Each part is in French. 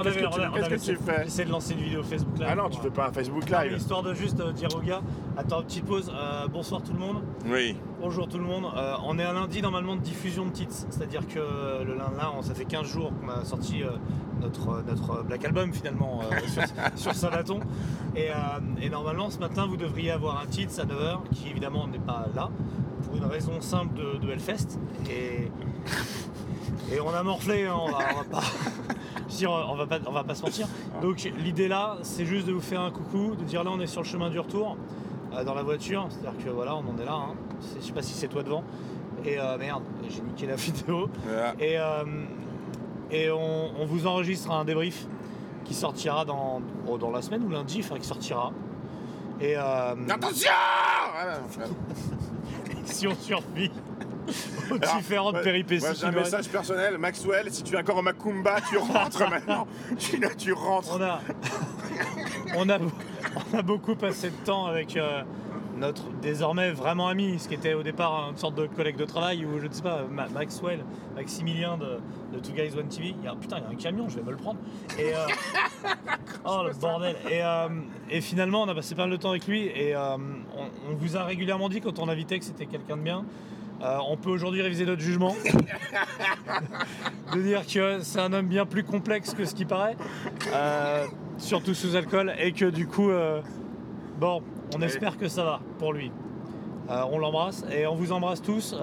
Qu'est-ce que On tu- qu'est-ce que fais J'essaie de lancer une vidéo Facebook Live. Ah non, tu euh, fais pas un Facebook Live. Histoire de juste euh, dire aux gars, attends, petite pause, euh, bonsoir tout le monde, Oui. bonjour tout le monde. Euh, on est un lundi normalement de diffusion de titres, c'est-à-dire que le lundi là, on- ça fait 15 jours qu'on a sorti euh, notre, notre Black Album finalement euh, sur, sur Sabaton. Et, euh, et normalement ce matin vous devriez avoir un titre à 9h qui évidemment n'est pas là, pour une raison simple de, de Hellfest. Et, et on a morflé, hein, on va, on va pas. je veux dire, on va pas, on va pas se mentir. Donc l'idée là, c'est juste de vous faire un coucou, de dire là on est sur le chemin du retour euh, dans la voiture, c'est-à-dire que voilà, on en est là. hein. Je sais pas si c'est toi devant. Et euh, merde, j'ai niqué la vidéo. Et, euh, et on, on vous enregistre un débrief qui sortira dans, oh, dans la semaine ou lundi, enfin qui sortira. Et Attention si on survit aux Alors, différentes péripéties. Moi, qui j'ai un message personnel. Maxwell, si tu es encore au Macumba, tu rentres maintenant. Tu, tu rentres. On a, on, a, on a beaucoup passé de temps avec euh, notre désormais vraiment ami, ce qui était au départ une sorte de collègue de travail ou je ne sais pas, Ma- Maxwell, Maximilien de, de Two Guys One TV. Il y a, putain, il y a un camion, je vais me le prendre. Et, euh, oh le bordel. Et, euh, et finalement, on a passé pas mal de temps avec lui et on, on vous a régulièrement dit quand on invitait que c'était quelqu'un de bien. Euh, on peut aujourd'hui réviser notre jugement. de dire que c'est un homme bien plus complexe que ce qui paraît, euh, surtout sous alcool, et que du coup, euh, bon, on espère que ça va pour lui. On l'embrasse et on vous embrasse tous.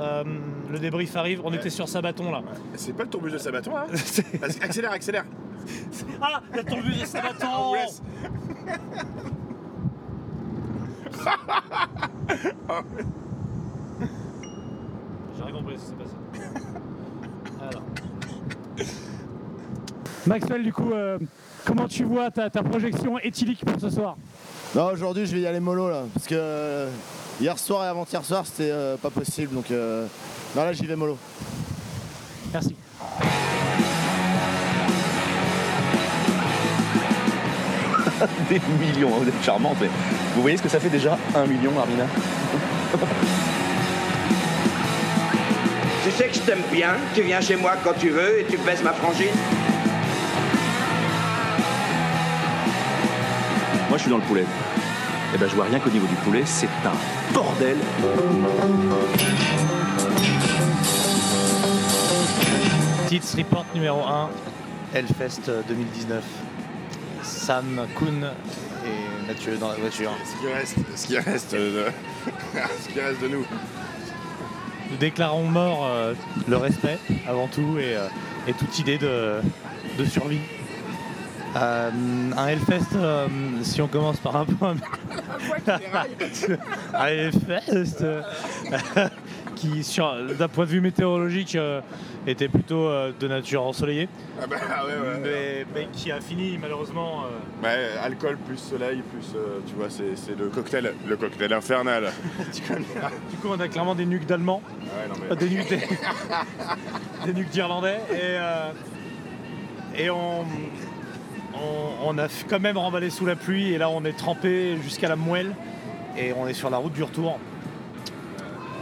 Le débrief arrive. On était sur Sabaton là. C'est pas le tourbus de Sabaton là C'est- Vas-y, Accélère, accélère. ah, la tourbus de Sabaton Oh, yes. J'ai rien compris ce qui s'est passé. Alors. Maxwell, du coup, euh, comment tu vois ta, ta projection éthylique pour ce soir? Non, aujourd'hui, je vais y aller mollo là. Parce que euh, hier soir et avant-hier soir, c'était euh, pas possible. Donc, euh, non, là, j'y vais mollo. Merci. Des millions, hein, vous êtes charmante, mais vous voyez ce que ça fait déjà Un million, Armina? Tu sais que je t'aime bien, tu viens chez moi quand tu veux et tu baisses ma frangine. Moi, je suis dans le poulet. Et ben, je vois rien qu'au niveau du poulet, c'est un bordel. Titre report numéro 1, Hellfest 2019. Sam, Kuhn et Mathieu dans la voiture. Ce qui reste, ce qui reste de, ce qui reste de nous. Nous déclarons mort euh, le respect avant tout et, euh, et toute idée de, de survie. Euh, un Hellfest, euh, si on commence par un point. un Hellfest euh, qui, d'un point de vue météorologique, euh, était plutôt euh, de nature ensoleillée, Ah bah ouais, ouais. mais, mais qui a fini malheureusement. euh, Ouais, alcool plus soleil plus, tu vois, c'est le cocktail, le cocktail infernal. connais du coup, on a clairement des nuques d'Allemands. Mais. Euh, des nuques des, des nuques d'Irlandais et, et on, on, a quand même remballé sous la pluie et là on est trempé jusqu'à la moelle et on est sur la route du retour.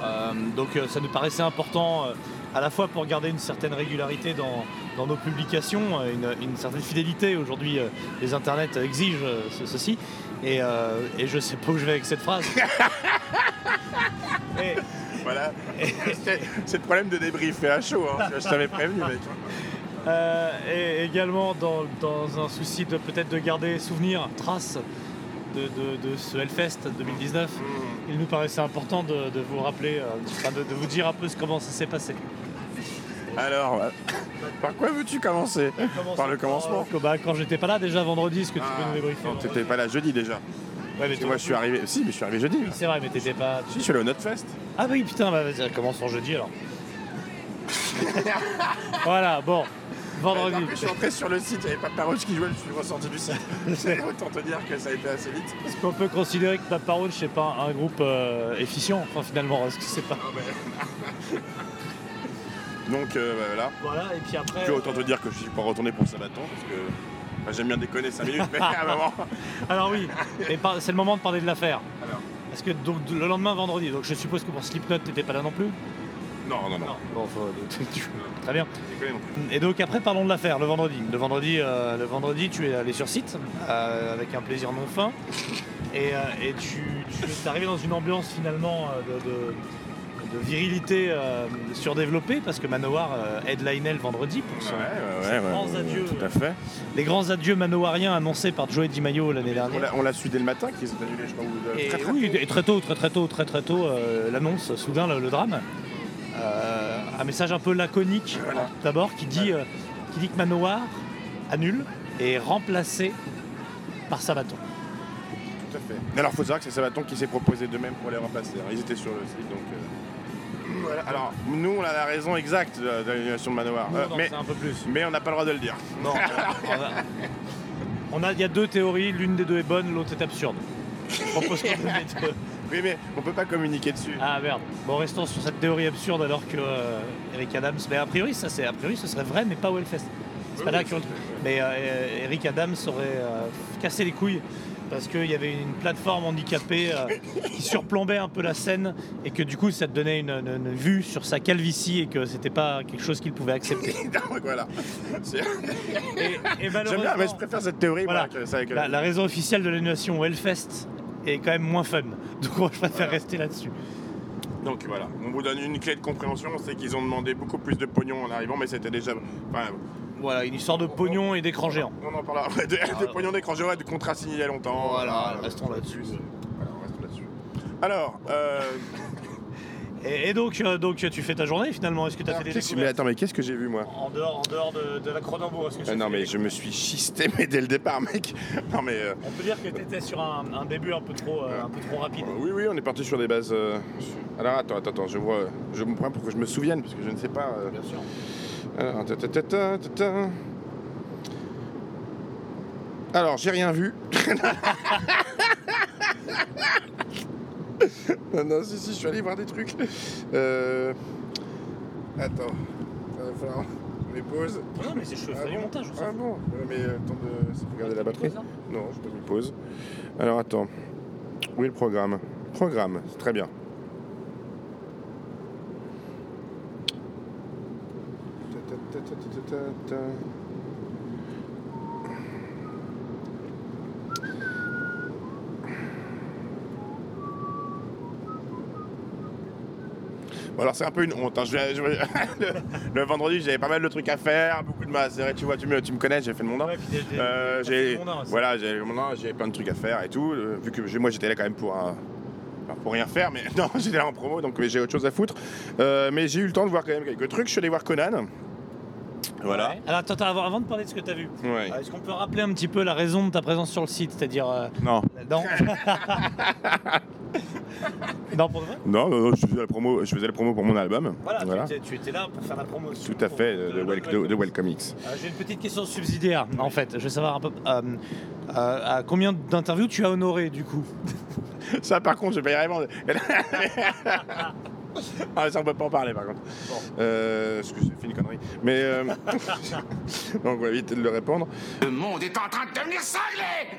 Euh, donc euh, ça nous paraissait important euh, à la fois pour garder une certaine régularité dans, dans nos publications, une, une certaine fidélité. Aujourd'hui les internets exigent ce- ceci et, et je sais pas où je vais avec cette phrase. Et- Voilà. C'est le problème de débriefer à chaud, hein. je t'avais prévenu, mec. Euh, et également dans, dans un souci de peut-être de garder souvenir, trace de, de- de ce Hellfest 2019, il nous paraissait important de, de vous rappeler, euh, de, vous dire un peu comment ça s'est passé. Alors, euh, par quoi veux-tu commencer Par le commencement Euh, bah, Quand j'étais pas là déjà vendredi, est-ce que tu peux nous débriefer Non, t'étais pas là jeudi déjà. Ouais, mais moi je suis arrivé. Si, mais je suis arrivé jeudi. Oui, c'est vrai, mais t'étais pas. Si, je suis allé au Notfest. Ah oui, putain, bah, vas-y, commençons jeudi alors. voilà, bon, vendredi. Après, je suis rentré sur le site, il n'y avait pas Parouche qui jouait, je suis ressorti du site. Autant te dire que ça a été assez vite. Est-ce qu'on peut considérer que Papa Roach c'est pas un groupe euh, efficient, enfin finalement, est-ce que c'est pas. Donc euh, bah, voilà. Voilà, et puis après. Puis autant te dire que je suis pas retourné pour Sabaton parce que j'aime bien déconner 5 minutes, mais à un moment. Alors oui, par- c'est le moment de parler de l'affaire. Alors. Parce que donc le lendemain vendredi, donc je suppose que pour Slipknot t'étais pas là non plus. Non, non, non. Bon, faut- Très bien. Déconne non plus. Et donc après, parlons de l'affaire, le vendredi. Le vendredi, euh, le vendredi, tu es allé sur site euh, avec un plaisir non fin. Et, euh, et tu, tu es arrivé dans une ambiance finalement euh, de, de- de virilité euh, surdéveloppée parce que Manowar euh, headlinait le vendredi pour son- Ouais, ouais, ouais, ouais, grands ouais, adieux. Tout à fait. les grands adieux manowariens annoncés par Joey DiMaggio l'année On dernière. l'a- on l'a su dès le matin qu'ils s'est annulé, je crois. ou de- Et très, très oui, tôt. et très tôt, très très tôt, très très tôt, euh, l'annonce, soudain le, le drame. Euh, un message un peu laconique Voilà. d'abord qui dit, euh, qui dit que Manowar annule et est remplacé par Sabaton. Tout à fait. Mais alors, faut savoir que c'est Sabaton qui s'est proposé d'eux-mêmes pour les remplacer. hein. Ils étaient sur le site, donc. euh, Voilà. Alors, nous, on a la raison exacte de de l'annulation de Manoir. Euh, Non, mais, un peu plus. mais on n'a pas le droit de le dire. Non, on a- on a, il y a deux théories, l'une des deux est bonne, l'autre est absurde. Je propose qu'on le mette, euh, Oui, mais on peut pas communiquer dessus. Ah merde. Bon, restons sur cette théorie absurde alors que euh, Eric Adams. Mais a priori, ça c'est a priori, ce serait vrai, mais pas au Hellfest. C'est pas là truc. Mais euh, Eric Adams aurait euh, cassé les couilles parce qu'il y avait une plateforme handicapée qui surplombait un peu la scène et que du coup ça te donnait une, une- une vue sur sa calvitie et que c'était pas quelque chose qu'il pouvait accepter. Donc, voilà. Et, J'aime bien, mais je malheureusement, préfère cette théorie. Voilà. moi, que ça, que- la, la raison officielle de l'annulation au Hellfest est quand même moins fun. Donc moi, je préfère rester là-dessus. Donc voilà, on vous donne une clé de compréhension, c'est qu'ils ont demandé beaucoup plus de pognon en arrivant, mais c'était déjà. Enfin, Voilà, une histoire de pognon et d'écran géant. on en parlera. De, de pognon d'écran géant et de contrat signé il y a longtemps. Voilà, restons là-dessus. Voilà, là-dessus. Alors, euh, Et, et donc, euh, donc tu fais ta journée finalement Est-ce que tu as alors, fait des qu'est-ce que- mais découvertes attends, mais qu'est-ce que j'ai vu moi? En dehors, en dehors de, de la Cronenbourg, est-ce que Euh, Non, mais je me suis schisté mais dès le départ, mec. Non, mais. euh, On peut dire que tu étais sur un, un début un peu trop, euh, un peu trop rapide. oui, oui, on est parti sur des bases. euh, Alors attends, attends, attends, je vois. Je me prends pour que je me souvienne, parce que je ne sais pas. euh, Bien sûr. Alors, ta, ta, ta, ta, ta, ta. Alors, j'ai rien vu. non, non, si, si, je suis allé voir des trucs. Euh... Attends. Il va falloir je les pause. Non, mais c'est je Ah fais du bon montage. Ah bon Ouais, Mais euh, attends de pour regarder la batterie. Pause, là Non, je pas mis pause. Alors, attends. Où est le programme? Programme, c'est très bien. Ta, ta, ta, ta, ta, ta, ta. Bon alors c'est un peu une honte. hein. Je je le, le vendredi j'avais pas mal de trucs à faire, beaucoup de vrai, tu vois, tu me, tu me connais, j'ai fait le monde. Ouais, puis t'es- t'es- Euh, j'ai voilà, mon plein de trucs à faire et tout. euh, vu que moi j'étais là quand même pour un- pour rien faire, mais non, j'étais là en promo, donc j'ai autre chose à foutre. Euh, mais j'ai eu le temps de voir quand même quelques trucs. Je suis allé voir Conan. Voilà. Ouais. Alors attends, attends, avant, avant de parler de ce que tu as vu, Ouais. euh, est-ce qu'on peut rappeler un petit peu la raison de ta présence sur le site C'est-à-dire. euh, Non. non. non, pour vrai Non, non, non, je faisais la promo, je faisais la promo pour mon album. Voilà, tu étais- Tu, étais là pour faire la promotion. Tout à fait, de, de, Wel- de- de Welcome X. Euh, J'ai une petite question subsidiaire en fait. Je veux savoir un peu euh, euh, à combien d'interviews tu as honoré du coup Ça, par contre, je vais pas y répondre. ah, ça, on peut pas en parler, par contre. Euh, que j'ai fait une connerie. Mais. euh, donc, on va éviter de le répondre. Le monde est en train de devenir cinglé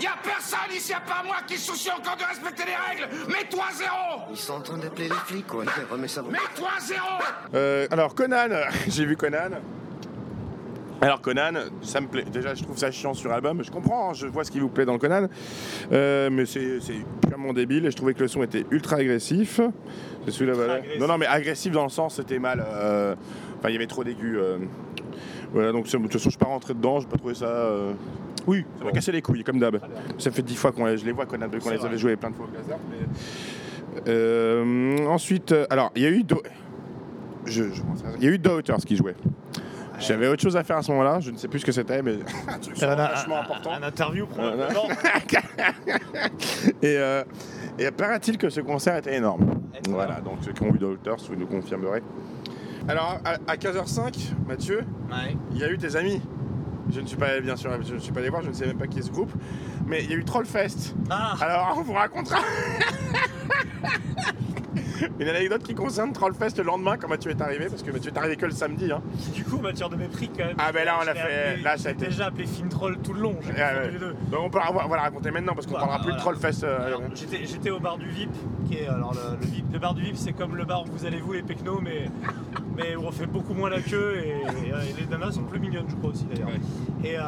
Y a personne ici à part moi qui se soucie encore de respecter les règles Mets-toi zéro Ils sont en train d'appeler les flics, ouais. Remets ça. Mets-toi zéro Euh, alors, Conan, j'ai vu Conan. Alors Conan, ça me plaît. Déjà, je trouve ça chiant sur album. Je comprends, hein, je vois ce qui vous plaît dans le Conan, Euh, mais c'est purement débile. Et je trouvais que le son était ultra agressif. C'est là voilà. agressif. Non, non, mais agressif dans le sens, c'était mal. euh, Enfin, il y avait trop d'aigus. euh. Voilà, donc de toute façon, je suis pas rentré dedans. J'ai pas trouvé ça. Oui, ça m'a cassé les couilles, comme d'hab. Ça fait dix fois qu'on les- je les vois qu'on les vrai. avait joués plein de fois au mais- Euh, ensuite, euh, alors, il y a eu. Do- je- je- Il y a eu Daughters qui jouait. J'avais autre chose à faire à ce moment-là, je ne sais plus ce que c'était, mais un truc Un, vachement un- important. un interview probablement. Et, euh, et paraît-il que ce concert était énorme. Excellent. Voilà, donc ceux qui ont vu Daughters, vous nous confirmerez. Alors, à, à 15h05, Mathieu, Ouais. il y a eu tes amis. Je ne suis pas allé, bien sûr, je ne suis pas allé voir, je ne sais même pas qui est ce groupe. Mais il y a eu Trollfest. Ah Alors, on vous racontera. Une anecdote qui concerne Trollfest le lendemain, comment tu es arrivé Parce que tu es arrivé que le samedi. Hein. Du coup, matière de mépris, quand même. Ah, ben là, on je a l'ai fait- appelé- là, ça a été- déjà appelé film troll tout le long. Ah, ouais. les deux. Donc on peut la, la raconter maintenant parce qu'on parlera plus de. Trollfest. euh, J'étais au bar du VIP, qui est alors le, le VIP- le bar du VIP, c'est comme le bar où vous allez vous les pecnos, mais mais où on fait beaucoup moins la queue et, et, et les nanas sont plus mignonnes, je crois aussi d'ailleurs. Ouais. Et euh,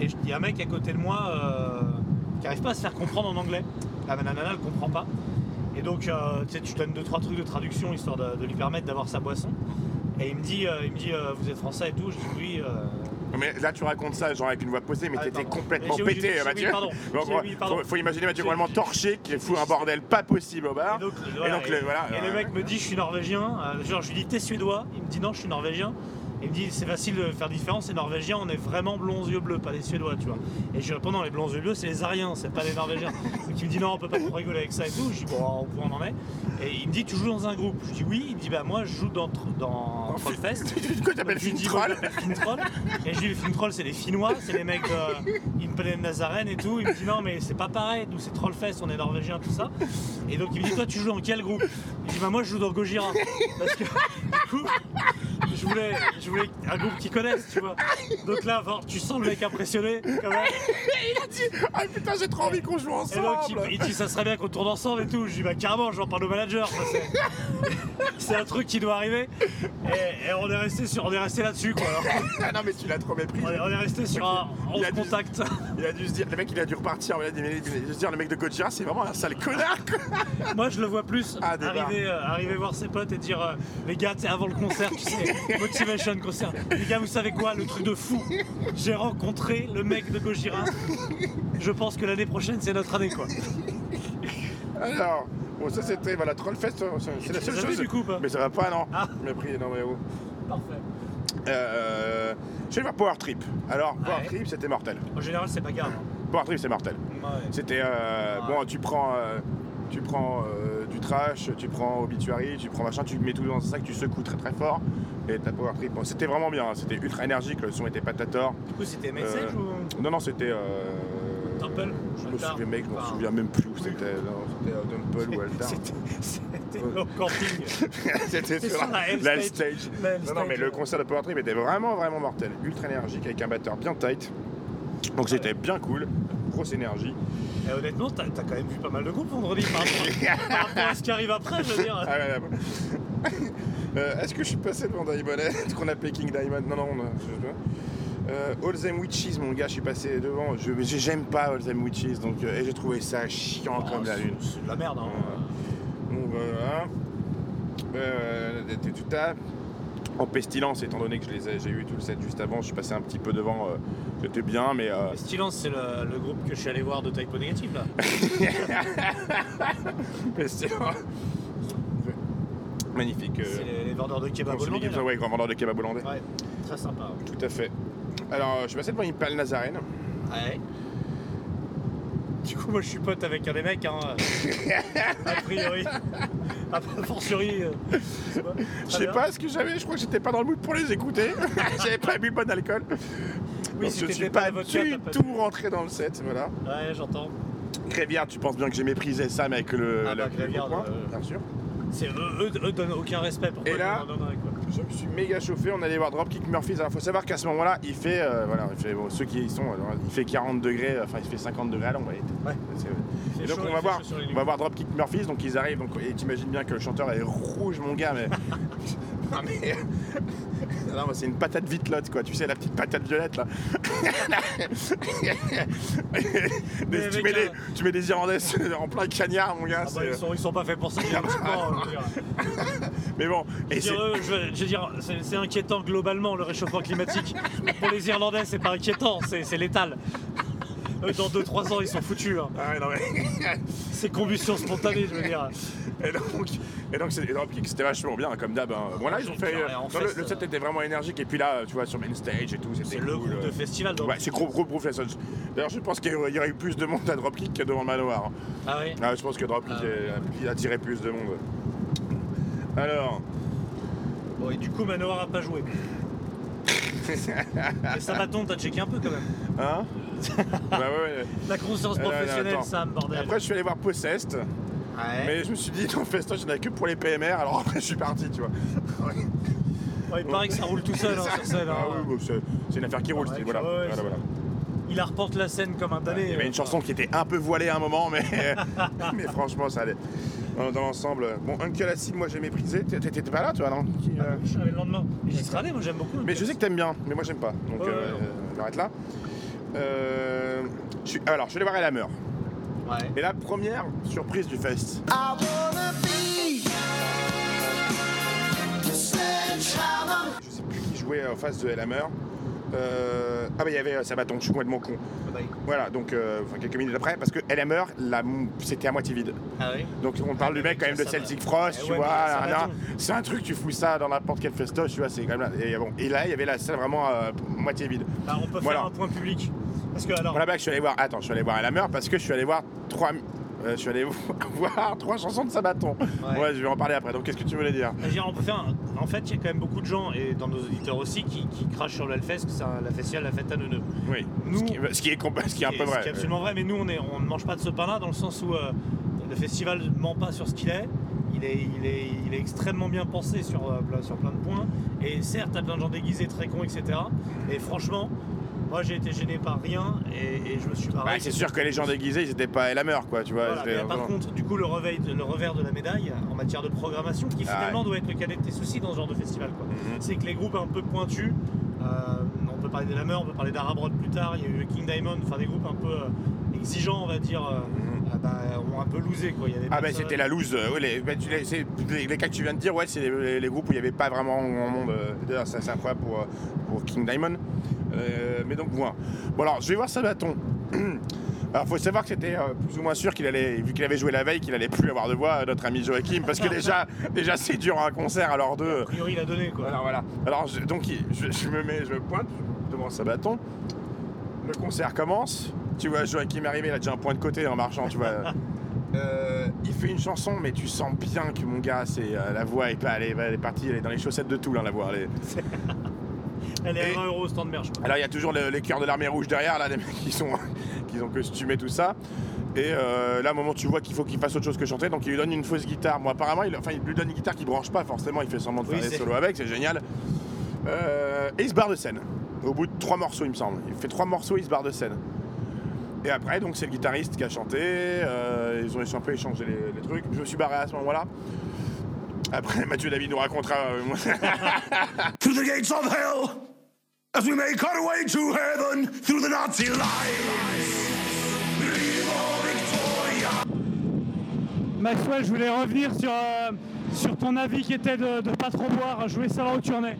et il y a un mec à côté de moi euh, qui arrive pas à se faire comprendre en anglais. La nana elle comprend pas. Et donc euh, tu sais, tu donnes deux trois trucs de traduction histoire de, de lui permettre d'avoir sa boisson. Et il me dit, euh, il me dit, vous êtes français et tout. Je dis oui. Mais là, tu racontes ça genre avec une voix posée, mais Ah, t'étais complètement pété, Mathieu. oui, pardon. Oui, pardon. faut, faut imaginer Mathieu complètement torché qui fout un bordel pas possible au bar. Et donc, Et voilà, donc, le, voilà, et euh, le mec me dit je suis norvégien. Euh, genre je lui dis t'es suédois. Il me dit non je suis norvégien. Il me dit c'est facile de faire différence. C'est norvégien. On est vraiment blonds yeux bleus, pas les suédois, tu vois. Et je lui réponds non les blonds yeux bleus c'est les ariens, c'est pas les norvégiens. Donc il me dit non on peut pas trop rigoler avec ça et tout. Je dis bon on en est. Et il me dit tu joues dans un groupe. Je dis oui. Il me dit bah moi je joue dans dans Trollfest. Quoi, t'appelles lui dis, Fintroll. Et je dis, les Fintroll, c'est les Finnois, c'est les mecs de Impelen Nazaren et tout. Il me dit, non, mais c'est pas pareil, nous c'est Trollfest, on est norvégiens, tout ça. Et donc il me dit, toi, tu joues dans quel groupe? Je dis, bah, moi, je joue dans Gojira. Parce que, du coup, je voulais, je voulais un groupe qu'ils connaissent, tu vois. Donc là, tu sens le mec impressionné, quand même. Ah putain, j'ai trop envie qu'on joue Et donc, ensemble il, il dit, ça serait bien qu'on tourne ensemble et tout. Je dis, bah, carrément, j'en parle au manager. ça, c'est- C'est un truc qui doit arriver. Et, et on est resté sur, on est resté là-dessus, quoi. Alors, Ah non, mais tu l'as trop mépris. on est, on est resté sur un Il 11 a. Il a dû se dire, le mec il a dû repartir, il a dû, il a dû se dire le mec de Gojira c'est vraiment un sale connard quoi. Moi, je le vois plus Ah, des arriver, euh, arriver voir ses potes et dire euh, Les gars, sais, avant le concert, tu sais, Motivation concert. Les gars, vous savez quoi Le truc de fou. J'ai rencontré le mec de Gojira. Je pense que l'année prochaine, c'est notre année, quoi. Alors, bon ça c'était, voilà, Trollfest, c'est c'est la seule chose. du coup, ou pas Mais ça va pas non Ah. Mépris, non mais oh. Parfait. Euh, je vais voir Power Trip. Alors, Power Ouais. Trip c'était mortel. En général, c'est bagarre. hein. Power Trip c'est mortel. Ouais. C'était, euh, Ouais. bon tu prends, euh, tu prends euh, du trash, tu prends Obituary, tu prends machin, tu mets tout dans un sac, tu secoues très très fort et t'as Power Trip. Bon, c'était vraiment bien, hein. c'était ultra énergique, le son était patator. Du coup, c'était Message Euh, ou Non, non, c'était. Euh... Temple Je me souviens, mec, je Enfin, souviens même plus où c'était. Non, c'était Temple ou Altar. C'était au camping. C'était sur sur la, Stage. Non, non, mais le concert de Power Trip était vraiment, vraiment mortel. Ultra énergique avec un batteur bien tight. Donc c'était bien cool. Grosse énergie. Et honnêtement, t'as quand même vu pas mal de groupes vendredi par rapport, par rapport à ce qui arrive après, je veux dire. Ah. Euh, Est-ce que je suis passé devant Diamond qu'on appelait King Diamond? Non, non, on a- euh, All Them Witches, mon gars, je suis passé devant. Je J'aime pas All Them Witches, donc euh, et j'ai trouvé ça chiant Oh, comme la c'est- lune. C'est de la merde, hein. Donc voilà. Euh, t'es tout à en pestilence, étant donné que je les ai- j'ai eu tout le set juste avant, je suis passé un petit peu devant. euh, J'étais bien, mais euh, Pestilence, c'est le, le groupe que je suis allé voir de Typo Négatif là. pestilence. Magnifique. euh, C'est les, les vendeurs de kebab Consul hollandais, ouais, grand vendeur de kebab hollandais. Ouais, très sympa. Tout à fait. Alors, je suis passé devant Impal Nazarene. Ouais. Du coup, moi je suis pote avec un des mecs, hein. a priori. A fortiori. euh, je sais pas. Ce que j'avais, je crois que j'étais pas dans le mood pour les écouter. J'avais pas bu le bon alcool. Oui, Donc, si je suis pas du tout rentré dans le set, voilà. Ouais, j'entends. Gréviard, tu penses bien que j'ai méprisé Sam avec le, Ah bah, euh, bien sûr. C'est eux, eux, eux donnent aucun respect pour Et là- quoi. Je me suis méga chauffé, on allait voir Dropkick Murphys. Alors faut savoir qu'à ce moment-là, il fait, euh, voilà, il fait bon, ceux qui y sont, euh, il fait 40 degrés, enfin il fait 50 degrés à l'ombre. Ouais. Il Et donc chaud, on il va voir, on va voir Dropkick Murphys, donc ils arrivent, donc, et t'imagines bien que le chanteur est rouge mon gars, mais... non mais... Non, c'est une patate vitelotte quoi, tu sais la petite patate violette là. Des- tu, mets des, tu mets des Irlandais en plein cagnard mon gars. Ah bah, ils, sont, ils sont pas faits pour ça. Mais bon, Je veux dire, eux, je veux- je veux dire, c'est c'est inquiétant globalement le réchauffement climatique. Pour les Irlandais, c'est pas inquiétant, c'est c'est létal. Eux, dans 2-3 ans, ils sont foutus. hein. Ah non, mais... C'est combustion spontanée, je veux dire. Et donc, et donc c'est- et Dropkick c'était vachement bien comme d'ab. hein. Bon là ils ont fait, non, fait, le, ça- le set était vraiment énergique et puis là tu vois sur main stage et tout c'était C'est cool. le groupe de festival, donc. Ouais c'est gros gros groupe festival. D'ailleurs je pense qu'il y aurait eu plus de monde à Dropkick que devant le manoir. hein. Ah oui Ah, je pense que Dropkick Ah. est- il a attiré plus de monde. Alors, Bon, et du coup, Manoir a pas joué. Et Sabaton, t'as checké un peu quand même. hein? Bah ouais, ouais. La conscience Euh, professionnelle. Sam, bordel. Après je suis allé voir Possessed. Ouais. Mais je me suis dit, le festoche, il n'y en a que pour les PMR, alors après, je suis parti, tu vois. Ouais, il paraît que ça roule tout seul hein, sur scène. Ah hein. oui, c'est une affaire qui roule, voilà. ouais, voilà, voilà. Il la reporte la scène comme un damné. Il y avait une chanson qui était un peu voilée à un moment, mais, mais franchement, ça allait. Dans, dans l'ensemble. Bon, Uncle Acid, moi j'ai méprisé. T'étais pas là, toi, non? Qui, euh, Je suis arrivé le lendemain. J'y serai allé, moi j'aime beaucoup. Mais je sais que t'aimes bien, mais moi j'aime pas. Donc euh, euh, on arrête là. Euh, je suis- alors, je suis allé voir Hammer. Ouais. Et la première surprise du fest. Je sais plus qui jouait en face de Hammer. Euh, ah bah il y avait euh, Sabaton, je suis complètement con. Bah, Voilà, donc euh, enfin, quelques minutes après, parce que Hammer, la- c'était à moitié vide. Ah oui Donc on parle du mec quand même de. Celtic Frost, Eh tu ouais, vois, c'est un truc, tu fous ça dans n'importe quel festoche, tu vois, c'est quand même là. Et, bon, et là, il y avait la salle vraiment euh, moitié vide. Bah, on peut Voilà. faire un point public. Parce que alors. Voilà, bah, je suis allé voir, attends, je suis allé voir Hammer parce que je suis allé voir trois, euh, je suis allé voir trois chansons de Sabaton. Ouais. Ouais, je vais en parler après. Donc qu'est-ce que tu voulais dire? En fait, il y a quand même beaucoup de gens, et dans nos auditeurs aussi, qui, qui crachent sur le Hellfest, que c'est un- la festival, la fête à neuneux. Oui. Nous- ce, qui, ce qui est, comp- ce qui est un peu Ce vrai. qui est absolument vrai, mais nous, on, est, on ne mange pas de ce pain-là, dans le sens où euh, le festival ne ment pas sur ce qu'il est. Il est, il, est, il est extrêmement bien pensé sur, euh, plein- sur plein de points. Et certes, t'as plein de gens déguisés, très cons, etc. Et franchement, moi j'ai été gêné par rien et, et je me suis barré. Ouais, c'est sûr que les gens déguisés, ils étaient pas Hammer, quoi, tu vois. Voilà, c'était mais par vraiment- contre, du coup, le, réveil de- le revers de la médaille en matière de programmation, qui Ah finalement doit être le cadet de tes soucis dans ce genre de festival, quoi. Mhm. c'est que les groupes un peu pointus, euh, on peut parler des Lamer, on peut parler d'Arab Road plus tard, il y a eu King Diamond, enfin des groupes un peu euh, exigeants, on va dire, euh, euh, bah, ont un peu loosé, quoi. Il y Mhm. Ah bah c'était la loose, euh, ouais, les, bah, tu- les, les- cas que tu viens de dire, ouais, c'est les, les groupes où il n'y avait pas vraiment grand monde. euh, D'ailleurs, ça, c'est incroyable pour, euh, pour King Diamond. Euh, mais donc voilà. Bon alors, je vais voir Sabaton. Alors faut savoir que c'était euh, plus ou moins sûr qu'il allait, vu qu'il avait joué la veille, qu'il allait plus avoir de voix, euh, notre ami Joachim, parce que déjà, déjà c'est dur un concert alors deux. A priori, il a donné, quoi. Alors voilà. Alors je- donc je, je me mets, je me pointe devant Sabaton. Le concert commence. Tu vois Joachim arriver, il a déjà un point de côté en marchant, tu vois. Euh, il fait une chanson, mais tu sens bien que mon gars, c'est la voix est pas, elle est, elle est partie, elle est dans les chaussettes de tout, hein, la voix. elle est- Elle est Et- à 20 euros au stand merch. Alors il y a toujours le- les cœurs de l'armée rouge derrière, là, les mecs qui sont, qui ont costumé tout ça. Et euh, là, à un moment, tu vois qu'il faut qu'il fasse autre chose que chanter, donc il lui donne une fausse guitare. Moi, apparemment, il, enfin, il lui donne une guitare qui branche pas forcément, il fait semblant de Oui, faire des solos avec, c'est génial. Euh, et il se barre de scène. Au bout de trois morceaux, il me semble. Il fait trois morceaux, il se barre de scène. Et après, donc, c'est le guitariste qui a chanté. euh, ils ont un peu échangé les, les trucs. Je me suis barré à ce moment-là. Après, Mathieu David nous racontera. euh, Through the gates of hell, as we make our way to heaven, through the Nazi lines. Maxwell, je voulais revenir sur, euh, sur ton avis qui était de ne pas trop boire. Je voulais savoir où tu en es.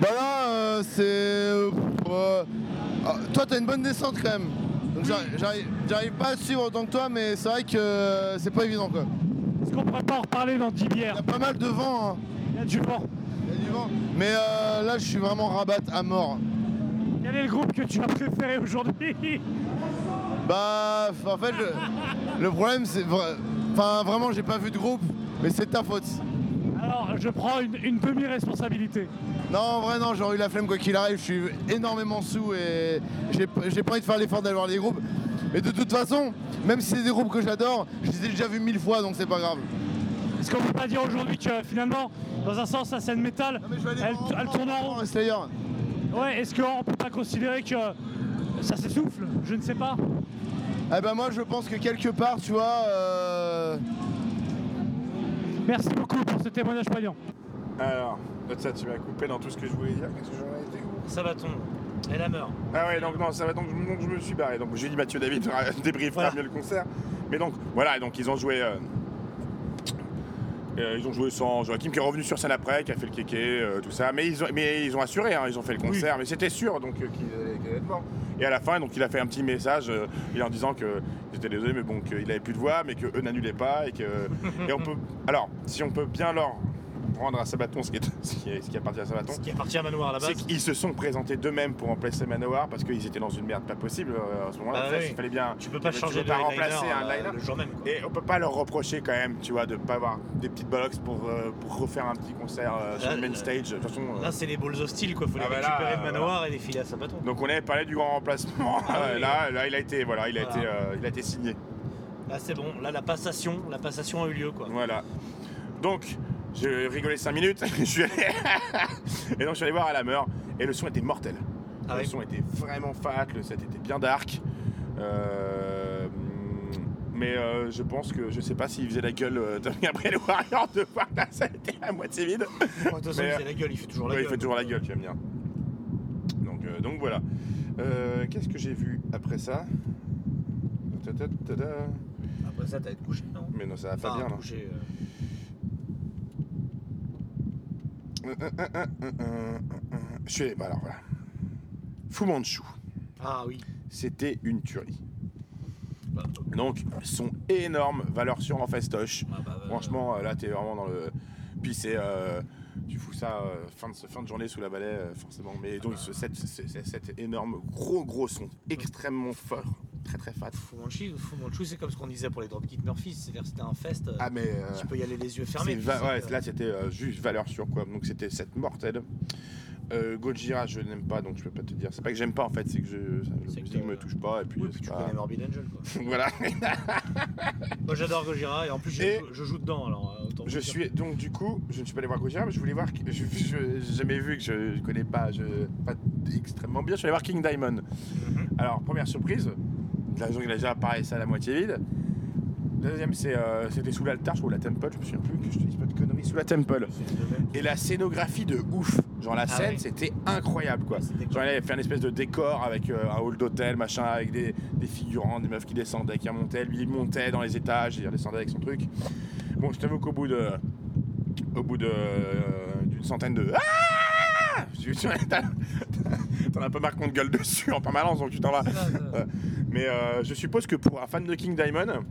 Bah là, euh, c'est. euh, euh, ah, toi, t'as une bonne descente quand même. Donc j'arrive- pas à suivre autant que toi, mais c'est vrai que euh, c'est pas évident quoi. Est-ce qu'on pourrait pas en reparler dans 10 Il y bières a pas mal de vent, hein. Il y a du vent. Il y a du vent. Mais euh, là, je suis vraiment rabat à mort. Quel est le groupe que tu as préféré aujourd'hui Bah, en fait, le, le problème, c'est. vra- Enfin, vraiment, j'ai pas vu de groupe, mais c'est ta faute. Alors, je prends une, une demi-responsabilité. Non, en vrai, non, j'aurais eu la flemme quoi qu'il arrive. Je suis énormément sous et j'ai j'ai pas envie de faire l'effort d'aller voir les groupes. Mais de toute façon, même si c'est des groupes que j'adore, je les ai déjà vus mille fois donc c'est pas grave. Est-ce qu'on peut pas dire aujourd'hui que finalement, dans un sens, la scène métal, elle, elle tourne en rond Slayer. Ouais, est-ce qu'on peut pas considérer que ça s'essouffle? Je ne sais pas. Eh ben moi je pense que quelque part, tu vois. euh, Merci beaucoup pour ce témoignage poignant. Alors, ça, tu m'as coupé dans tout ce que je voulais dire. Qu'est-ce que j'en ai été Sabaton, elle a meurt. Ah ouais, donc non, ça va donc, donc je me suis barré. Donc j'ai dit Mathieu David débriefera Voilà. mieux le concert. Mais donc voilà, donc ils ont joué. euh, euh, ils ont joué sans Joachim qui est revenu sur scène après, qui a fait le kéké, euh, tout ça. Mais ils ont, mais ils ont assuré, hein, ils ont fait le concert. Mais c'était sûr donc euh, qu'il allait, être mort. Et à la fin, donc il a fait un petit message, euh, il en disant que j'étais désolé, mais bon, qu'il avait plus de voix, mais que eux n'annulaient pas et que et on peut. Alors, si on peut bien leur rendre à Sabaton ce qui, est, ce qui, est- ce qui appartient à Sabaton, Ce qui appartient à Manoir la c'est qu'ils se sont présentés d'eux-mêmes pour remplacer Manoir parce qu'ils étaient dans une merde pas possible euh, à ce moment-là. Bah oui. Il fallait bien. Tu peux pas tu changer peux de pas remplacer un euh, liner. le jour même. Quoi. Et on peut pas leur reprocher quand même, tu vois, de pas avoir des petites bollocks pour, euh, pour refaire un petit concert sur le main stage. De toute façon, Là, c'est les balls steel, quoi. Faut les Ah bah là, récupérer de Manoir et les filer à Sabaton. donc on avait parlé du grand remplacement. Ah oui. là, là, il a été, voilà, il a Voilà. été, il a été signé. Là c'est bon, là la passation, la passation a eu lieu quoi. Voilà. Donc, j'ai rigolé 5 minutes. je suis allé- et donc, je suis allé voir à la meur. Et le son était mortel. Ah le son était vraiment fat. Le set était bien dark. Euh, mais euh, je pense que je sais pas s'il faisait la gueule euh, après le Warrior de voir la salle était à moitié vide. De toute façon il fait la gueule, il fait toujours la Ouais, gueule. il fait toujours la gueule, tu aimes bien. Donc, euh, donc voilà. Qu'est-ce que j'ai vu après ça? Après ça t'as été couché non? Mais non, ça va pas bien. couché, Je suis allé. bah alors voilà. Fu Manchu. Ah oui. C'était une tuerie. Bah, Donc, son énorme valeur sûre en festoche. ah bah, euh, Franchement, euh, là, t'es vraiment dans le. Puis c'est. euh, Tu fous ça euh, fin, de, fin de journée sous la balai, forcément. Mais donc, c'est c'est cet énorme, gros, gros son, extrêmement fort, très, très fat. Fu Manchu, Manchu, c'est comme ce qu'on disait pour les Dropkick Murphys, c'est-à-dire c'était un fest, euh, Ah, mais. euh, tu peux y aller les yeux fermés. va- ouais, là, c'était euh, juste valeur sûre, quoi. Donc, c'était set mortel. Euh, Gojira, je n'aime pas, donc je peux pas te dire. C'est pas que j'aime pas en fait, c'est que je, la que musique me touche pas et puis Oui, puis tu pas- connais Morbid Angel quoi. voilà. Moi j'adore Gojira et en plus je, Et- je joue dedans alors euh, Je dire. suis donc du coup, je ne suis pas allé voir Gojira, mais je voulais voir. Je je- j'ai jamais vu que je, je connais pas, pas extrêmement bien. Je suis allé voir King Diamond. Mhm. Alors première surprise, la il a déjà pareil ça à la moitié vide. La deuxième c'est euh, c'était sous l'altar, je crois, ou la temple, je me souviens plus que je te dise pas de conneries, sous la temple. Et la scénographie de ouf, genre la Ah scène ouais. c'était incroyable quoi. Genre il avait fait un espèce de décor avec euh, un hall d'hôtel, machin, avec des, des figurants, des meufs qui descendaient, qui remontaient. Lui il montait dans les étages, il redescendait avec son truc. Bon, je t'avoue qu'au bout de. Au bout de. euh, d'une centaine de. Ah T'as t'en as un peu marre qu'on te gueule dessus en permanence, donc tu t'en vas. Mais euh, je suppose que pour un fan de King Diamond,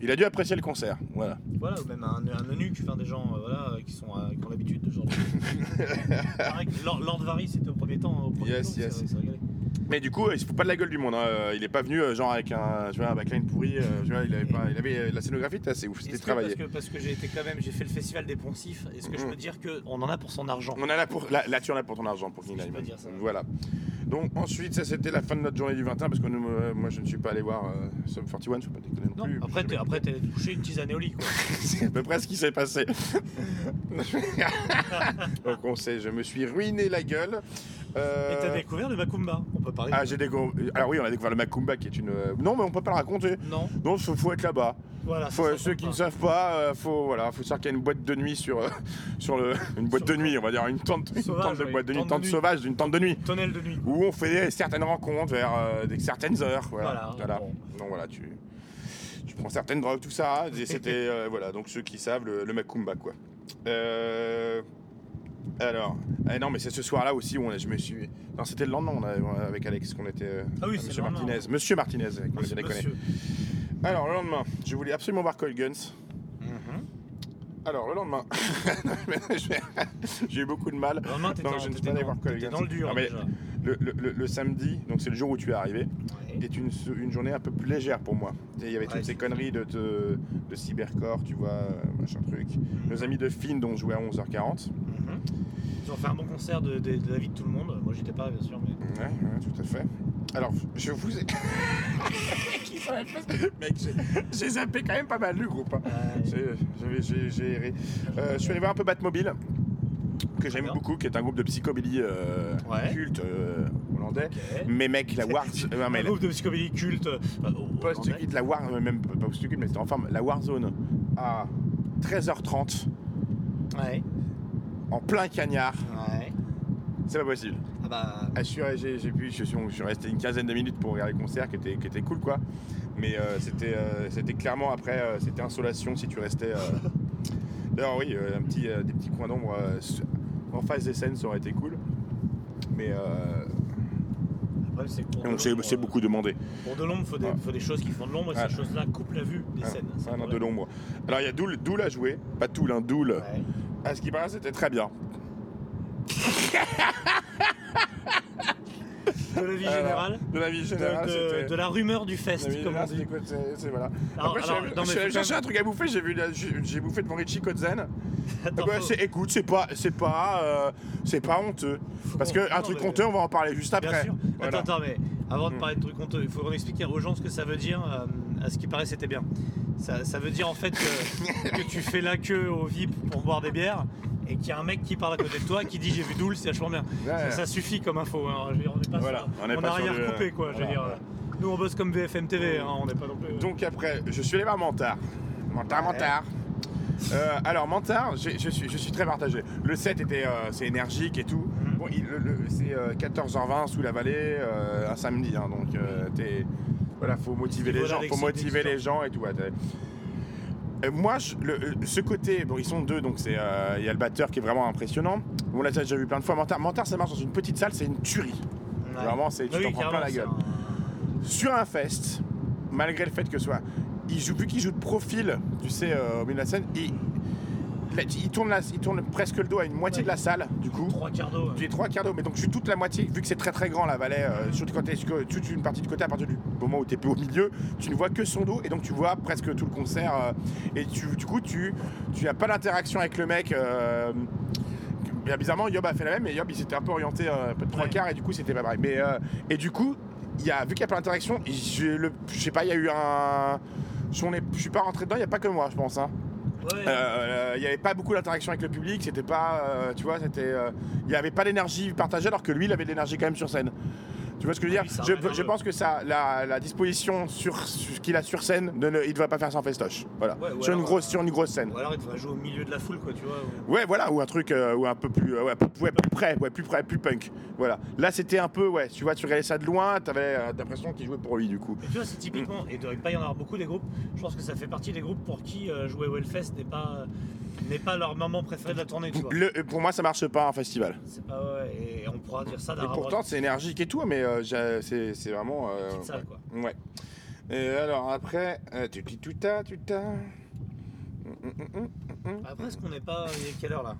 il a dû apprécier le concert. Voilà. Voilà, ou même un, un eunuque, enfin, des gens euh, voilà, euh, qui, sont, euh, qui ont l'habitude de genre Lord, Varys c'était au premier temps. Au premier Yes, yes. C'est- c'est. Mais du coup, il se fout pas de la gueule du monde. hein. Il est pas venu euh, genre avec un, tu vois, un backline pourri. euh, tu vois, il avait pas, il avait la scénographie, assez ouf. C'était travaillé. Parce que, parce que j'ai été quand même, j'ai fait le festival des poncifs. Est-ce que je Mhm. peux dire qu'on en a pour son argent? On a là pour là, là, tu en as pour ton argent pour King Diamond. Voilà. Donc ensuite ça c'était la fin de notre journée du 21 parce que nous, euh, moi je ne suis pas allé voir euh, Sum 41, je peux pas déconner non, Non, plus. après Je- t'es après, t'es touché une tisane au lit quoi. c'est à peu près ce qui s'est passé. Donc on sait, je me suis ruiné la gueule. Euh, Et t'as découvert le Macumba On peut parler Ah j'ai découvert. Alors oui on a découvert le Macumba qui est une. euh, Non mais on peut pas le raconter. Non, Non faut, faut être là-bas. voilà. Faut- ça, ça ceux qui pas. ne savent pas, euh, faut voilà, faut savoir qu'il y a une boîte de nuit sur euh, sur le une boîte Sur de nuit, on va dire une tente, une Sauvage, tente de boîte de nuit, une tente de tente nuit. sauvage, d'une tente de nuit. Tonnelle de nuit. où on fait des- certaines rencontres vers euh, des certaines heures. Voilà. Voilà, bon. Donc voilà, tu, tu prends certaines drogues, tout ça. C'était euh, voilà, donc ceux qui savent le, le Macumba quoi. Euh, alors, ah non mais c'est ce soir-là aussi où on a- je me suis. Non, c'était le lendemain on a- avec Alex qu'on était. euh, Ah oui, c'est Monsieur Martinez, Monsieur Martinez, qu'on les a Monsieur, déconné. Alors le lendemain, je voulais absolument voir Cole Guns. Mhm. Alors le lendemain, j'ai- eu beaucoup de mal. Le lendemain, t'étais je dans- dans le dur mais déjà. Le, le- le- le samedi, donc c'est le jour où tu es arrivé, Ouais. est une, une journée un peu plus légère pour moi. Il y avait Ouais, toutes ces conneries de, de, de cybercore, tu vois, euh, machin truc. Nos amis de Finn dont on jouait à 11h40. Mhm. Ils ont fait un bon concert de, de, de la vie de tout le monde. Moi j'étais pas bien sûr, mais. Ouais, ouais, tout à fait. Alors, je vous ai. Mec, j'ai- zappé quand même pas mal du groupe. hein. J'ai- erré. Euh, je suis allé voir un peu Batmobile, que j'aime beaucoup, qui est un groupe de psychobilly euh, Ouais. culte euh, hollandais. Mais mec, la War. mais un groupe de psychobilly culte. au- post la War, même pas post mais c'était en forme, la Warzone à 13h30, Ouais. en plein cagnard. Ouais. C'est pas possible. Ah bah. Ah, je, suis, j'ai, j'ai pu- je, suis, je suis resté une quinzaine de minutes pour regarder le concert qui était, qui était cool quoi. Mais euh, c'était, euh, c'était clairement après, euh, c'était insolation si tu restais. euh. D'ailleurs, oui, euh, un petit, euh, des petits coins d'ombre euh, en face des scènes ça aurait été cool. Mais euh, problème, c'est pour de donc c'est, l'ombre, c'est beaucoup demandé. Pour de l'ombre, il faut, des- Ouais. faut des choses qui font de l'ombre et ces choses-là coupent la vue des Ah, scènes. ah, non, de l'ombre. Alors il y a Doul, Doul à jouer, pas Toul, un Doul. Ouais. À ce qui paraît, c'était très bien. De la vie générale. De la vie De, générale, de- c'était. de la rumeur du fest, comme on dit. c'est- voilà. Alors- Après, chercher quand un truc à bouffer, j'ai, j'ai, j'ai bouffé de mon Richie Kotzen. C'est- écoute, c'est pas, c'est pas, euh, c'est pas honteux. Parce qu'un non, truc honteux, on va en parler juste Bien après. sûr. Voilà. Attends, attends, mais Avant de Mm. parler de trucs honteux, il faut qu'on explique aux gens ce que ça veut dire. euh, à ce qui paraît, c'était bien. Ça, ça veut dire en fait que, que tu fais la queue au VIP pour boire des bières et qu'il y a un mec qui parle à côté de toi qui dit j'ai vu Doul, c'est vachement bien. Ouais. Ça, ça suffit comme info. hein. Je veux dire, on n'est pas Voilà, on n'est on pas rien le- recoupé quoi. Je veux dire, voilà. nous on bosse comme BFM TV, hein, on n'est pas non plus. Donc après, je suis allé voir Mentard. Mentard, Ouais. Mentard. Euh, alors Mentard, j'ai- je suis, je suis très partagé. Le set était, euh, c'est énergique et tout. Mhm. Bon, c'est euh, 14h20 sous la vallée, euh, un samedi, hein, donc euh, t'es- voilà, faut motiver les gens, faut motiver les gens et tout. ouais, Euh, moi, je- le- euh, ce côté, bon, ils sont deux, donc c'est, euh, il y a le batteur qui est vraiment impressionnant. On l'a déjà vu plein de fois. Mentard, Mentard, ça marche dans une petite salle, c'est une tuerie. Ouais. Vraiment, c'est, tu Oui, t'en prends plein la gueule sur un fest, malgré le fait que ce soit. Il joue, vu qu'il joue de profil, tu sais, euh, au milieu de la scène, il, il, tourne la- il tourne presque le dos à une moitié Ouais. de la salle, du coup. Trois quarts d'eau. Tu es trois quarts d'eau, mais donc je suis toute la moitié, vu que c'est très très grand la vallée, euh, surtout quand tu es toute une partie du côté, à partir du moment où tu es au milieu, tu ne vois que son dos, et donc tu vois presque tout le concert, euh, et tu, du coup tu tu n'as pas d'interaction avec le mec. euh, bien bizarrement, Yob a fait la même, mais Yob il s'était un peu orienté euh, un peu de trois Ouais. quarts, et du coup c'était pas pareil. Mais, et du coup, il y a, vu qu'il n'y a pas d'interaction, je sais pas, il y a eu un. Je je suis pas rentré dedans, il n'y a pas que moi, je pense. hein. Euh, Il n'y avait pas beaucoup d'interaction avec le public, euh, euh, il n'y avait pas d'énergie partagée alors que lui, il avait de l'énergie quand même sur scène. Tu vois ce que je veux dire oui, je, pense que ça, la, la disposition sur, qu'il a sur scène, de ne- il ne devrait pas faire sans festoche. Voilà. Ouais, sur, une grosse, sur une grosse scène. Ou alors il devrait jouer au milieu de la foule, quoi, tu vois. ou- Ouais, voilà, ou un truc euh, ou un peu plus, euh, ouais, plus, ouais, plus près, ouais, plus près, plus punk. Voilà. Là, c'était un peu, ouais, tu vois, tu regardais ça de loin, t'avais euh, l'impression qu'il jouait pour lui, du coup. Et tu vois, c'est typiquement, et il devrait pas y en avoir beaucoup des groupes, je pense que ça fait partie des groupes pour qui jouer au Hellfest n'est pas, n'est pas leur moment préféré de la tournée, tu vois. Le- pour moi, ça marche pas en festival. C'est pas, ouais, et on pourra dire ça d'un Et pourtant, c'est énergique et tout, mais euh, j'ai- c'est c'est vraiment. euh, petite salle, quoi. Ouais. Et alors après, euh, tu dis tout ta, tout ta. Hum, hum, hum, hum. Après, est-ce qu'on n'est pas. Il est quelle heure là?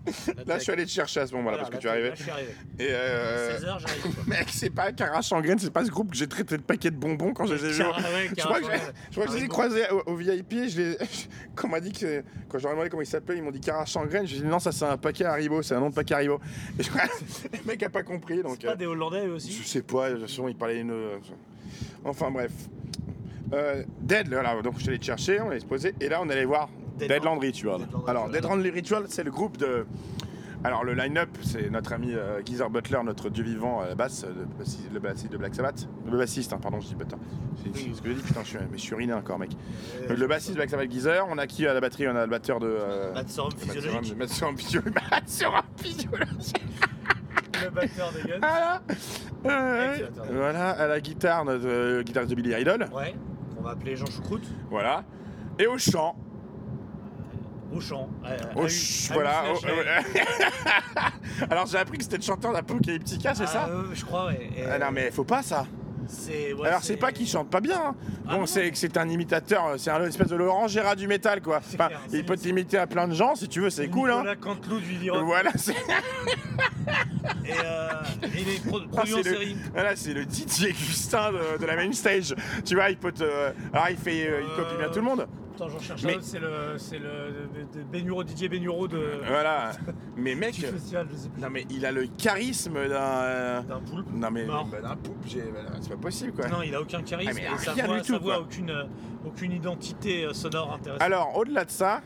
Là, je suis allé te chercher à ce moment-là parce que tu arrivais. Là, je suis arrivé. Et euh, 16h, j'arrive. mec, c'est pas Carache en graines, c'est pas ce groupe que j'ai traité de paquet de bonbons quand je les ai vus. Car- ouais, Je crois que, Carache, j'ai- ouais. je crois que je les ai croisés au, au VIP. Je les, quand on m'a dit que quand je leur ai demandé comment ils s'appelaient, ils m'ont dit Carache en graines. Je dit non, ça c'est un paquet Haribo, c'est un nom de paquet Haribo. Et je crois le mec a pas compris donc. C'est pas euh, des Hollandais eux je aussi sais pas, de toute façon, il parlait une. euh, Enfin bref. Euh, Dead, voilà, donc je suis allé te chercher, on allait se poser, et là on allait voir Deadland Land- Ritual. Deadland Alors. Deadland Ritual, c'est le groupe de. Alors, le line-up, c'est notre ami euh, Geezer Butler, notre dieu vivant à la basse, euh, le bassiste, le de Black Sabbath. Le bassiste, hein, pardon, je dis Butler. C'est ce que j'ai dit, putain, je suis, mais je suis encore, mec. Euh, le bassiste de Black Sabbath Geezer, on a qui à la batterie? On a le batteur de. Euh, Matt Sorum physiologique, Matt Sorum physio- Matt Sorum physiologique. le batteur des Guns. Voilà. Euh, voilà, à la guitare, notre euh, guitariste de Billy Idol. Ouais, qu'on va appeler Jean Choucroute. Voilà. Et au chant. Au chant. euh, Au à ch- U- à voilà. U au- slash, ouais. euh, Alors j'ai appris que c'était le chanteur d'Apocalyptica, c'est Ah, ça euh, Je crois, ouais. Et, Ah non mais faut pas ça. ouais, Alors c'est pas qu'il chante pas bien. hein. Ah bon c'est que c'est un imitateur, c'est un espèce de Laurent Gérard du métal quoi. C'est Enfin, clair, il peut t'imiter à plein de gens si tu veux, c'est cool hein. Canteloup du. Voilà, c'est Et, euh, et pro- Ah, en le- série. voilà, c'est le Didier Gustin de, de la main stage. Tu vois, il peut te. Alors il fait, euh, il copie bien tout le monde. Attends, j'en cherche Mais- un autre, c'est le, c'est le, de- de Benuro, Didier Benuro de, Voilà. Mais mec, du festival, je sais plus. non mais il a le charisme d'un. D'un poulpe. Non mais bah, d'un poupe, j'ai- bah, c'est pas possible quoi. Non, il a aucun charisme Ah, mais et sa rien voix, du tout, sa voix aucune, euh, aucune identité euh, sonore intéressante. Alors au-delà de ça,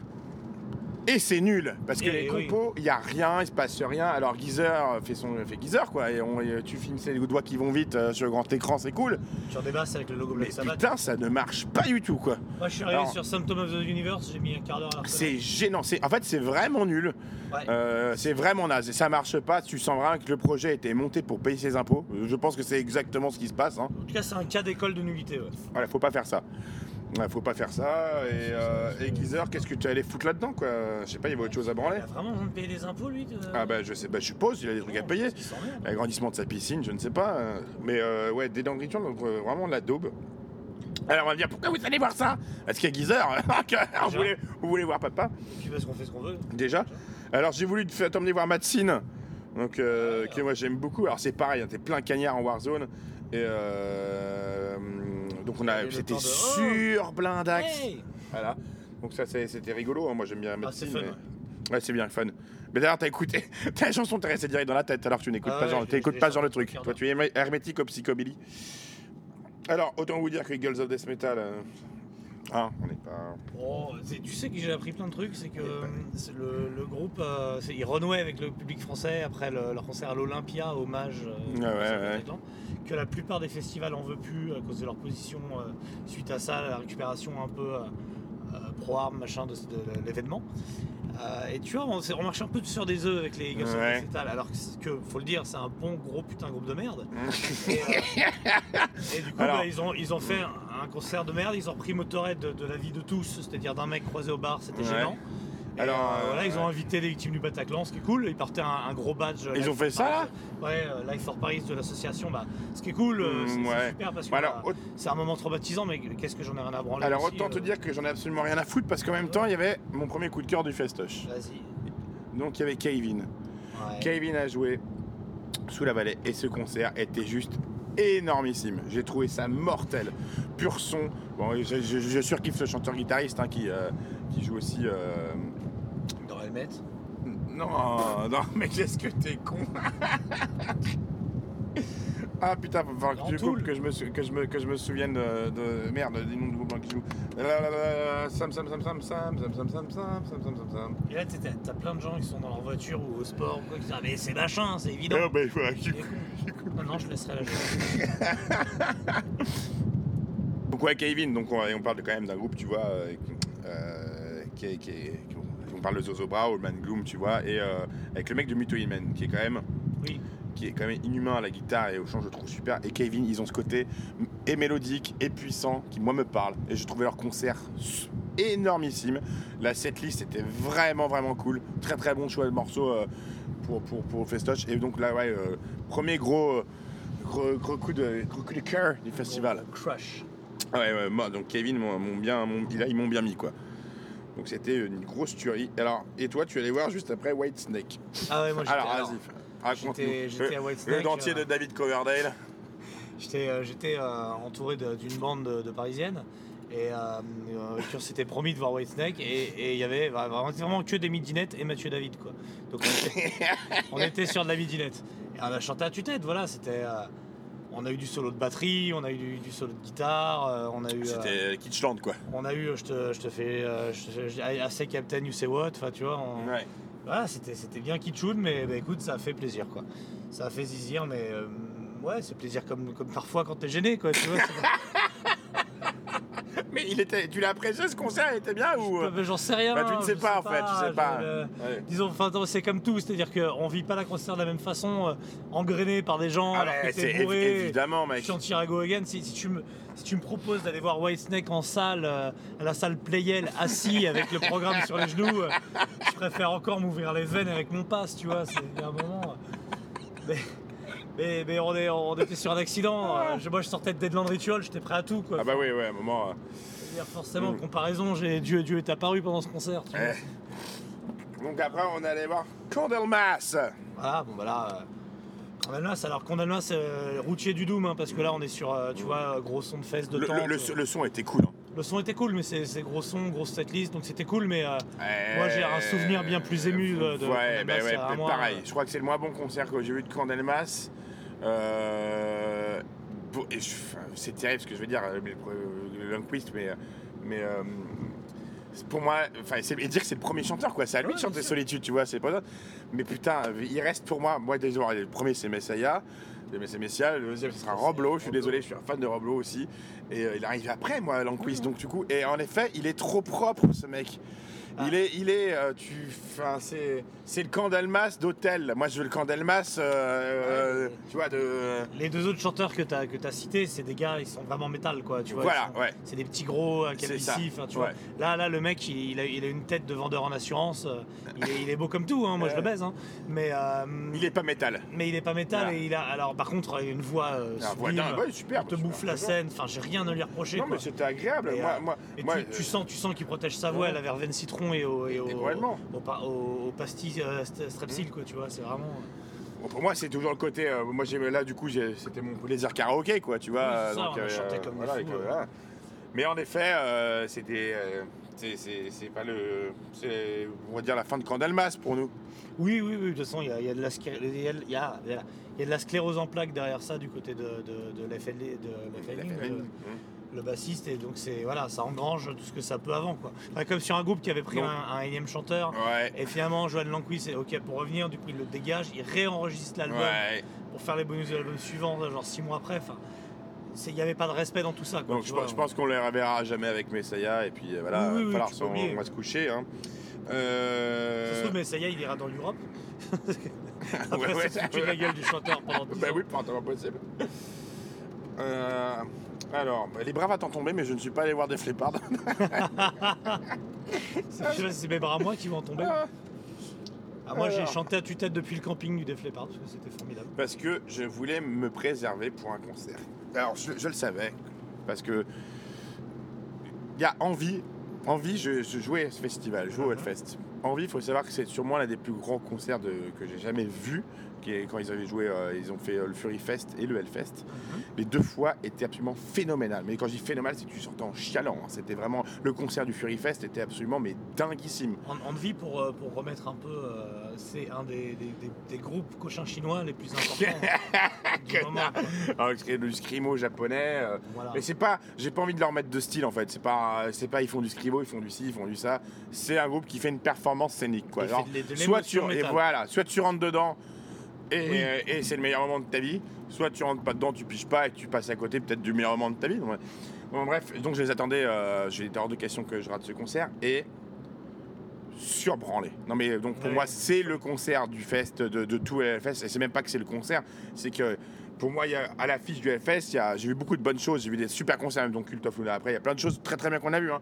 et c'est nul parce que Et les compos, il y a rien, il se passe rien. Alors Geezer fait son fait Geezer quoi et, on- et tu filmes ses doigts qui vont vite euh, sur le grand écran, c'est cool. Sur des basses avec le logo Black Sabbath. putain, ça ne marche pas du tout quoi. Moi, je suis arrivé Alors- sur Symptom of the Universe, j'ai mis un quart d'heure à la C'est gênant. En fait c'est vraiment nul. Ouais. Euh, c'est vraiment naze. Et ça marche pas. Tu sens vraiment que le projet a été monté pour payer ses impôts. Je pense que c'est exactement ce qui se passe. Hein. En tout cas, c'est un cas d'école de nullité. Ouais. Voilà, faut pas faire ça. Ouais, faut pas faire ça. Et, euh, et Geezer, qu'est-ce que tu allais foutre là-dedans quoi? Je sais pas, il y avait autre chose à Il branler. a vraiment besoin de payer des impôts, lui de- Ah bah je sais, bah je suppose, il a des trucs à payer. Il s'emmerde. Agrandissement de sa piscine, je ne sais pas. Mais euh, ouais, des rituel, donc euh, vraiment de la daube. Alors on va me dire pourquoi vous allez voir ça? Parce qu'il y a Geezer. Alors, vous, voulez, vous voulez voir papa Et puis parce qu'on fait ce qu'on veut. Déjà. Alors j'ai voulu te faire t'emmener voir Matsine, donc euh, que moi j'aime beaucoup. Alors c'est pareil, hein, t'es plein cagnard en Warzone. Et euh, donc on a, le c'était sur blindax. Hey Voilà. Donc ça c'était rigolo. hein, Moi j'aime bien Ah, Matsine. c'est fun, mais- Ouais, c'est bien fun. Mais d'ailleurs, t'as écouté, ta chanson t'est restée direct dans la tête alors tu n'écoutes Ah pas, ouais, genre, l'ai pas genre de chanté truc. le Toi, tu es hermétique au psychobilly. Alors, autant vous dire que Girls of Death Metal, euh, hein, on n'est pas. Oh, tu sais que j'ai appris plein de trucs, c'est que le, le groupe, euh, ils renouaient avec le public français après le- leur concert à l'Olympia, hommage euh, ouais, ouais. Bataclan, que la plupart des festivals en veulent plus à cause de leur position euh, suite à ça, la récupération un peu euh, euh, pro-armes, machin de, de l'événement. Euh, et tu vois, on, on marche un peu sur des œufs avec les of Ouais. Alors que, faut le dire, c'est un bon gros putain groupe de merde. Et, euh, et du coup, Alors- bah, ils, ont, ils ont fait un, concert de merde, ils ont repris Motorhead de, de la vie de tous, c'est-à-dire d'un mec croisé au bar, c'était Ouais. gênant. Et, Alors, euh, euh, voilà, ils ont ouais. invité les victimes du Bataclan, ce qui est cool. Ils partaient un, un gros badge. Ils Life ont fait ça, là Paris. Ouais, euh, Life for Paris de l'association, bah, ce qui est cool, euh, Mm, c'est ouais. super parce que Bah bah, c'est un moment traumatisant, mais qu'est-ce que j'en ai rien à branler. Alors aussi, autant te euh, dire que j'en ai absolument rien à foutre parce qu'en même temps il y avait mon premier coup de cœur du festoche. Vas-y. Donc il y avait Kevin. Ouais. Kevin a joué sous la vallée et ce concert était juste énormissime. J'ai trouvé ça mortel. Pur son. Bon, je, je, je surkiffe ce chanteur guitariste hein, qui, euh, qui joue aussi. euh, Dans Helmet? Non, non, mais qu'est-ce que t'es con Ah putain, falloir que Rantoul. coupes, que je me, sou- que je me, que je me souvienne de, de- Merde, des noms de groupes qui jouent. La, la, la, la, Sam, Sam, Sam, Sam, Sam, Sam, Sam, Sam, Sam, Sam, Sam, Sam, Sam. Et là, t'as- t'as t'as plein de gens qui sont dans leur voiture ou au sport, ou quoi, qui disent Ah, mais c'est machin, c'est évident. Ah, bah, Il est con. Non, non, je laisserai la chose. Donc ouais, Kevin, donc on, on parle quand même d'un groupe, tu vois, euh, euh, qui est, qui est- qui- on parle de Zozobra, Old Man Gloom, tu vois, et euh, avec le mec de Mutoid Man, qui est quand même. Qui est quand même inhumain à la guitare et au chant, je trouve super. Et Kevin, ils ont ce côté et mélodique et puissant qui moi me parle. Et j'ai trouvé leur concert énormissime. La setlist était vraiment vraiment cool. Très très bon choix de morceaux euh, pour, pour, pour festoche. Et donc là, ouais, euh, premier gros, euh, gros, gros coup de, gros coup de cœur du festival. Crush. Ouais, ouais, moi, donc Kevin m'ont m'ont bien, ils m'ont bien mis quoi. Donc c'était une grosse tuerie. Alors, et toi, tu allais voir juste après White Snake. Ah ouais, moi j'étais. Alors, alors, vas-y. J'étais- à White Le Snake, dentier euh, de David Coverdale. J'étais euh, euh, entouré d'une bande de, de parisiennes et euh, euh, s'était promis de voir Whitesnake et et il y avait vra- vraiment, vraiment que des midinettes et Mathieu David quoi. Donc on était, on était sur de la midinette. Et on a chanté à tue-tête, voilà, c'était. euh, on a eu du solo de batterie, on a eu du, du solo de guitare, euh, on a eu. euh, C'était Kitschland quoi. on a eu, euh, je te, je te fais, euh, je te- say Captain, you say what, enfin tu vois. on- Ouais. Voilà, c'était, bien kitschoun, mais bah, écoute, ça a fait plaisir, quoi. Ça a fait zizir, mais euh, ouais, c'est plaisir comme, comme parfois quand t'es gêné, quoi, tu vois. il était, tu l'as apprécié ce concert, il était bien ou j'en sais rien. Bah, tu ne sais pas, en fait, tu sais pas. Ouais. Disons, enfin, c'est comme tout, c'est-à-dire qu'on vit pas la concert de la même façon, euh, engrainé par des gens, Ah alors que bourré. évi- évidemment, mec. Chantier à go again, si, si tu me, si tu me proposes d'aller voir Whitesnake en salle, euh, à la salle Playel, assis avec le programme sur les genoux, euh, je préfère encore m'ouvrir les veines avec mon pass, tu vois. C'est un moment. euh, mais, mais, mais on, est, on était sur un accident. euh, je- moi, je sortais de Deadland Ritual, j'étais prêt à tout, quoi. Ah bah oui, ouais, à un moment. euh, C'est-à-dire, forcément, Mm. comparaison, j'ai, Dieu, Dieu est apparu pendant ce concert. tu vois. eh. Donc après, on allait voir Candlemas. Voilà, bon bah là. euh, Condalmas, alors Condalmas, c'est euh, routier du Doom, hein, parce que là on est sur, euh, tu vois, euh, gros son de fesses de Le, tente. le- le- le son était cool. hein. Le son était cool, mais c'est c'est gros son, grosse setlist, donc c'était cool, mais euh, Moi, j'ai un souvenir bien plus ému de- de ouais, Candlemas, bah ouais, pareil. euh, Je crois que c'est le moins bon concert que j'ai vu de Candlemas. Euh, c'est terrible ce que je veux dire, euh, mais le, Lundqvist, mais, mais euh, pour moi, enfin, c'est- et dire que c'est le premier chanteur, quoi. C'est à lui de chanter. Solitude, tu vois. C'est pas ça. Mais putain, il reste pour moi. Moi, désolé, le premier c'est Messiah. C'est Messia, le deuxième ce sera Roblo, je suis désolé, je suis un fan de Roblo aussi. Et euh, il arrive après moi, Lanquist, donc du coup, et en effet, il est trop propre ce mec. Ah. Il est, il est, euh, tu, enfin, c'est, c'est le camp d'Almas d'hôtel. Moi, je veux le camp d'Almas, euh, euh, Ouais. tu vois, de. Les deux autres chanteurs que tu as, que as cités, c'est des gars, ils sont vraiment métal, quoi. Tu vois, Voilà, sont- ouais. C'est des petits gros, calvitie, enfin, tu ouais. vois. Là, là, le mec, il, il a, il a une tête de vendeur en assurance. Il est, il est beau comme tout, hein, moi je le baise. hein. Mais, euh, Il est pas métal. mais il est pas métal Voilà. et il a. Alors, par contre, une voix Ah, ouais, ouais, super. il te bouffe la scène. Enfin, j'ai rien à lui reprocher. Non, quoi. mais c'était agréable. Et, moi, moi, Et moi, tu, tu sens, tu sens qu'il protège sa voix à la verveine citron et au, et au, au, au- au pastis euh, st- strepsil, quoi, tu vois, c'est vraiment. bon, pour moi, c'est toujours le côté. euh, moi, j'ai, là, du coup, c'était mon plaisir karaoké, quoi, tu vois. Oui, c'est ça, donc, on a chanté comme voilà, fous, euh. voilà. Mais en effet, euh, c'était, euh, c'est- pas le. C'est, on va dire, la fin de Candalmas pour nous. Oui, oui, oui, de toute façon, il y a, y a de la sclé- il y a- y a- de la sclérose en plaques derrière ça du côté de, de, de de La le, bassiste, et donc c'est voilà, ça engrange tout ce que ça peut avant. Quoi. Enfin, comme sur un groupe qui avait pris un, un énième chanteur, Ouais. et finalement, Johan Lanqui, c'est ok pour revenir, du coup, il le dégage, il réenregistre l'album Ouais. pour faire les bonus de l'album suivant, genre six mois après. Enfin, il n'y avait pas de respect dans tout ça. Quoi, Donc je, vois. pense- je pense qu'on les reverra jamais avec Messiah et puis euh, voilà, Oui, oui, falloir on va se coucher. Hein. Ça se Euh... trouve, ça est, il ira dans l'Europe. Après, Ouais, de la gueule du chanteur pendant 10 Bah ans. oui, possible. Euh, alors, bah, les braves attendent tomber, mais je ne suis pas allé voir des flépards. Je sais pas si c'est mes bras à moi qui vont en tomber. Ah, moi, j'ai Alors. chanté à tue-tête depuis le camping du Def Leppard parce que c'était formidable. parce que je voulais me préserver pour un concert. Alors, je, je le savais, parce que il y a envie. Envie, je, je jouais à ce festival, je jouais au Hellfest. Envie, il faut savoir que c'est sûrement l'un des plus grands concerts de- que j'ai jamais vu. Qui est, quand ils avaient joué, euh, ils ont fait euh, le Fury Fest et le Hellfest. Les deux fois étaient absolument phénoménales. Mais quand je dis phénoménal, c'est que tu sortais en chialant. hein. C'était vraiment le concert du Fury Fest était absolument mais dinguissime. En, pour, euh, pour remettre un peu, c'est un des, des- des- des groupes cochins chinois les plus importants du moment. Alors, le scrimo japonais. Voilà. Mais c'est pas, j'ai pas envie de leur mettre de style en fait. C'est pas, c'est pas ils font du scrimo, ils font du ci, ils font du ça. C'est un groupe qui fait une performance scénique quoi. Alors, de l'é- de soit tu, l'émotion et voilà, soit tu rentres dedans et, Oui. euh, et c'est le meilleur moment de ta vie. Soit tu rentres pas dedans, tu piges pas et tu passes à côté peut-être du meilleur moment de ta vie. Donc. Bon, bref, donc je les attendais. Euh, J'ai été hors de question que je rate ce concert et surbranlé. Non mais donc pour Ouais. moi c'est le concert du fest de, de tout Hellfest et c'est même pas que c'est le concert, c'est que pour moi y a, à l'affiche du a- j'ai vu beaucoup de bonnes choses, j'ai vu des super concerts même donc Cult of Luna après, il y a plein de choses très très bien qu'on a vu. hein.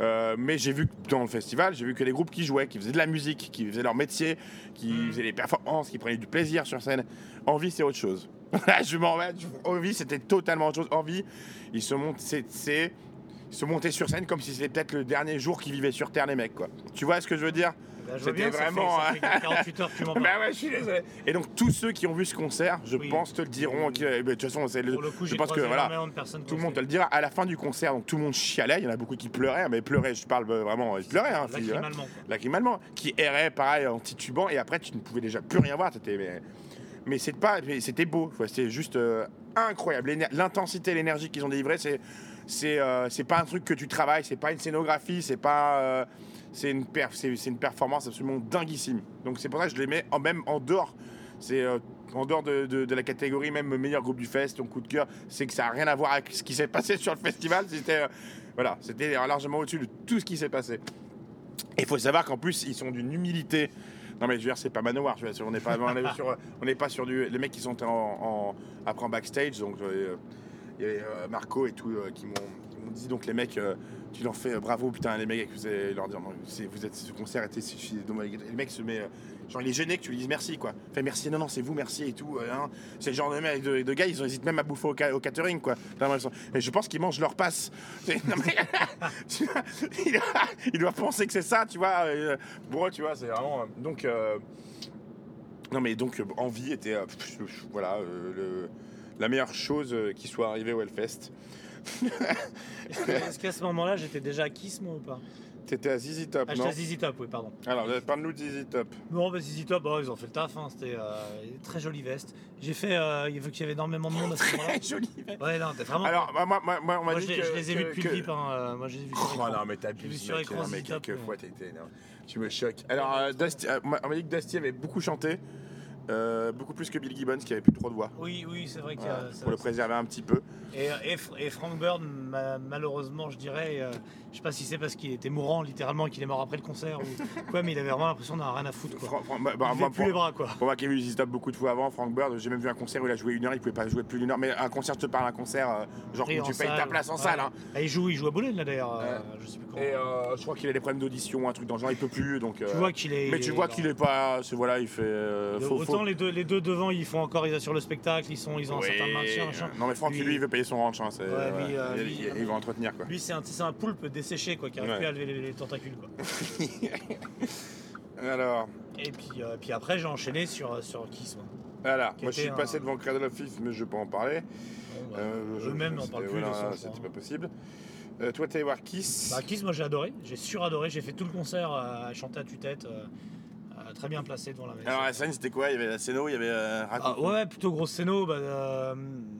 Euh, mais j'ai vu que dans le festival, j'ai vu que les groupes qui jouaient, qui faisaient de la musique, qui faisaient leur métier, qui Mm. faisaient des performances, qui prenaient du plaisir sur scène. Envie, c'est autre chose. je m'en vais. Envie, c'était totalement autre chose. Envie, ils se montent, c'est, se sur scène comme si c'était peut-être le dernier jour qu'ils vivaient sur Terre, les mecs, quoi. Tu vois ce que je veux dire? C'était ça fait- vraiment, ça hein. fait 48 heures que tu m'en parles. Bah ouais, je suis désolé. Et donc tous ceux qui ont vu ce concert, je Oui. pense te le diront. qui- bah, De toute façon, c'est le- Pour le coup, je pense que voilà, tout le monde te le dira. À la fin du concert, donc tout le monde chialait. Il y en a beaucoup qui pleuraient, mais pleuraient. Je parle euh, vraiment, ils pleuraient. Hein, hein. lacrimalement. Lacrimalement, qui erraient pareil en titubant. Et après, tu ne pouvais déjà plus rien voir. C'était, mais, c'est pas, c'était beau. C'était juste euh, incroyable. L'intensité, l'énergie qu'ils ont délivrée, c'est, c'est, euh, c'est pas un truc que tu travailles. C'est pas une scénographie. C'est pas. euh, c'est une, perf- une performance absolument dinguissime. Donc c'est pour ça que je les mets en, même en dehors. C'est euh, en dehors de, la catégorie même meilleur groupe du fest, ton coup de cœur, c'est que ça n'a rien à voir avec ce qui s'est passé sur le festival. C'était euh, voilà, largement au-dessus de tout ce qui s'est passé. Et il faut savoir qu'en plus ils sont d'une humilité. Non mais je veux dire c'est pas dire, on n'est pas sur on n'est pas sur du les mecs qui sont en, après en backstage donc il y avait Marco et tout euh, qui m'ont dit donc les mecs tu leur fais euh, bravo putain les mecs vous allez leur dire non, vous êtes ce concert était suffisant le mec se met euh, genre il est gêné que tu lui dises merci quoi. Fait merci non non c'est vous merci et tout euh, hein. c'est le genre de, mec, de, gars ils hésitent même à bouffer au, au catering quoi. Et je pense qu'ils mangent leur passe. Tu vois, il, doit, penser que c'est ça tu vois pour tu vois c'est vraiment donc non mais donc envie était voilà le- la meilleure chose qui soit arrivée au Hellfest Est-ce qu'à ce moment-là, j'étais déjà à Kiss, moi, ou pas? T'étais à ZZ Top Ah, non j'étais à ZZ Top, oui, pardon. alors parle-nous de ZZ Top Non, bah, ZZ Top, bah, ils ont fait le taf, hein, c'était euh, très jolie veste. J'ai fait, euh, il vu qu'il y avait énormément de monde à ce moment-là. Très joli Ouais, non, t'es vraiment. alors moi, moi, moi, moi, on m'a moi, dit je, les- que- je les ai vus depuis que- le clip, hein, euh, moi, je les ai vus sur Oh écran. non mais J'ai vu sur écran, non, mais quelques fois t'étais tu me choques alors euh, Dusty- euh, on m'a dit que Dusty avait beaucoup chanté euh, beaucoup plus que Bill Gibbons qui avait plus trop de voix Oui, oui, c'est vrai qu'il y a. Voilà, pour le préserver un petit peu Et, et, Fr- et Frank Bird, ma- malheureusement, je dirais, euh, je sais pas si c'est parce qu'il était mourant littéralement et qu'il est mort après le concert ou quoi, mais il avait vraiment l'impression d'en rien à foutre. Quoi. Fran- Fran- bah, bah, il levait plus pour- les bras, quoi. Pour moi qui ai vu beaucoup de fois avant, Frank Bird, j'ai même vu un concert où il a joué une heure, il pouvait pas jouer plus d'une heure. Mais un concert, je te parle, un concert, euh, genre où tu payes ta place en ouais. salle. hein. Ah, il joue, il joue à Boulogne là d'ailleurs. euh, je sais plus quand. Et je crois qu'il a des problèmes d'audition, un truc dans le genre, il peut plus. Donc, tu vois qu'il est. mais tu vois qu'il est pas. c'est- Voilà, il fait. faut- les deux, les deux devant, ils font encore, ils assurent le spectacle, ils sont, ils ont Oui, un certain maintien, machin. euh, Non, mais Franck, lui, Lui- il veut payer son ranch. hein, Ouais, euh, lui, euh, il, il- il va entretenir quoi. Lui, c'est un, poulpe desséché, quoi, qui arrive Ouais. plus à lever les, les tentacules, quoi. Alors, Et puis, euh, puis après, j'ai enchaîné sur, sur Kiss. moi. Voilà, moi je suis passé un- devant Cradle of Filth, mais je vais pas en parler. Bon, bah, Euh, je- Eux-mêmes n'en parlent plus. voilà, C'était pas possible. Euh, toi, t'es allé voir Kiss. Bah, Kiss, moi j'ai adoré, j'ai suradoré, j'ai fait tout le concert à chanter à tue-tête, très bien placé devant la maison. Alors la scène, c'était quoi? Il y avait la scéno, il y avait. euh, Ah, ouais, plutôt gros scéno, bah, euh,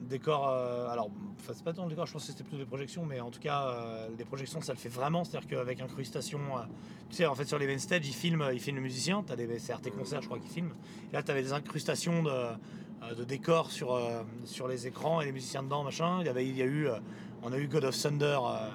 décor. euh, alors, c'est pas tant le décor, je pense que c'était plutôt des projections, mais en tout cas, euh, des projections, ça le fait vraiment. C'est-à-dire qu'avec incrustation, euh, tu sais, en fait, sur les main stage, ils filment, ils filment le musicien. T'as des CRT concerts, je crois, qu'ils filment. Et là, t'avais des incrustations de, euh, de décors sur, euh, sur les écrans et les musiciens dedans, machin. Il y avait, il y a eu, euh, on a eu God of Thunder. euh,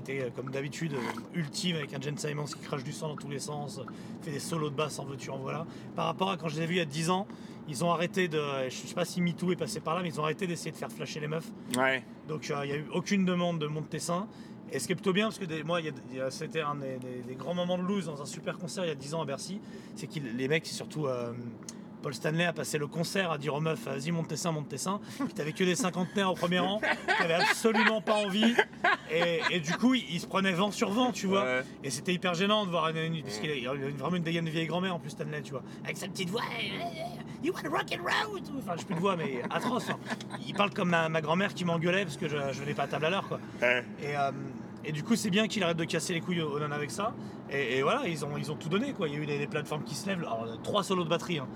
qui était euh, comme d'habitude euh, ultime avec un Jen Simons qui crache du sang dans tous les sens, fait des solos de basse en veux-tu en voilà. Par rapport à quand je les ai vus il y a 10 ans, ils ont arrêté de. Je sais pas si MeToo est passé par là, mais ils ont arrêté d'essayer de faire flasher les meufs. Ouais. Donc euh, il n'y a eu aucune demande de monte tes seins. Et ce qui est plutôt bien, parce que des- moi, c'était un des, des- des grands moments de loose dans un super concert il y a 10 ans à Bercy, c'est que les mecs, surtout euh, Paul Stanley, a passé le concert à dire aux meufs vas-y, monte tes seins, monte tes seins. Puis t'avais que des cinquantenaires au premier rang, qui avaient absolument pas envie. Et, et du coup, il, il se prenait vent sur vent, tu vois. Ouais. Et c'était hyper gênant de voir une, une- parce qu'il a, il a vraiment une dégaine de vieille grand-mère en plus Stanley, tu vois, avec sa petite voix. You want rock and roll? Enfin, j'ai plus de voix, mais atroce. hein. Il parle comme ma, ma grand-mère qui m'engueulait parce que je, je venais pas à table à l'heure, quoi. Ouais. Et, euh, et du coup, c'est bien qu'il arrête de casser les couilles au nanan avec ça. Et, et voilà, ils ont, ils ont tout donné, quoi. Il y a eu des, des plateformes qui se lèvent. Alors, trois solos de batterie. hein.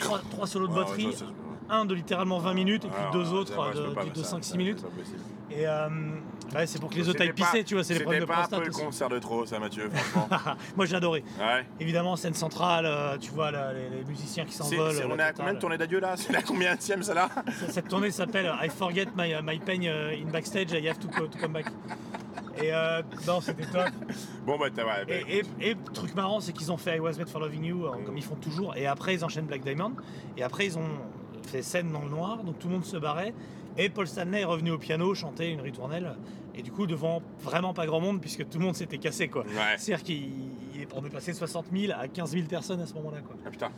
Trois, trois solos de Ouais, batterie. ouais, ça, c'est- un de littéralement 20 minutes et puis Alors, deux euh, autres je de, peux pas, de mais ça, 5-6 ça, minutes. Et euh, ouais, c'est pour que les autres C'était aillent pisser, tu vois, c'est les problèmes de C'était pas un peu prostate. le concert de trop, ça, Mathieu, franchement. Moi j'ai adoré. ouais. Évidemment, scène centrale, euh, tu vois là, les, les musiciens qui s'envolent. la on est à combien de tournées d'adieu là? C'est la combien de ça là Cette tournée s'appelle I Forget My, my Pain euh, in Backstage, I Have to, co- to Come Back. Et euh, non, c'était top. Bon, bah, t'as ouais, bah, Et, et, et truc marrant, c'est qu'ils ont fait I Was Made for Loving You, euh, comme ils font toujours. Et après, ils enchaînent Black Diamond. Et après, ils ont fait scène dans le noir, donc tout le monde se barrait. Et Paul Stanley est revenu au piano chanter une ritournelle. Et du coup, devant vraiment pas grand monde, puisque tout le monde s'était cassé, quoi. Ouais. C'est-à-dire qu'on est passé de 60 000 à 15 000 personnes à ce moment-là, quoi. Ah putain.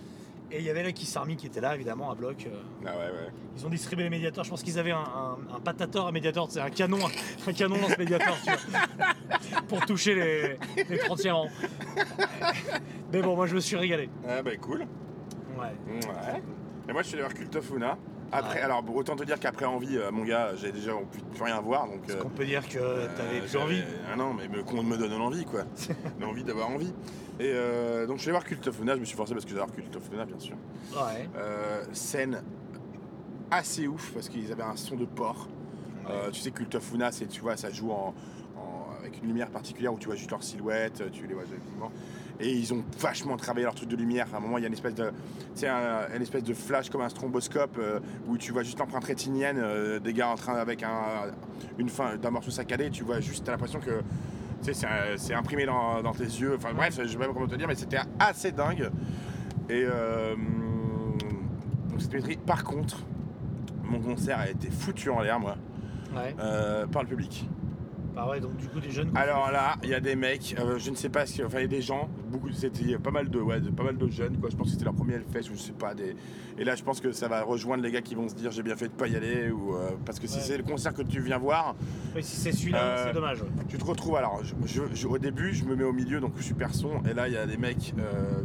Et il y avait la Kiss Army qui était là, évidemment, à bloc. euh, Ah ouais, ouais. ils ont distribué les médiateurs. Je pense qu'ils avaient un, un, un patator à médiator, c'est un canon, un canon dans ce médiator, tu vois, pour toucher les, les 30e rangs. Mais bon, moi je me suis régalé. Ah bah, cool. Ouais. Ouais. Et moi, je suis allé voir Cult of Luna. Après, Ouais. alors, autant te dire qu'après Envie, euh, mon gars, j'ai déjà pu plus rien voir. Donc, euh, On peut dire que t'avais Euh, plus j'avais- envie. Ah non, mais qu'on me donne l'envie, quoi. L'envie d'avoir envie. Et donc je suis allé voir Cult of Luna, je me suis forcé parce que j'adore Cult of Luna, bien sûr. Ouais. Scène assez ouf parce qu'ils avaient un son de porc. Euh, tu sais, Cult of Luna, c'est, tu vois, ça joue en, en- avec une lumière particulière où tu vois juste leur silhouette, tu les vois effectivement. Et ils ont vachement travaillé leur truc de lumière. À un moment, il y a une espèce de, un- une espèce de flash comme un stromboscope euh, où tu vois juste l'empreinte rétinienne euh, des gars en train avec un, une fin d'un morceau saccadé. Tu vois juste, t'as l'impression que sais, c'est, imprimé dans, dans tes yeux. Enfin bref, je sais pas comment te dire, mais c'était assez dingue. Et euh, donc c'était maîtrise. Par contre, mon concert a été foutu en l'air, moi, Ouais. euh, par le public. Bah ouais, donc du coup, des jeunes. Alors là, il y a des mecs, euh, je ne sais pas ce que, enfin il y a des gens, beaucoup, c'était pas mal de, ouais, de- pas mal de jeunes, quoi. Je pense que c'était leur premier Hellfest ou je sais pas. Des... Et là, je pense que ça va rejoindre les gars qui vont se dire j'ai bien fait de pas y aller ou euh, parce que si Ouais. c'est le concert que tu viens voir, Oui, si c'est celui-là, Euh, c'est dommage. ouais. tu te retrouves alors. je- je- je- au début, je me mets au milieu, donc super son, et là il y a des mecs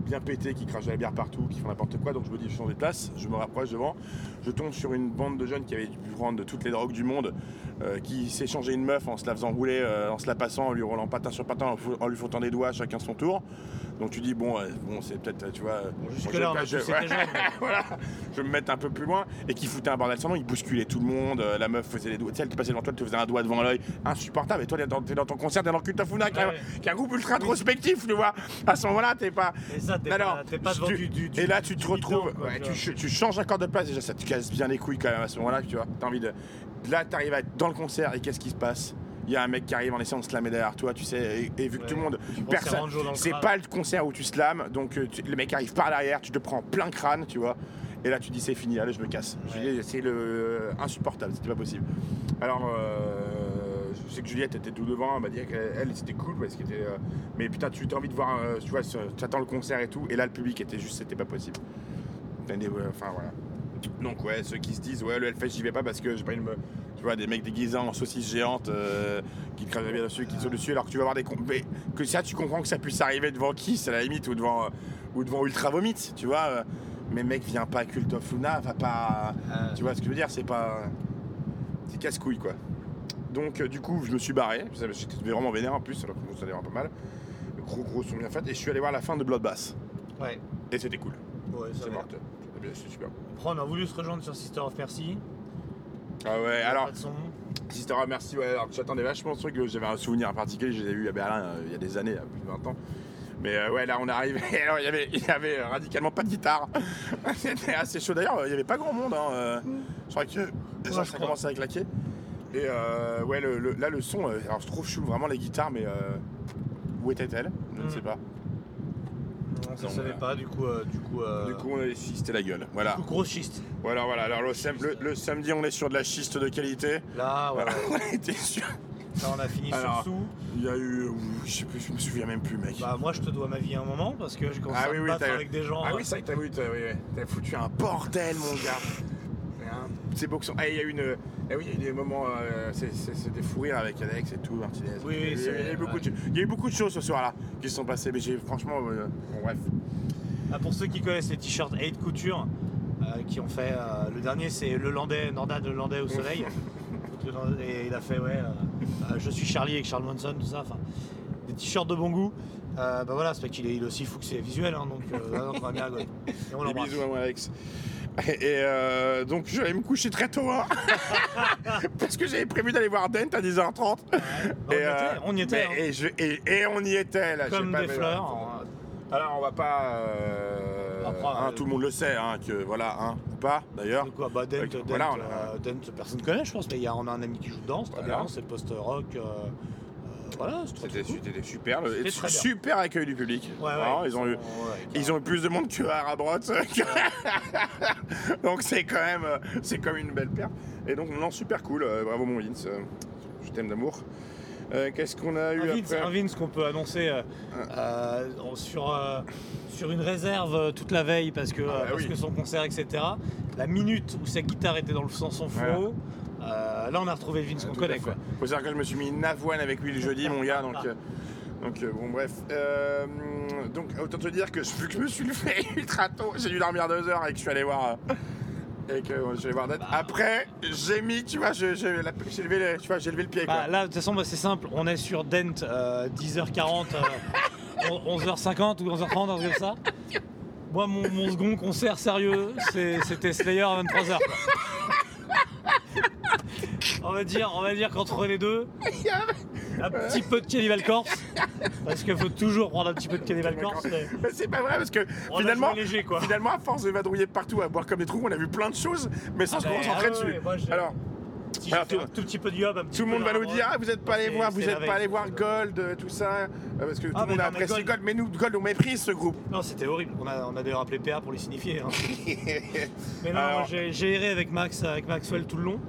bien pétés qui crachent de la bière partout, qui font n'importe quoi. Donc je me dis je change de place, je me rapproche devant, je tombe sur une bande de jeunes qui avaient dû prendre toutes les drogues du monde, euh, qui s'échangeaient une meuf en se la faisant rouler, euh, en se la passant, en lui roulant patin sur patin, en, lui foutant des doigts, chacun son tour. Donc tu dis bon, euh, bon c'est peut-être, tu vois. Bon, Jusque-là, je- ouais. voilà, vais me mettre un peu plus loin et qui foutait un bordel sans nom, il bousculait tout le monde, la meuf faisait les doigts, tu sais, elle te passait devant toi, elle te faisait un doigt devant l'œil, insupportable. Et toi, t'es dans, dans ton concert, t'es dans of Luna, qui, un- Ouais. qui est un groupe ultra introspectif, tu vois. À ce moment-là, t'es pas. Et ça, t'es Alors, pas, t'es pas devant tu- du, du- du- et là, tu te retrouves, ouais, tu changes encore de place, déjà, ça te casse bien les couilles quand même à ce moment-là, tu vois. T'as envie de. Là, t'arrives à être dans le concert et qu'est-ce qui se passe? Il y a un mec qui arrive en essayant de slammer derrière toi, tu sais, et, et vu que Ouais. tout le monde. Personne. C'est pas le concert où tu slams, donc euh, tu- le mec arrive par derrière, tu te prends plein crâne, tu vois. Et là, tu dis c'est fini, allez, je me casse. Ouais. C'est le euh, insupportable, c'était pas possible. Alors, euh, je sais que Juliette était tout devant, elle m'a dit qu'elle elle, c'était cool parce qu'elle était. euh, mais putain, tu as envie de voir, euh, tu vois, tu attends le concert et tout, et là, le public était juste, c'était pas possible. Enfin, voilà. Donc, ouais, ceux qui se disent, ouais, le Hellfest, j'y vais pas parce que j'ai pas une. me- Tu vois, des mecs déguisés en saucisses géantes euh, qui te crèvent bien dessus, qui te sautent dessus, alors que tu vas voir des. Mais que ça, tu comprends que ça puisse arriver devant Kiss à la limite ou devant, euh, ou devant Ultra Vomit, tu vois. euh, Mais mec, viens pas à Cult of Luna, va pas. Tu vois ce que je veux dire C'est pas. C'est casse-couille quoi. Donc du coup, je me suis barré. J'étais vraiment vénère en plus, alors que ça allait un peu mal. Les gros gros sont bien faits. Et je suis allé voir la fin de Bloodbath. Ouais. Et c'était cool. Ouais, C'est va. C'est super. Après, on a voulu se rejoindre sur Sister of Mercy. Ah ouais, alors. Sister of Merci, ouais, alors j'attendais vachement ce truc, euh, j'avais un souvenir particulier, je les ai vus à Berlin euh, il y a des années, il y a plus de 20 ans. Mais euh, ouais, là on arrive, et alors il y avait, il y avait radicalement pas de guitare. C'était assez chaud d'ailleurs, il y avait pas grand monde. Hein, je crois que ça, je ça commençait à claquer. Et euh, ouais, le- le- là le son, alors je trouve chou vraiment les guitares, mais où était-elle Je ne Mm. sais pas. Non, ça Donc, savait voilà. pas, du coup. euh, du coup, euh, Du coup, on a schisté la gueule. Voilà. du coup, gros schiste. Voilà, voilà. Alors le, sam- le- le samedi, on est sur de la schiste de qualité. Là, Voilà, on était sûr. Là, on a fini Alors, sur sous. Il y a eu, je sais plus, je me souviens même plus, mec. Bah, moi, je te dois ma vie à un moment parce que j'ai commencé Ah à oui, me oui, battre avec des gens. Ah euh, oui, que t'as oui, t'as- oui, oui. T'as foutu un bordel, mon gars. Que son- Ah, il y a eu une. Ah oui, il y a eu des moments. euh, c'est- des fous rires avec Alex et tout, Martinez. Oui, oui, il, y a, c'est- il y a eu beaucoup de, il y a eu beaucoup de choses ce soir-là qui se sont passées, mais j'ai franchement. euh, bon, bref. Ah, pour ceux qui connaissent les t-shirts 8 Couture, euh, qui ont fait. euh, le dernier, c'est le Landais, Nordad, le Landais au soleil. Et il a fait, ouais, Je suis Charlie avec Charles Manson, tout ça. Enfin, des t-shirts de bon goût. Bah voilà, c'est qu'il est, il est aussi fou que c'est visuel, hein, donc on va bien rigoler. Et on Des l'embrasse. bisous à moi, Alex. Et euh, donc, je vais me coucher très tôt, hein, parce que j'avais prévu d'aller voir Dent à 10h30. Bah, on, y Et, était, euh, on y était, mais- hein. et, je- et- et on y était, là. j'ai comme pas- des fleurs. hein. Alors, on va pas. euh, Après, hein, euh, tout le monde le sait, hein, que voilà, hein, ou pas d'ailleurs. De quoi Bah Dent, Dent, voilà, on a- euh, Dent, personne connaît je pense, mais il y a, on a un ami qui joue dedans, c'est très Voilà. bien, c'est post-rock. euh, euh, voilà, C'était cool. super, le- super accueil du public. Ouais, ouais, Vraiment, ils, ont eu, ouais, ils ont eu plus de monde que à Rabrot. Donc c'est quand même, euh, c'est comme une belle paire. Et donc non, super cool. euh, bravo mon Vince, euh, je t'aime d'amour. Euh, Qu'est-ce qu'on a eu Un Vince, après un Vince qu'on peut annoncer euh, euh, sur, sur une réserve toute la veille parce que, Ah bah parce oui. que son concert, etc. La minute où sa guitare était dans le sens son Voilà. Euh, là on a retrouvé le Vince qu'on connaît. Quoi. Faut savoir que je me suis mis une avoine avec lui le jeudi, mon gars. Donc, euh, donc euh, bon, bref. Donc, autant te dire que vu que je me suis levé ultra tôt, j'ai dû dormir deux heures et que je suis allé voir. et que je allé voir Dent. Après, j'ai mis, tu vois, j'ai levé, le- tu vois, j'ai levé le pied. Quoi. Bah, là, de toute façon, bah, c'est simple. On est sur Dent euh, 10h40, euh, 11h50 ou 11h30, un truc comme ça. Moi, mon, mon second concert sérieux, c'était Slayer à 23h. On va dire, on va dire qu'entre les deux, un petit peu de Cannibal Corpse, parce qu'il faut toujours prendre un petit peu de Cannibal Corpse. mais Mais c'est pas vrai parce que On a finalement, joué léger, quoi. finalement, à force de vadrouiller partout, à boire comme des trous, on a vu plein de choses, mais sans Ah se concentrer ah dessus. ouais, moi, j'ai- Alors, si Alors, tout- un tout petit peu de yob, un petit tout le monde va nous dire ah, vous n'êtes pas allé voir, vous n'êtes pas allé voir Gold, euh, tout ça, euh, parce que tout Ah, le monde a apprécié Gold- mais nous, Gold, on méprise ce groupe. Non, c'était horrible. On a, on a d'ailleurs appelé PA pour les signifier. hein. Mais non, Alors- j'ai erré avec Max, avec Maxwell tout le long.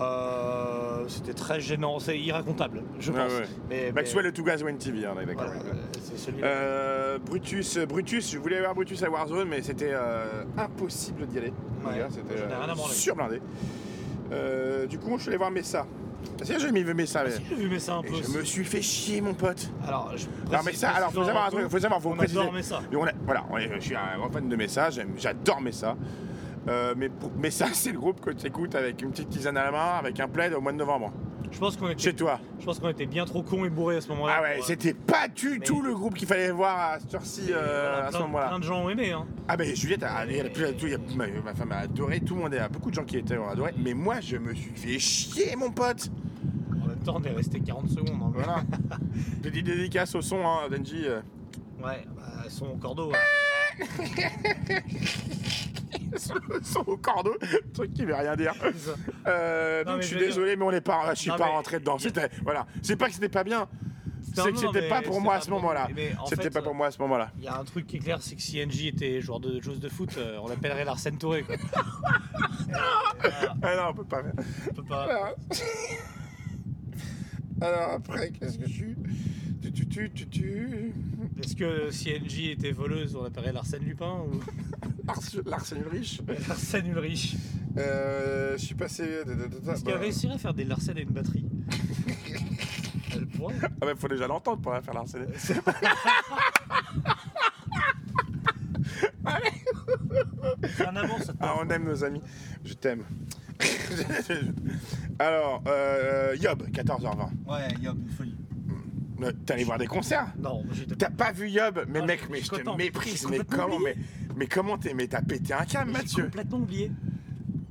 Euh, C'était très gênant, c'est irracontable, je Ah pense. ouais. Mais, Maxwell mais- et Two Guys One TV, hein, d'accord. voilà, euh, Brutus, Brutus, je voulais voir Brutus à Warzone, mais c'était euh, impossible d'y aller. Ouais, C'était surblindé. Euh, du coup, je suis allé voir Messa. C'est j'ai mis Messa, mais Si, j'ai vu Messa un et peu. je me suis fait chier, mon pote. Alors, je Alors Messa, alors faut savoir un truc, faut savoir, faut on préciser. adore Messa. Et on est- voilà, on est- je suis un grand fan de Messa, j'adore Messa. Euh, mais pour- Messa, c'est le groupe que tu écoutes avec une petite tisane à la main, avec un plaid au mois de novembre. Je pense qu'on était, Chez toi. je pense qu'on était bien trop cons et bourrés à ce moment-là. Ah ouais, pour, c'était pas du tout le groupe qu'il fallait voir à cette heure-ci, euh, voilà, à ce plein- moment-là. Plein de gens ont aimé. Hein. Ah ben Juliette, a, elle a plus- tout- il y a- ma, ma femme a adoré, tout le monde, il y a beaucoup de gens qui étaient ont adoré, mais moi je me suis fait chier mon pote En même temps, on est resté 40 secondes. hein. Voilà. Petite dédicace au son, hein, Denji. euh. Ouais, bah, son cordeau. hein. Son au cordeau, truc qui veut rien dire. Euh, donc je suis désolé, mais on n'est pas, je suis Non, pas mais- rentré dedans. C'était, voilà, c'est pas que c'était pas bien, c'est que c'était pas pour moi à ce moment-là. C'était pas pour moi à ce moment-là. Il y a un truc qui est clair, c'est que si NJ était joueur de joueuse de foot, euh, on l'appellerait l'Arsène Touré. Quoi. Ah non, on peut pas faire. On peut pas. Alors, Alors après, qu'est-ce que je suis? Tu, tu, tu, tu, tu. Est-ce que si NJ était voleuse, on l'appellerait l'Arsène Lupin ou Ars- L'arsène Ulrich. l'Arsène Ulrich Euh, je suis passé. Est-ce qu'elle bah, réussirait à faire des Larsen à une batterie Elle pourrait. Ah bah faut déjà l'entendre pour la faire l'harceler. Ah, on aime nos amis. Je t'aime. Alors, euh, Yob, 14h20. Ouais, Yob, une folie. T'es allé voir des concerts Non, T'as pas vu Yob Mais Ah, mec, mais je te méprise. J'ai Mais comment mais, comment t'es Mais t'as pété un câble, J'ai Mathieu. complètement oublié.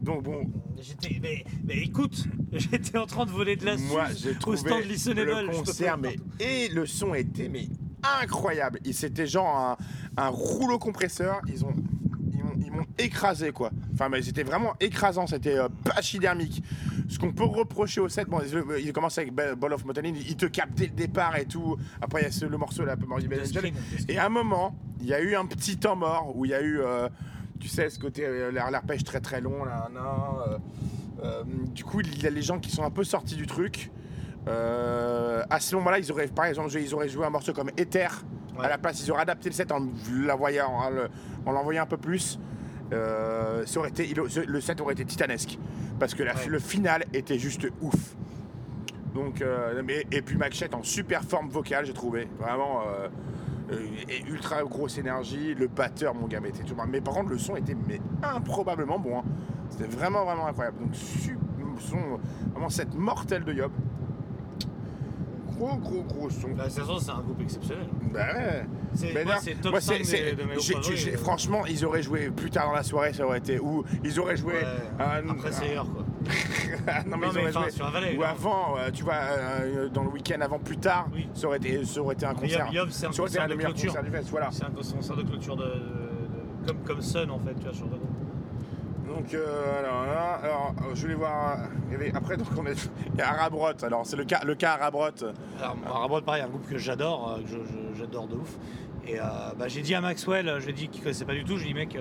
Donc bon, J'étais, mais, mais écoute, j'étais en train de voler de la moi j'ai au trouvé stand Listenable. le concert, mais et le son était mais incroyable. C'était genre un, un rouleau compresseur. Ils ont ils m'ont- écrasé quoi. Enfin mais c'était vraiment écrasant. C'était euh, pachydermique. Ce qu'on peut reprocher au set, bon, il, commence avec Ball of Motaline, il te capte dès le départ et tout. Après il y a ce- le morceau là, The Screen. Et à un moment, il y a eu un petit temps mort où il y a eu, euh, tu sais, ce côté euh, l'air- l'arpège très très long là, nan, euh, euh, du coup, il y a les gens qui sont un peu sortis du truc. À ce moment-là, ils auraient, par exemple, ils auraient joué un morceau comme Ether. Ouais. À la place, ils auraient adapté le set en l'envoyant, en le- en l'envoyant un peu plus. Euh, ça aurait été, le set aurait été titanesque parce que la- Ouais. le final était juste ouf. Donc, euh, mais- et puis Machette en super forme vocale, j'ai trouvé. Vraiment, euh, et ultra grosse énergie. Le batteur, mon gars, mais, était tout- mais par contre, le son était mais, improbablement bon. hein. C'était vraiment, vraiment incroyable. Donc, son, vraiment cette mortelle de Yob. Gros, gros, gros son. Bah, de toute façon, c'est un groupe exceptionnel. Bah ouais. C'est, c'est top moi, 5 c'est- c'est- des- de mes j'ai- favoris, j'ai- euh. Franchement, ils auraient joué plus tard dans la soirée, ça aurait été. Ou ils auraient joué. Ouais, un- Après, c'est ailleurs, quoi. non, mais Non, ils mais auraient enfin, joué- sur la vallée, Ou non. avant, euh, tu vois, euh, dans le week-end avant plus tard, Oui. ça, aurait été, ça aurait été un concert. Yob, c'est un concert un de meilleurs clôture. concerts du fest, voilà. C'est un concert de clôture de, de- de- comme, comme Sun, en fait, tu vois, sur le groupe. Donc, euh, alors, je voulais voir. après, donc, on est, il y a Arabrot. Alors, c'est le cas, le cas Arabrot. Alors, pareil, un groupe que j'adore, euh, que j'adore de ouf. Et euh, bah, j'ai dit à Maxwell, je lui ai dit qu'il connaissait pas du tout, je lui ai dit, mec,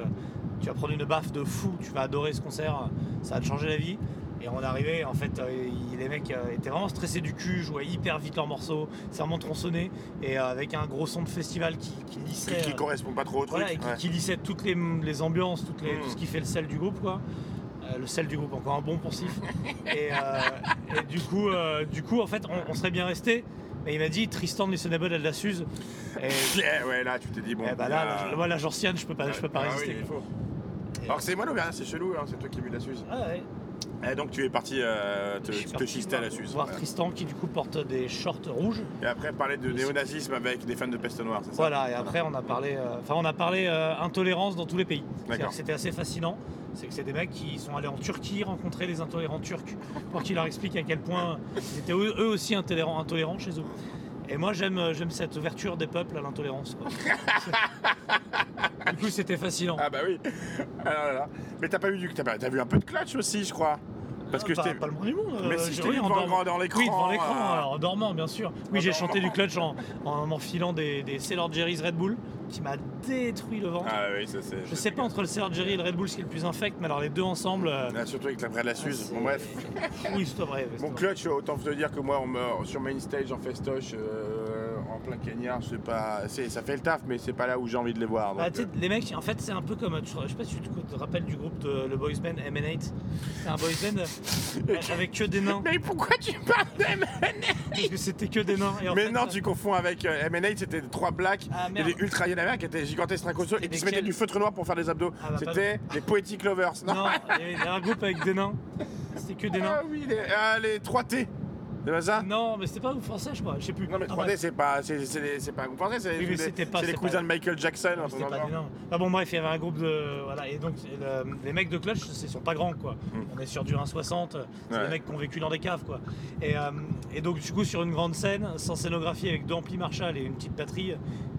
tu vas prendre une baffe de fou, tu vas adorer ce concert, ça va te changer la vie. Et on arrivé, en fait, euh, il- les mecs euh, étaient vraiment stressés du cul, jouaient hyper vite leurs morceaux, c'est vraiment tronçonné, et euh, avec un gros son de festival qui, qui lissait. Qui, qui correspond pas trop au truc. voilà, et qui, ouais. qui lissait toutes les, les ambiances, toutes les, tout ce qui fait le sel du groupe, quoi. Le sel du groupe, encore un bon poncif. et, et du coup, du coup, en fait, on, on serait bien resté. Mais il m'a dit Tristan de Listenable a de la Suze. Et, Yeah, ouais, là, tu t'es dit, bon. eh bah là, moi, la Jorciane, je peux pas, je peux pas ah résister. oui, il faut. Alors, c'est moi l'Auvergnat, c'est chelou, hein, c'est toi qui as vu la Suze. Ah ouais. Et donc, tu es parti euh, te, te chister à la Suze. Voir. Tristan qui du coup porte des shorts rouges. Et après, parler de néonazisme avec des fans de peste noire, c'est ça Voilà, et après on a parlé, euh, enfin on a parlé euh, intolérance dans tous les pays. C'est-à-dire D'accord. que C'était assez fascinant. C'est que c'est des mecs qui sont allés en Turquie rencontrer les intolérants turcs pour qu'ils leur expliquent à quel point ils étaient eux eux aussi intolérants, intolérants chez eux. Et moi j'aime euh, j'aime cette ouverture des peuples à l'intolérance. quoi. du coup c'était fascinant. Ah bah oui. Ah là là. Mais t'as pas vu du t'as pas- t'as vu un peu de clutch aussi, je crois? Parce que Ah, je pas, le monde du monde. Mais euh, si, je devant- dormant. dans l'écran, Oui, devant l'écran, euh, alors, en dormant, bien sûr. Oui, j'ai chanté du clutch en, en m'enfilant des, des Sailor Jerry's Red Bull qui m'a détruit le ventre. Ah oui, ça c'est. Je sais pas entre le Sailor Jerry et le Red Bull ce qui est le plus infect, mais alors les deux ensemble. euh, Ah, surtout avec la vraie de la Suze. c'est- Bon bref. Oui, c'est vrai. Mon clutch, autant te dire que moi, on me, sur main stage en festoche, euh, en plein Kenya, c'est pas, c'est, ça fait le taf, mais c'est pas là où j'ai envie de les voir. Bah, donc, euh, les mecs, en fait, c'est un peu comme. Je sais pas si tu te rappelles du groupe de le boys band MN8. C'est un boys band euh, avec que des nains. Mais pourquoi tu parles d'M Parce que c'était que des nains. Et en Mais fait, non, tu confonds avec euh, MN8, c'était trois blacks, Ah, et des ultra Yanamers qui étaient gigantesques trincossos et qui se mettaient du feutre noir pour faire des abdos. Ah, bah, pas c'était les Poetic Lovers. Non, il y avait un groupe avec des nains. C'était que des nains. Ah oui, les, ah, les 3T. C'est pas ça? Non, mais c'était pas un groupe français, je crois. Je sais plus. Non mais Ah, 3D bref. c'est pas c'est, c'est, c'est pas un groupe français, c'est, Oui, c'est- c'était pas- c'est les c'est cousins pas- de Michael Jackson. truc C'était pas. Ah bon bref, il y avait un groupe de voilà et donc le- les mecs de Clutch, ils sont pas grands quoi. On est sur du 1,60. C'est Hmm. Ouais. des mecs qui ont vécu dans des caves quoi. Et, euh, et donc du coup sur une grande scène, sans scénographie, avec deux amplis Marshall et une petite batterie,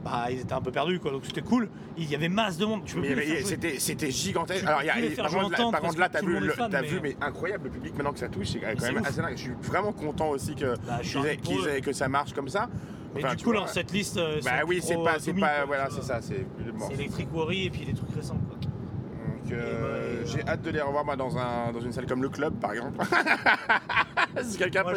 bah ils étaient un peu perdus quoi. Donc c'était cool. Il y avait masse de monde. Tu peux Mais y c'était, c'était gigantesque. Tu Alors, il y a, et faire par contre, là, par contre, là, t'as vu, le- fan, mais- vu, mais incroyable le public maintenant que ça touche, c'est quand même ouf. assez dingue. Je suis vraiment content aussi que, Bah, aient- aient- que ça marche comme ça. Mais Enfin, du coup alors cette liste, euh, Bah c'est oui, c'est pas, c'est pas, quoi, voilà, c'est ça, c'est. bon. Electric Worry et puis des trucs récents quoi. Donc, euh, bah, j'ai euh, hâte de les revoir moi, dans, un, dans une salle comme le club, par exemple. si quelqu'un Moi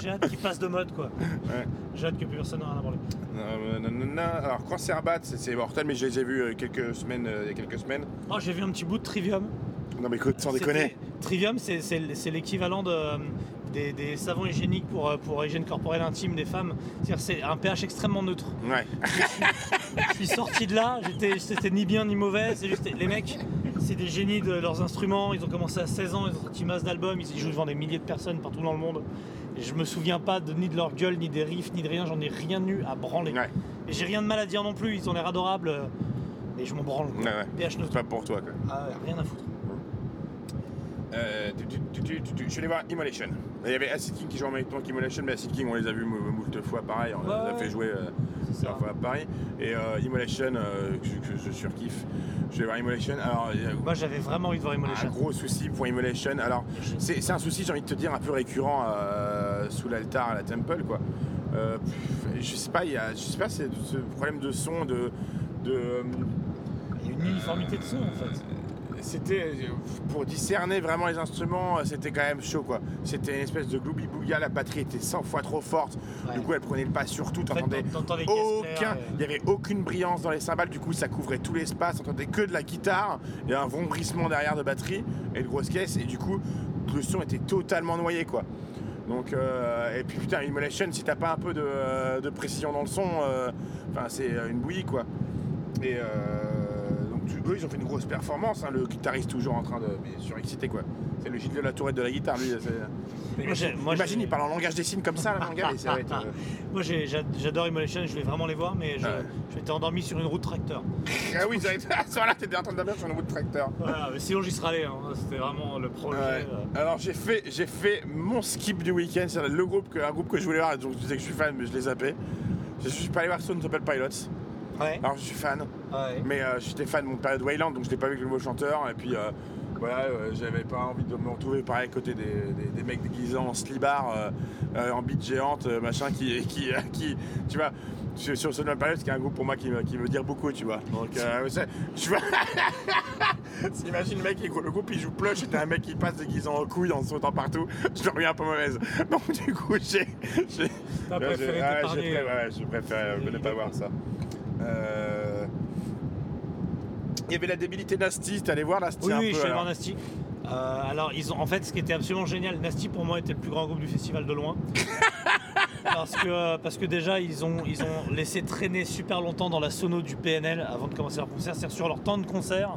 j'ai hâte, qu'ils passent de mode quoi. Ouais. J'ai hâte que plus personne n'en à branler. Euh. Alors, Cancer Bat, c'est, mortel, mais je les ai vus euh, quelques semaines, euh, il y a quelques semaines. Oh j'ai vu un petit bout de Trivium. Non, mais écoute, sans déconner. Trivium, c'est- l'équivalent de, des, des savons hygiéniques pour, pour hygiène corporelle intime des femmes. C'est-à-dire c'est un pH extrêmement neutre. Ouais. Je suis sorti de là, c'était ni bien ni mauvais. C'est juste les mecs, c'est des génies de leurs instruments. Ils ont commencé à 16 ans, ils ont sorti masse d'albums, ils jouent devant des milliers de personnes partout dans le monde. Je me souviens pas de, ni de leur gueule, ni des riffs, ni de rien. J'en ai rien eu à branler. Ouais. Et j'ai rien de mal à dire non plus. Ils ont l'air adorables. Mais je m'en branle. quoi. Ouais, ouais. PH C'est pas pour toi quoi. Ah ouais, rien à foutre. Euh, tu- tu- tu- je suis allé voir Immolation. Il y avait Acid King qui jouait en même temps qu'Immolation, mais Acid King on les a vus mou- moult fois pareil, on les a fait jouer euh, plusieurs fois à Paris. Et euh, Immolation, euh, que, que je surkiffe. Je vais voir Immolation. Alors, Moi j'avais vraiment envie de voir un Immolation. gros souci pour Immolation. Alors, c'est c'est un souci, j'ai envie de te dire, un peu récurrent euh, sous l'altar à la Temple, quoi. Euh, pff, je sais pas, il y a, je sais pas, c'est ce problème de son, de. de Il y a une uniformité de son en fait. C'était pour discerner vraiment les instruments, c'était quand même chaud quoi. C'était une espèce de gloubi bouga, la batterie était 100 fois trop forte. Ouais. Du coup, elle prenait le pas sur tout, t'entendais aucun, claires, il n'y avait aucune brillance dans les cymbales, du coup ça couvrait tout l'espace, t'entendais que de la guitare et un vombrissement derrière de batterie et de grosses caisses et du coup le son était totalement noyé quoi. Donc euh, et puis putain Immolation si t'as pas un peu de, euh, de précision dans le son, euh, enfin c'est une bouillie quoi. Et euh, eux ils ont fait une grosse performance, hein, le guitariste toujours en train de surexcité quoi. C'est le Gilles de la Tourette de la guitare lui. Moi, Imagine il parle en langage des signes comme ça là gars, mais ça va être, euh, Moi j'adore Immolation, je voulais vraiment les voir, mais je, m'étais endormi sur une route tracteur. Ah oui, ça va être... à ce moment-là, t'étais en train de dormir sur une route de tracteur. Voilà, mais sinon j'y serais allé, hein. c'était vraiment le projet. Ouais. euh. Alors j'ai fait, j'ai fait mon skip du week-end, c'est le groupe que, un groupe que je voulais voir, donc je disais que je suis fan, mais je les zappé. Je suis pas allé voir Stone Temple Pilots. Ouais. Alors je suis fan, ouais. mais euh, j'étais fan de mon période Wayland, donc je l'ai pas vu avec le nouveau chanteur. Et puis euh, voilà, euh, j'avais pas envie de me retrouver pareil à côté des, des- des mecs déguisés en euh, en bite géante, machin, qui, qui, qui, tu vois. Sur, sur Stone Temple Pilots, qui est un groupe pour moi qui, me- qui veut dire beaucoup, tu vois. Donc, tu vois. Imagine le mec, le groupe il joue plush et t'as un mec qui passe déguisé en couille en sautant partout. Je le reviens un peu mauvaise. Donc du coup, j'ai. T'as préféré ouais, t'épargner. je préfère ne pas voir ça. Euh, Il y avait la débilité Nasty, t'es allé voir Nasty Oui, un oui, peu je suis allé alors. voir Nasty. Euh, alors, ils ont, en fait, ce qui était absolument génial, Nasty pour moi était le plus grand groupe du festival de loin. parce, que, parce que déjà, ils ont, ils ont laissé traîner super longtemps dans la sono du PNL avant de commencer leur concert. C'est-à-dire sur leur temps de concert,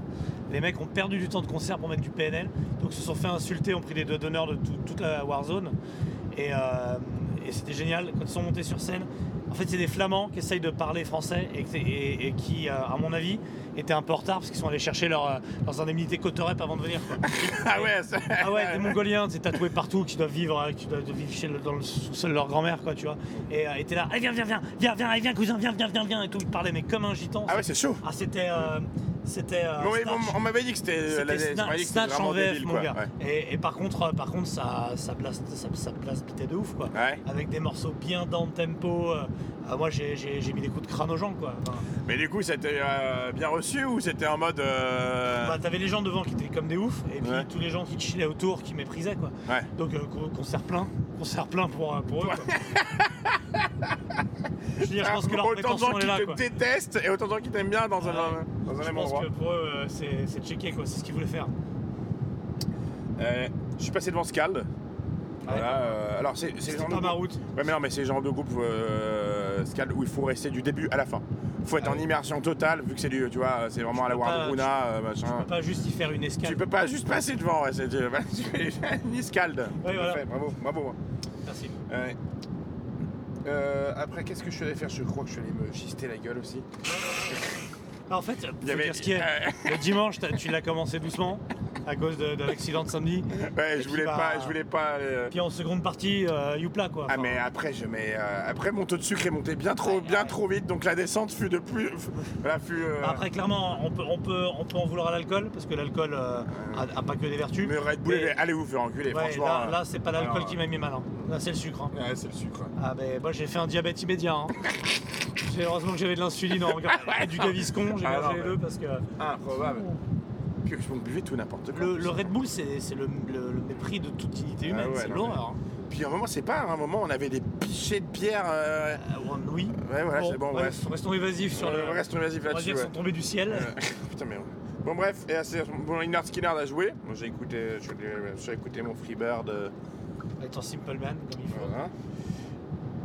les mecs ont perdu du temps de concert pour mettre du PNL. Donc, ils se sont fait insulter, ont pris les doigts d'honneur de tout- toute la Warzone. Et, euh, et c'était génial quand ils sont montés sur scène. En fait, c'est des Flamands qui essayent de parler français et, et qui, euh, à mon avis, étaient un peu en retard parce qu'ils sont allés chercher leur, euh, leurs indemnités Cotorep avant de venir. Ah ouais, Ah ouais, des Mongoliens, c'est tatoués partout, qui doivent vivre, euh, qui doivent vivre chez le- dans le sous-sol de leur grand-mère, quoi, tu vois. Et euh, t'es là, allez, viens, viens, viens, viens, viens, allez, viens, cousin, viens, viens, viens, viens, et tout. Ils parlaient, mais comme un gitan. Ah ouais, c'est chaud. Ah, c'était. euh, c'était. euh, oui, on, on m'avait dit que c'était. La- Sna- Snatch en VF, débile, mon gars. Ouais. Et, et par contre, par contre, ça, ça place, ça, ça place bitait de ouf, quoi. Ouais. Avec des morceaux bien dans le tempo. euh, ah, moi, j'ai, mis des coups de crâne aux gens, quoi. Enfin, Mais du coup, c'était euh, bien reçu ou c'était en mode. euh, bah, t'avais les gens devant qui étaient comme des oufs, et puis Ouais. tous les gens qui chillaient autour, qui méprisaient, quoi. Ouais. Donc, euh, con- concert plein, concert plein pour, euh, pour eux, quoi. Je veux dire, je pense que leur autant de gens qui te détestent et autant de gens qui t'aiment bien dans un, dans un Je même pense endroit. que pour eux, euh, c'est, c'est checké, quoi. C'est ce qu'ils voulaient faire. Euh, je suis passé devant Scald. Voilà, euh, alors c'est c'est le genre pas de ma groupe- route. Ouais, mais non, mais c'est le genre de groupe euh, Scald où il faut rester du début à la fin. Il faut être en immersion totale vu que c'est du, tu vois, c'est vraiment à la peux pas- Wardruna, euh, Tu machin. peux pas juste y faire une escale. Tu peux pas juste passer devant, ouais, c'est du- voilà, tu fais ni Scald. Ouais, voilà. Parfait, bravo, bravo. Merci. Ouais. Euh, après, qu'est-ce que je suis allé faire? Je crois que je suis allé me gister la gueule aussi. Ah, en fait, faut Il y avait- dire ce qui est. Le dimanche, tu l'as commencé doucement à cause de, de l'accident de samedi. Ouais, je voulais va- pas, je voulais pas. euh, Puis en seconde partie, euh, Youpla quoi. Ah mais après je mets euh, après mon taux de sucre est monté bien trop bien trop vite donc la descente fut de plus voilà fut euh, Après, clairement, on peut, on, peut, on peut en vouloir à l'alcool parce que l'alcool euh, a, a pas que des vertus. mais Red Bull Mais- allez vous faire enculer franchement. là, euh, là, c'est pas l'alcool alors, qui m'a mis mal. hein. Là, c'est le sucre. hein. Ouais, c'est le sucre. Ah, ben moi, j'ai fait un diabète immédiat. hein. Heureusement que j'avais de l'insuline en regardant et du Gaviscon. Ah, non, les mais- deux parce que Improbable. Puis je buvais tout n'importe quoi. le, le Red Bull, c'est le, le- le mépris de toute dignité humaine. Ah ouais, c'est l'horreur. hein. Puis à un moment c'est pas à un moment on avait des pichets de bière. euh, Euh, ouais, oui. Ouais voilà c'est bon bref, bref. restons évasifs sur le. Euh, Restons évasifs On va là-dessus. dire qu'ils ouais. sont tombés du ciel. Euh, Putain mais bon bref et assez bon Leonard Skinner a joué. Moi j'ai écouté j'ai j'ai écouté mon Freebird. euh, Avec ton Simple Man, comme il faut. Voilà.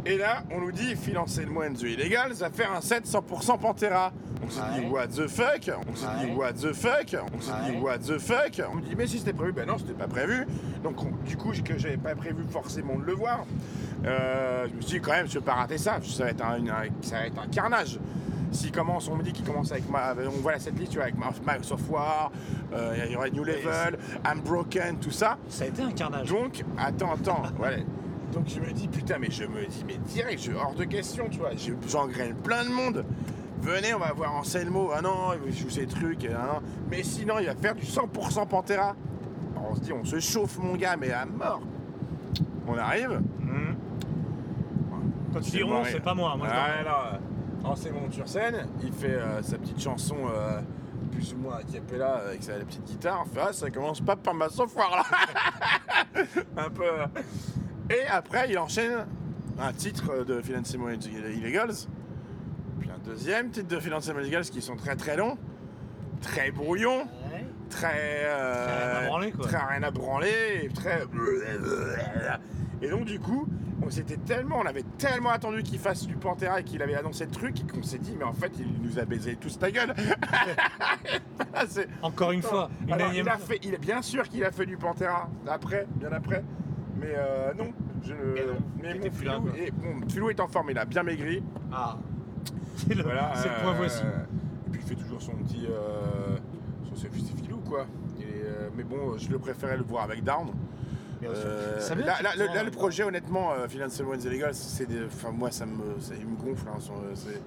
Et là, on nous dit financer le moins de illégal, ça va faire un set 100% Pantera. On se dit what the fuck? On se dit what the fuck? On se dit what the fuck? On me dit mais si c'était prévu, ben non c'était pas prévu. Donc on- du coup que j'avais pas prévu forcément de le voir. Euh, je me suis dit quand même je peux pas rater ça, ça va être un, une- un- ça va être un carnage. S'il commence, on me dit qu'il commence avec ma, on voit la setlist tu vois, avec Microsoft War, euh, il y aurait New Level, I'm Broken, tout ça. Ça a été un carnage. Donc, attends, attends, voilà. Donc je me dis, putain, mais je me dis, mais direct, je, hors de question, tu vois, je- j'engraine plein de monde. Venez, on va voir Anselmo, ah non, il joue ces trucs, ah non. mais sinon, il va faire du 100% Pantera. Alors, on se dit, on se chauffe, mon gars, mais à mort. On arrive. Mhm. Quand tu dis C'est on, c'est pas moi. moi Ah, t'en- alors, euh, Anselmo sur scène, il fait euh, sa petite chanson, euh, plus ou moins à cappella, avec sa la petite guitare. On fait, ah, ça commence pas par ma foire là. Un peu. Euh. Et après, il enchaîne un titre de Financement Illegals, puis un deuxième titre de Financement Illegals qui sont très très longs, très brouillons, Ouais. très. euh, Très rien à branler, quoi. Très rien à branler, et très. Et donc, du coup, on s'était tellement, on avait tellement attendu qu'il fasse du Pantera et qu'il avait annoncé le truc qu'on s'est dit, mais en fait, il nous a baisé tous ta gueule. Encore une fois, une alors, il a fait, il est bien sûr qu'il a fait du Pantera après, bien après, mais euh, non. Je, Mais non, mais mon est, bon, Philou est en forme, il a bien maigri. Ah. C'est le, Voilà. c'est le point euh, voici. Et puis il fait toujours son petit, euh, son c'est Philou quoi. Et, euh, mais bon, je le préférais le voir avec Down. Euh, Ça là, là, le, là, projet, honnêtement, euh, Financial Ones Illegal, c'est des, enfin moi ça me, ça, il me gonfle. hein, c'est-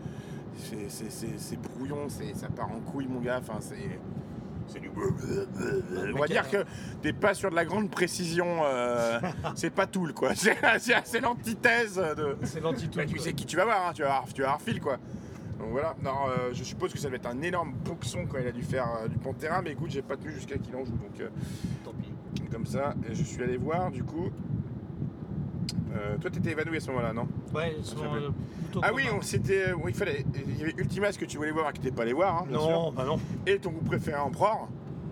c'est- c'est- c'est c'est brouillon, c'est- ça part en couille, mon gars. Enfin, c'est. C'est du. On va dire que t'es pas sur de la grande précision. euh, c'est pas tout, quoi. C'est l'antithèse de. C'est l'antitou. Bah, tu sais qui tu vas voir, hein, tu vas voir, tu vas voir Phil, quoi. Donc voilà. Non, euh, je suppose que ça doit être un énorme boxon quand il a dû faire euh, du Pantera, mais écoute, j'ai pas tenu jusqu'à qu'il en joue, donc. euh, Tant pis. comme ça, et je suis allé voir du coup. Euh, toi, t'étais évanoui à ce moment-là, non Ouais, euh, plutôt Ah oui, on s'était. oui, il fallait. Il y avait Ultimas que tu voulais voir et que t'es pas allé voir, hein, bien sûr. Non, bah non. Et ton groupe préféré Emperor.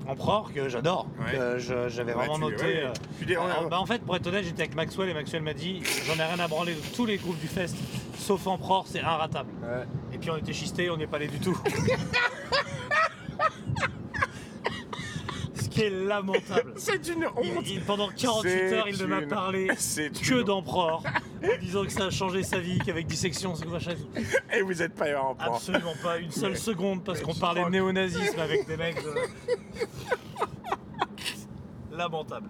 Empereur que j'adore. Ouais. que je- J'avais Ouais, vraiment tu- noté. ouais, euh, tu dis- euh, bah, en fait, pour être honnête, j'étais avec Maxwell et Maxwell m'a dit j'en ai rien à branler de tous les groupes du fest, sauf Empereur, c'est inratable. Ouais. Et puis on était schistés, on n'est pas allé du tout. Ce qui est lamentable. C'est une honte. il- pendant 48 C'est heures, il ne m'a parlé C'est que d'Empereur, en disant que ça a changé sa vie, qu'avec dissection, ce machin. Et vous êtes pas Emperor. Absolument pas une seule Mais- seconde parce qu'on parlait de néonazisme avec des mecs de... Lamentable.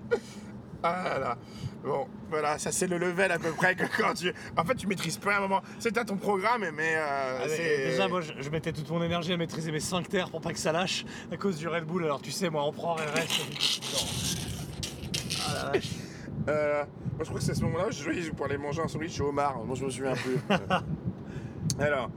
Ah là. Bon, voilà, ça c'est le level à peu près que quand tu. En fait, tu maîtrises pas un moment. C'est à ton programme, mais. euh, Ah, mais Déjà, moi, je, je mettais toute mon énergie à maîtriser mes sphincters pour pas que ça lâche à cause du Red Bull. Alors, tu sais, moi, on prend reste. Ah la vache. Euh, moi, je crois que c'est à ce moment-là, je pour aller manger un sandwich au homard. Moi, je me souviens plus. Alors,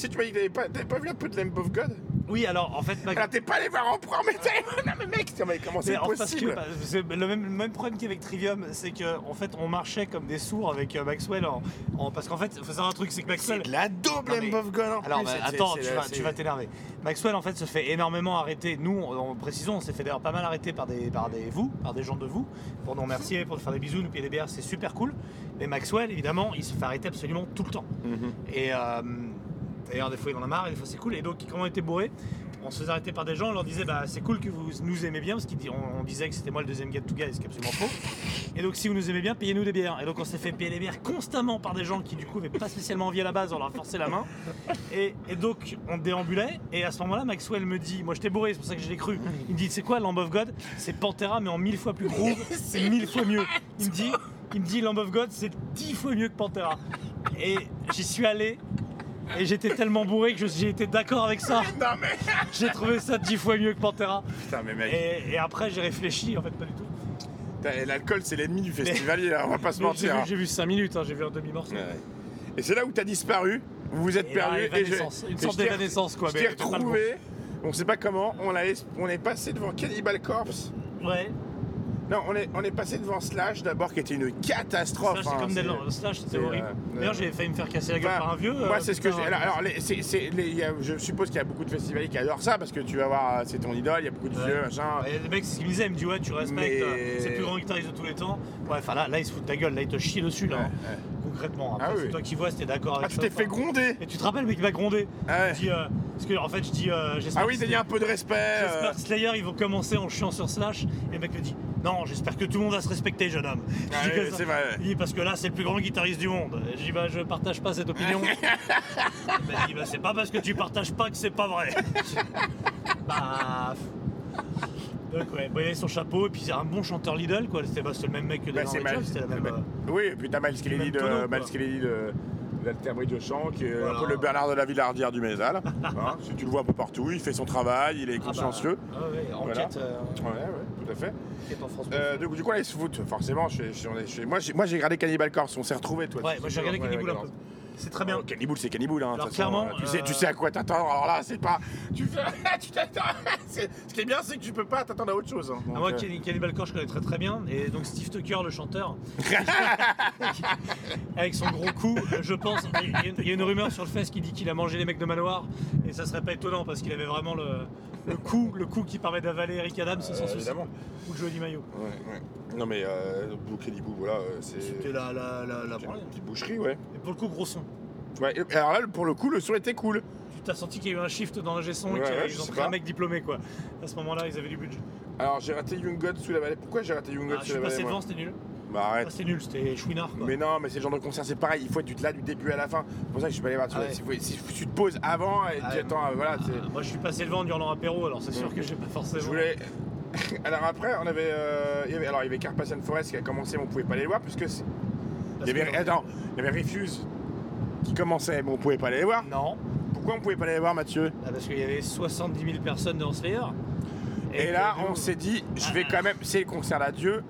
si tu m'as dit que t'avais pas, t'avais pas vu un peu de Lamb of God Oui, alors, en fait, ma... Alors, t'es pas allé voir Emperor, mais t'es. Non, mais mec, mais comment c'est Mais en- parce que possible bah, c'est le même, le même problème qu'avec Trivium, c'est que en fait on marchait comme des sourds avec euh, Maxwell en, en- parce qu'en fait faut savoir un truc c'est que Maxwell C'est de la daube, Non, mais- Lamb of God en Alors plus, bah, c'est- attends, c'est- tu c'est- vas, c'est- tu vas t'énerver. Maxwell en fait se fait énormément arrêter. Nous, en précisons, on s'est fait d'ailleurs pas mal arrêter par des, par des vous, par des gens de vous, pour nous remercier, pour nous faire des bisous, nous payer des bières, c'est super cool. Mais Maxwell, évidemment, il se fait arrêter absolument tout le temps. Mhm. Et euh, d'ailleurs, des fois il en a marre, et des fois c'est cool. Et donc, quand on était bourré, on se faisait arrêter par des gens, on leur disait bah c'est cool que vous nous aimez bien, parce qu'on on disait que c'était moi le deuxième gars de Touga, et ce qui est absolument faux. Et donc si vous nous aimez bien, payez-nous des bières. Et donc on s'est fait payer des bières constamment par des gens qui du coup n'avaient pas spécialement envie à la base, on leur a forcé la main. Et, et donc on déambulait, et à ce moment-là Maxwell me dit, moi j'étais bourré, c'est pour ça que je l'ai cru, il me dit c'est quoi Lamb of God? C'est Pantera mais en mille fois plus groove, c'est mille fois mieux. Il me dit, il me dit Lamb of God c'est dix fois mieux que Pantera. Et j'y suis allé, et j'étais tellement bourré que j'ai été d'accord avec ça. Non, mais. J'ai trouvé ça dix fois mieux que Pantera. Putain, mais mec, Et, et après j'ai réfléchi, en fait pas du tout. l'alcool, c'est l'ennemi du festivalier, hein, on va pas se mentir. hein. j'ai vu 5 minutes, hein, j'ai vu un demi-morceau. Ouais. Et c'est là où t'as disparu, vous vous êtes Et là, perdu. et je- une sorte d'évanescence, quoi, Je t'ai retrouvé, on sait pas comment, on, a, on est passé devant Cannibal Corpse. Ouais, Non, on est, on est passé devant Slash d'abord, qui était une catastrophe. Slash c'est hein, comme. Slash c'était c'est, horrible. euh, D'ailleurs euh, j'ai failli me faire casser la gueule par un vieux. Moi, euh, c'est ce que j'ai. Alors, alors, les- c'est- c'est- les- il y a- je suppose qu'il y a beaucoup de festivaliers qui adorent ça parce que tu vas voir, euh, c'est ton idole, il y a beaucoup de vieux, machin. Ouais, le mec, c'est ce qu'il me disait, il me dit ouais tu respectes, Mais- euh, c'est le plus grand guitariste de tous les temps. Ouais, enfin là, là il se fout de ta gueule, là il te chie dessus là. Hein. concrètement. Après, Ah oui. c'est toi qui vois, c'était d'accord Ah, avec tu ça t'es fait gronder Et tu te rappelles, mais qui m'a grondé. Ah ouais. Je dis, euh, parce que en fait, je dis, euh, j'espère Ah oui, que t'as dit un peu de respect. euh. J'espère que Slayer ils vont commencer en chiant sur Slash et le mec me dit non j'espère que tout le monde va se respecter jeune homme. Ah oui, c'est vrai. Il dit parce que là c'est le plus grand guitariste du monde. Je dis bah je partage pas cette opinion. il m'a dit bah c'est pas parce que tu partages pas que c'est pas vrai. bah donc ouais, bon, il avait son chapeau et puis c'est un bon chanteur Lidl quoi. C'était bah, le même mec que Bah, dans c'était la même. bah, euh, Oui, et puis t'as Miles Kennedy de. Miles Kennedy de d'Alterbridge de Champ, qui est Voilà. un peu le Bernard de la Villardière du Mézal. Hein, si tu le vois un peu partout, il fait son travail, il est ah bah, consciencieux. ah ouais, Voilà. enquête, euh, Ouais, ouais, à fait. en France. Euh, du, coup- du coup, là, ils se foutent, forcément. Je, moi, j'ai, moi, j'ai regardé Cannibal Corpse, on s'est retrouvés, toi. ouais, moi j'ai regardé Cannibal un peu. C'est très bien. Oh, Cannibal, c'est Cannibal. Hein, de Alors, toute façon, clairement, euh, tu, sais, euh, tu sais à quoi t'attendre. Alors là, c'est pas. Tu fais. tu t'attends. Ce qui est bien, c'est que tu peux pas t'attendre à autre chose. hein. Donc, Ah, moi, euh, Cannibal Corpse, je connais très très bien. Et donc, Steve Tucker, le chanteur, avec son gros cou, je pense. Il y a- il y a une rumeur sur le fest qui dit qu'il a mangé les mecs de Manoir. Et ça serait pas étonnant parce qu'il avait vraiment le, le coup, le coup qui permet d'avaler Eric Adams sans souci. évidemment. Ou Johnny Mayo. Ouais, ouais. Non, mais euh, Cannibal, voilà, euh, c'est. C'était la, la, la, la petite boucherie, ouais. Et pour le coup, gros son. ouais. et- Alors là, pour le coup, le son était cool. Tu t'as senti qu'il y a eu un shift dans son Ouais, et ouais, qu'ils je ont sais pris pas. un mec diplômé quoi. À ce moment-là, ils avaient du budget. Alors, j'ai raté Young God sous la vallée. Pourquoi j'ai raté Young God Ah, je sous suis la passé vallée moi? devant, c'était nul. Bah, arrête. Ah, c'était nul, c'était chouinard quoi. Mais non, mais c'est le genre de concert, c'est pareil, il faut être là du début à la fin. C'est pour ça que je suis pas allé voir. Tu Ah vois, ouais. si, si tu te poses avant et Ah tu ouais. attends, euh, voilà. c'est- Ah, moi, je suis passé devant en hurlant apéro, alors c'est sûr que j'ai pas forcément. Je voulais. Alors après, on avait, euh, il y avait, alors il y avait Carpathian Forest qui a commencé, mais on pouvait pas les voir puisque c'est- il y Parce avait, que- attends, il y avait Refuse qui commençait, mais on pouvait pas les voir. Non, Pourquoi on pouvait pas les voir, Mathieu? Ah, parce qu'il y avait 70 000 personnes dans Slayer. Et, là, que nous- on s'est dit, je vais quand même, c'est le concert d'adieu.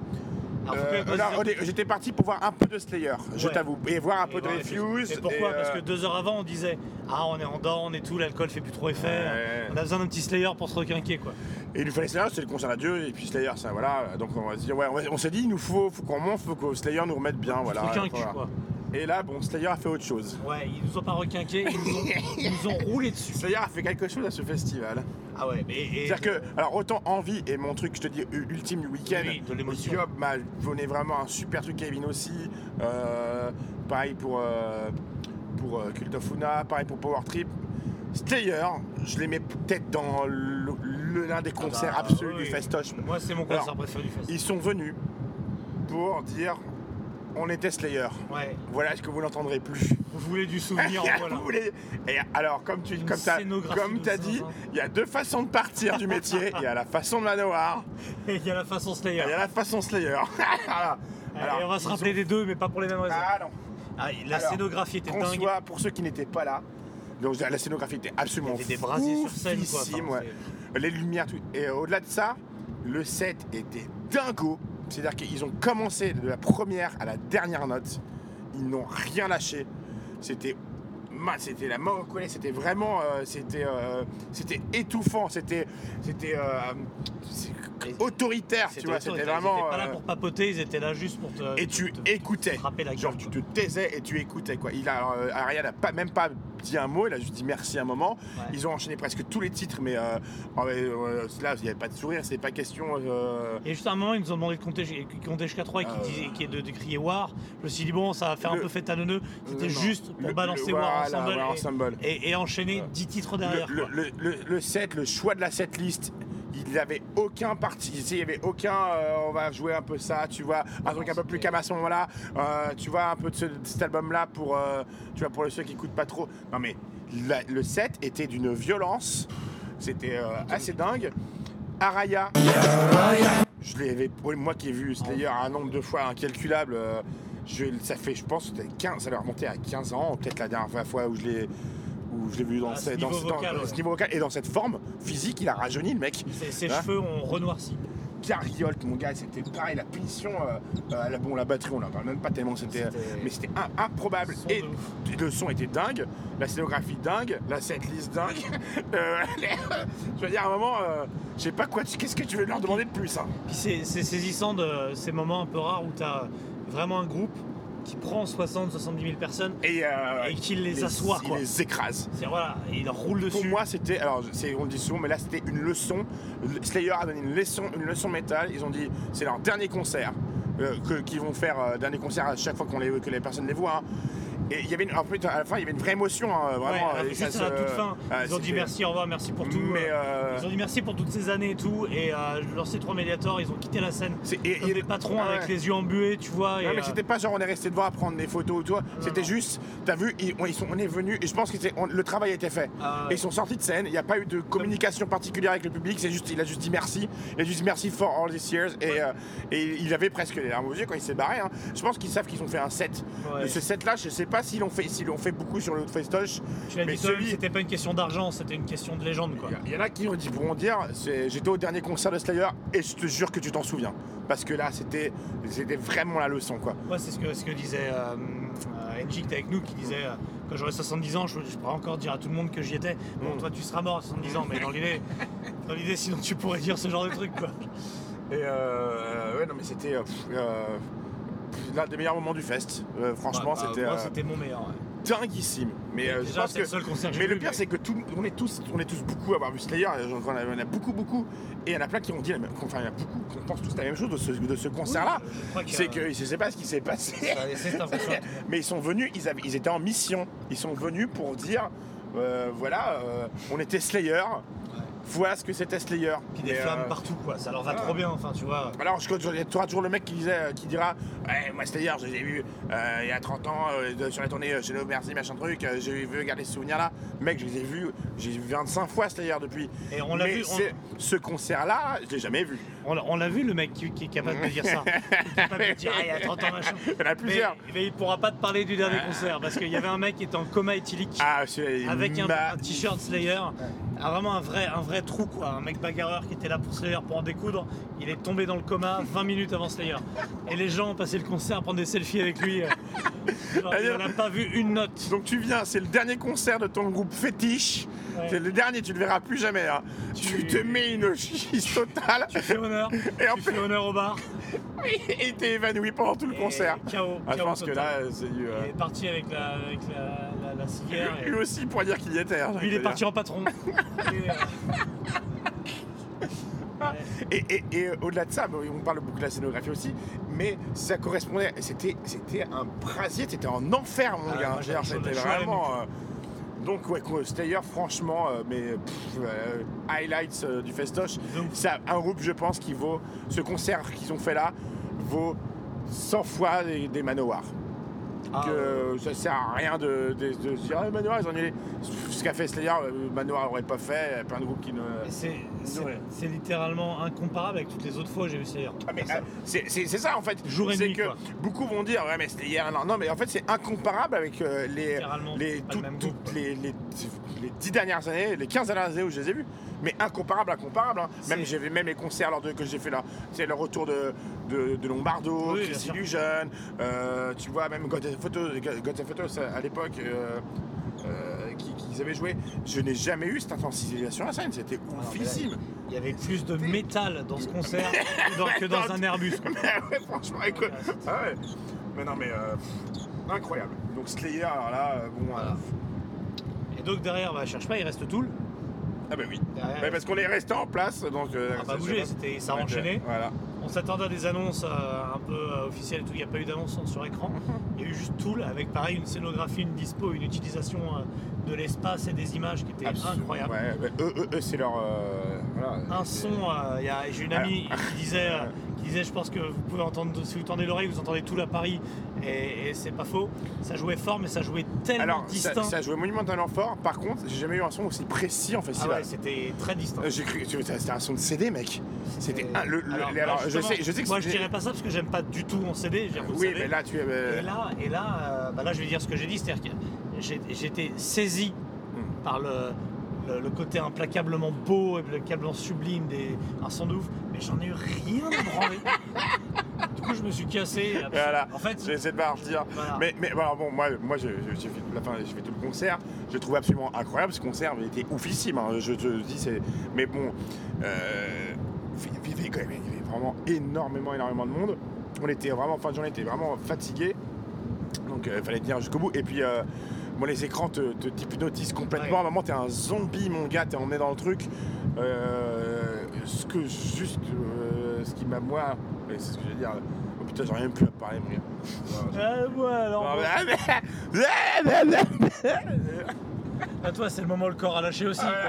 Faut Euh, J'étais parti pour voir un peu de Slayer, je Ouais. t'avoue, et voir un peu de Refuse. Et pourquoi et, Parce euh, que deux heures avant, on disait Ah, on est en down et tout, l'alcool fait plus trop effet. Ouais. On a besoin d'un petit Slayer pour se requinquer, quoi. Et il nous fallait Slayer, c'est le concert d'adieu, et puis Slayer, ça voilà. Donc on va se dire, ouais, on, s'est dit, il nous faut, faut qu'on monte, faut que Slayer nous remette bien, voilà. quoi. Et là, bon, Slayer a fait autre chose. Ouais, ils nous ont pas requinqué, ils nous ont, ils nous ont roulé dessus. Slayer a fait quelque chose à ce festival. Ah ouais, mais. C'est-à-dire que, alors autant envie et mon truc, je te dis, ultime du week-end, Oui, de l'émotion. Job m'a donné vraiment un super truc, Kevin aussi. Euh, pareil pour, euh, pour euh, Cult of Luna, pareil pour Power Trip. Slayer, je les mets peut-être dans l'un des concerts Ah bah, absolus oui. du festoche. Moi, c'est mon concert Alors, préféré du fest. Ils sont venus pour dire on était Slayer. Ouais, Voilà ce que vous n'entendrez plus. vous voulez du souvenir, voilà. Vous voulez- Et alors, comme tu Une comme scénographie comme t'as dit, il y a deux façons de partir du métier. Il y a la façon de Manoir Et il y a la façon Slayer. il y a la façon Slayer. Voilà. et on va se rappeler ont- des deux, mais pas pour les mêmes raisons. Ah non. Ah, la Alors, scénographie était dingue. soit, pour ceux qui n'étaient pas là, donc la scénographie était absolument Il y avait des brasiers sur scène, quoi. oufissime, Enfin, ouais. Les lumières, tout. Et au-delà de ça, le set était dingo. C'est-à-dire qu'ils ont commencé de la première à la dernière note. Ils n'ont rien lâché. C'était c'était la mort au c'était vraiment euh, c'était euh, c'était étouffant, c'était c'était euh, autoritaire, tu C'était vois, c'était Ils vraiment étaient pas là pour papoter, ils étaient là juste pour te. et tu te- écoutais. frapper la Genre gueule, tu te taisais et tu écoutais quoi. Il a Ariel a pas même pas dit un mot, il a juste dit merci un moment. Ouais. Ils ont enchaîné presque tous les titres, mais euh, oh, euh, là il n'y avait pas de sourire, c'était pas question. euh, Et juste à un moment, ils nous ont demandé de compter, compter jusqu'à 3 et qui, de, de crier War. Je me suis dit, bon, ça va faire un peu fête à neuneux. C'était juste pour le- balancer le- War voilà, Ensemble et- Ensemble. et, et enchaîner 10 titres derrière. le, set, le choix de la setlist, il n'avait aucun parti. Il n'y avait aucun. euh, on va jouer un peu ça, tu vois, un truc un peu plus calme à ce moment-là. euh, tu vois, un peu de, ce- de cet album-là pour, euh, tu vois, pour ceux qui écoutent pas trop. Non, mais la- le set était d'une violence. C'était euh, assez dingue. Araya. Je l'avais, moi qui ai vu Slayer un nombre de fois incalculable, euh, je, ça fait, je pense, peut-être 15, ça doit remonter à 15 ans, peut-être la dernière fois où je l'ai, où je l'ai vu dans, ce dans, ce niveau vocal et dans cette forme physique, il a rajeuni le mec. Ses, ses Hein cheveux ont renoirci. Holt, mon gars, c'était pareil, la punition, euh, euh, la, bon, la batterie, on n'en parle même pas tellement, c'était, C'était- mais c'était un- improbable. Son Et de le son était dingue, la scénographie dingue, la setlist dingue. Euh, je veux dire, à un moment, euh, je sais pas quoi, tu- qu'est-ce que tu veux leur demander de plus hein? Puis c'est c'est saisissant de ces moments un peu rares où tu as vraiment un groupe qui prend 60-70 000 personnes et, euh, et qui les assoit, il quoi. les écrase. Voilà, et il roule dessus. Pour moi, c'était, alors c'est, on le dit souvent, mais là c'était une leçon. Le- Slayer a donné une leçon, une leçon métal. Ils ont dit, c'est leur dernier concert. Euh, que- qui vont faire euh, dernier concert à chaque fois qu'on les, que les personnes les voient. hein. Et il y avait une, en fait, à la fin, il y avait une vraie émotion, hein, vraiment. alors, et ça juste à la se- toute fin, ah, ils ont dit merci, au revoir, merci pour tout. Mais, euh, Ils ont dit merci pour toutes ces années et tout. Et euh, leurs ces trois médiators, ils ont quitté la scène et- comme et- des patrons ah avec les yeux embués, tu vois. Non et, mais euh, c'était pas genre on est resté devant à prendre des photos ou toi, c'était juste, t'as vu, ils, on, ils sont, on est venus et je pense que on- le travail a été fait. Ah. Et ils sont sortis de scène, il n'y a pas eu de communication particulière avec le public, c'est juste, il a juste dit merci, il a juste dit merci for all these years et, et il avait presque aux yeux quand il s'est barré. hein. Je pense qu'ils savent qu'ils ont fait un set. Ouais. Et ce set là, je sais pas s'ils l'ont fait, s'ils l'ont fait beaucoup sur le festoche, tu l'as dit celui, c'était pas une question d'argent, c'était une question de légende, quoi. il y en a qui ont dit- pourront dire, j'étais au dernier concert de Slayer et je te jure que tu t'en souviens. Parce que là, c'était c'était vraiment la leçon quoi. C'est ce que, ce que disait euh, euh, était avec nous, qui disait euh, quand j'aurai 70 ans, je, je pourrais encore dire à tout le monde que j'y étais. Bon, toi, tu seras mort à 70 ans, mais dans l'idée, dans l'idée, sinon tu pourrais dire ce genre de truc, quoi. Et euh, ouais, non, mais c'était euh, euh, l'un des meilleurs moments du fest. Euh, franchement, Bah, bah, c'était moi, euh, c'était mon meilleur. ouais. dinguissime. Mais euh, je pense que. le concert que Mais le pire, mais- c'est que tout, on, est tous, on est tous beaucoup à avoir vu Slayer. Il y en a, en a beaucoup, beaucoup. Et il y en a plein qui ont dit, enfin, il y en a beaucoup qui pensent tous la même chose de ce, de ce concert-là. Oui, C'est que je sais pas ce qui s'est passé. Mais ils sont venus, ils, avaient- ils étaient en mission. Ils sont venus pour dire, euh, voilà, euh, on était Slayer. Voilà ce que c'était Slayer. Puis des flammes euh, partout, quoi. Ça leur va ah. trop bien, enfin, tu vois. alors, je- tu auras toujours le mec qui, disait, euh, qui dira Ouais, moi, c'est-à-dire, je les ai vus euh, il y a 30 ans euh, sur la tournée euh, chez No Mercy, machin truc, j'ai vu garder ce souvenir-là. Mec, je les ai vus, j'ai vu 25 fois, c'est-à-dire, depuis. Et on l'a vu, on- Ce concert-là, je l'ai jamais vu. On l'a- vu, le mec qui, qui est capable de dire ça. Qui est capable de dire, ah, il y a 30 ans, machin. Il y en a plusieurs. Mais, mais il pourra pas te parler du dernier concert parce qu'il y avait un mec qui était en coma éthylique. Ah, avec un, t-shirt Slayer, Ah, vraiment un vrai, un vrai trou quoi, un mec bagarreur qui était là pour Slayer pour en découdre, il est tombé dans le coma 20 minutes avant Slayer. Et les gens ont passé le concert à prendre des selfies avec lui. euh. Genre, il n'a pas vu une note. Donc tu viens, c'est le dernier concert de ton groupe fétiche. Ouais. C'est le dernier, tu le verras plus jamais. hein. Tu... te mets une chise totale Tu fais honneur, Et en tu plus- fais honneur au bar. et t'es évanoui pendant tout le Et concert. Chaos, Ah, je pense que là, c'est du. euh, Il est parti avec la, avec la, la, la civière. et- Lui aussi pour dire qu'il y était. hein, Lui, il est parti en patron. Et, euh, Et, et- et, euh, au-delà de ça, bon, on parle beaucoup de la scénographie aussi, mais ça correspondait. C'était, c'était un brasier, c'était en enfer, mon Ah, gars. C'était vraiment. euh, donc, ouais, quoi, Slayer, franchement, euh, mais pff, euh, highlights du festoche. C'est un groupe, je pense, qui vaut. Ce concert qu'ils ont fait là vaut 100 fois des, des Manowar. Ah, que ça sert à rien de, de- de se dire ah, Manowar ils ont annulé ce qu'a fait Slayer euh, Manowar n'aurait pas fait il y a plein de groupes qui ne C'est littéralement incomparable avec toutes les autres fois où j'ai vu Slayer. Ah, mais, euh, c'est ça en fait. Jour et nuit, que quoi. beaucoup vont dire ouais mais c'était hier. Non, non mais en fait c'est incomparable avec euh, les Littéralement, les, le toutes- même toutes groupe. les, les, les 10 dernières années, les 15 dernières années où je les ai vus. Mais incomparable, incomparable. hein. Même j'ai même les concerts lors de, que j'ai fait là. C'est le retour de, de, de Lombardo, Oui, Chris. Illusion, euh, tu vois même God of Photos, God Photos à l'époque. euh, euh, qui- qu'ils avaient joué, je n'ai jamais eu cette intensité sur la scène, c'était là, oufissime. Il y avait plus de métal dans ce concert que dans, que dans un Airbus. Mais ouais, franchement, écoute. Ah ouais. Mais non, mais euh, incroyable. Donc Slayer, alors là, euh, bon. Voilà. euh, Et donc derrière, bah, cherche pas, il reste Tool. ah bah oui. Derrière, Ouais, parce qu'on est resté en place, donc. euh, On a pas ça, bougé, c'était- ça a Ouais, enchaîné. Voilà. On s'attendait à des annonces euh, un peu euh, officielles et tout. Il n'y a pas eu d'annonce sur écran. Il y a eu juste Tool avec pareil une scénographie, une dispo, une utilisation euh, de l'espace et des images qui était Absolument. incroyable. Ouais, ouais, eux, eux, eux, c'est leur. voilà, un son, j'ai une amie qui disait, qui disait, je pense que vous pouvez entendre, si vous tendez l'oreille, vous entendez tout à Paris, et, et c'est pas faux. Ça jouait fort, mais ça jouait tellement Alors, ça, distinct. ça jouait monumentalement fort. Par contre, j'ai jamais eu un son aussi précis en ah festival. ouais, c'était très distinct. Euh, J'ai cru, c'était un son de CD, mec. C'était un- le, le- alors, les- alors, je sais, je sais que moi je dirais pas ça parce que j'aime pas du tout en CD. Oui, savez. mais là, tu es. euh, Et là, et là, euh, bah là, je vais dire ce que j'ai dit, c'est-à-dire que j'ai- j'étais saisi Hmm. par le, le, le côté implacablement beau et implacablement sublime des un de ouf, mais j'en ai eu rien à branler. du coup, je me suis cassé. Voilà. En fait, J'ai essayé de pas dire. Voilà. Mais, mais alors bon, moi, moi j'ai fait, la fin, j'ai fait tout le concert. Je le trouve absolument incroyable. Ce concert il était oufissime. hein, je te dis, c'est. Mais bon, euh, il y avait quand même il y avait vraiment énormément, énormément de monde. On était vraiment, en fin de journée, on était vraiment fatigué. Donc il fallait tenir jusqu'au bout. Et puis. euh, Bon, les écrans te, te t'hypnotisent complètement. À un moment, t'es un zombie, mon gars. T'es emmené dans le truc. Euh, ce que juste, euh, ce qui m'a moi, c'est ce que je veux dire, putain, j'aurais même plus à parler, mon gars. Ah, ouais, alors. Non, mais- À toi, c'est le moment où le corps a lâché aussi. Ah,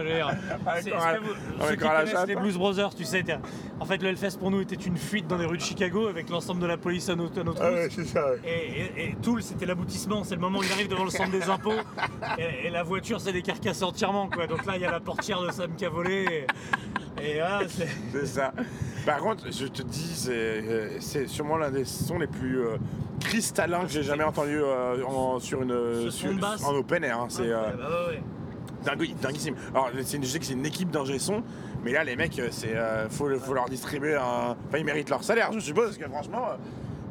C'est- vous- Ceux qui connaissent les. Blues Brothers, tu sais, en fait, le Hellfest pour nous était une fuite dans les rues de Chicago avec l'ensemble de la police à notre, à notre Ah ouais, c'est ça, ouais. Et, et, et Toul, c'était l'aboutissement. C'est le moment où il arrive devant le centre des impôts et, et la voiture s'est décarcassée entièrement. Quoi. Donc là, il y a la portière de Sam qui a volé. Et, voilà, c'est. C'est ça. Par contre, je te dis, c'est euh, c'est sûrement l'un des sons les plus euh, cristallins que j'ai jamais entendu euh, en, sur une sur- en open air. hein. C'est euh. Ah ouais. dingue- dinguissime. Alors, c'est une- je sais que c'est une équipe d'ingé son, mais là, les mecs, euh, c'est euh, faut, faut leur distribuer un. Enfin, ils méritent leur salaire, je suppose, parce que franchement, euh,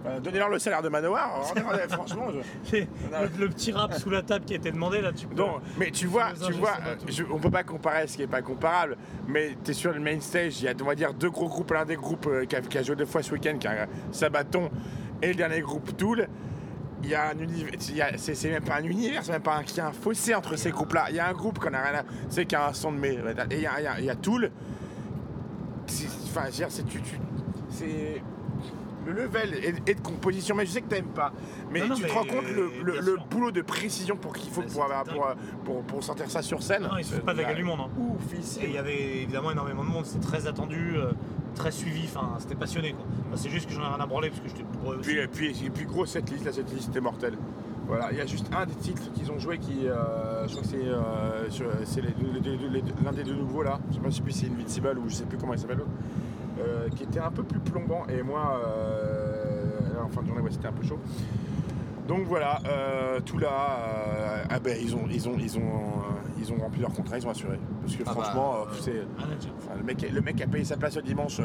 euh, donnez-leur le salaire de Manoir. regardez, franchement, je- le, le petit rap sous la table qui a été demandé là, tu peux. Mais tu vois, tu vois, euh, je- on peut pas comparer ce qui est pas comparable, mais tu es sur le main stage, il y a, on va dire, deux gros groupes. L'un des groupes euh, qui, a, qui a joué deux fois ce week-end, qui a Sabaton, et le dernier groupe Tool. Il y a un univers, c'est même pas un univers, c'est même pas un, y a un fossé entre ces groupes-là. Il y a un groupe qu'on a rien à, c'est qui a un son de mes, et il y a, il y a- il y a Tool. C'est- Enfin, je veux dire, c'est tu, tu- c'est le level et, et de composition, mais je sais que t'aimes pas. Mais Non, non, tu te rends compte le, euh, boulot de précision pour qu'il faut Bah, pour, avoir- pour, pour, pour sortir ça sur scène. Non, il se fout pas de la gueule du monde. hein. Ouf, Et ici. il y avait évidemment énormément de monde, c'était très attendu, euh, très suivi, enfin c'était passionné quoi. C'est juste que j'en ai rien à branler parce que j'étais aussi. Puis, et puis, et puis gros cette liste, là, cette liste est mortelle. Voilà, il y a juste un des titres qu'ils ont joué qui, euh, je crois que c'est, euh, l'un des deux nouveaux là. Je sais pas si c'est Invincible ou je sais plus comment il s'appelle euh, qui était un peu plus plombant et moi, en fin de journée, c'était un peu chaud. Donc voilà, euh, tout là, euh, ah ben, ils ont, ils ont, ils ont, euh, ils ont rempli leur contrat, ils ont assuré. Parce que Ah bah, franchement, c'est, Ah, le mec, le mec a payé sa place le dimanche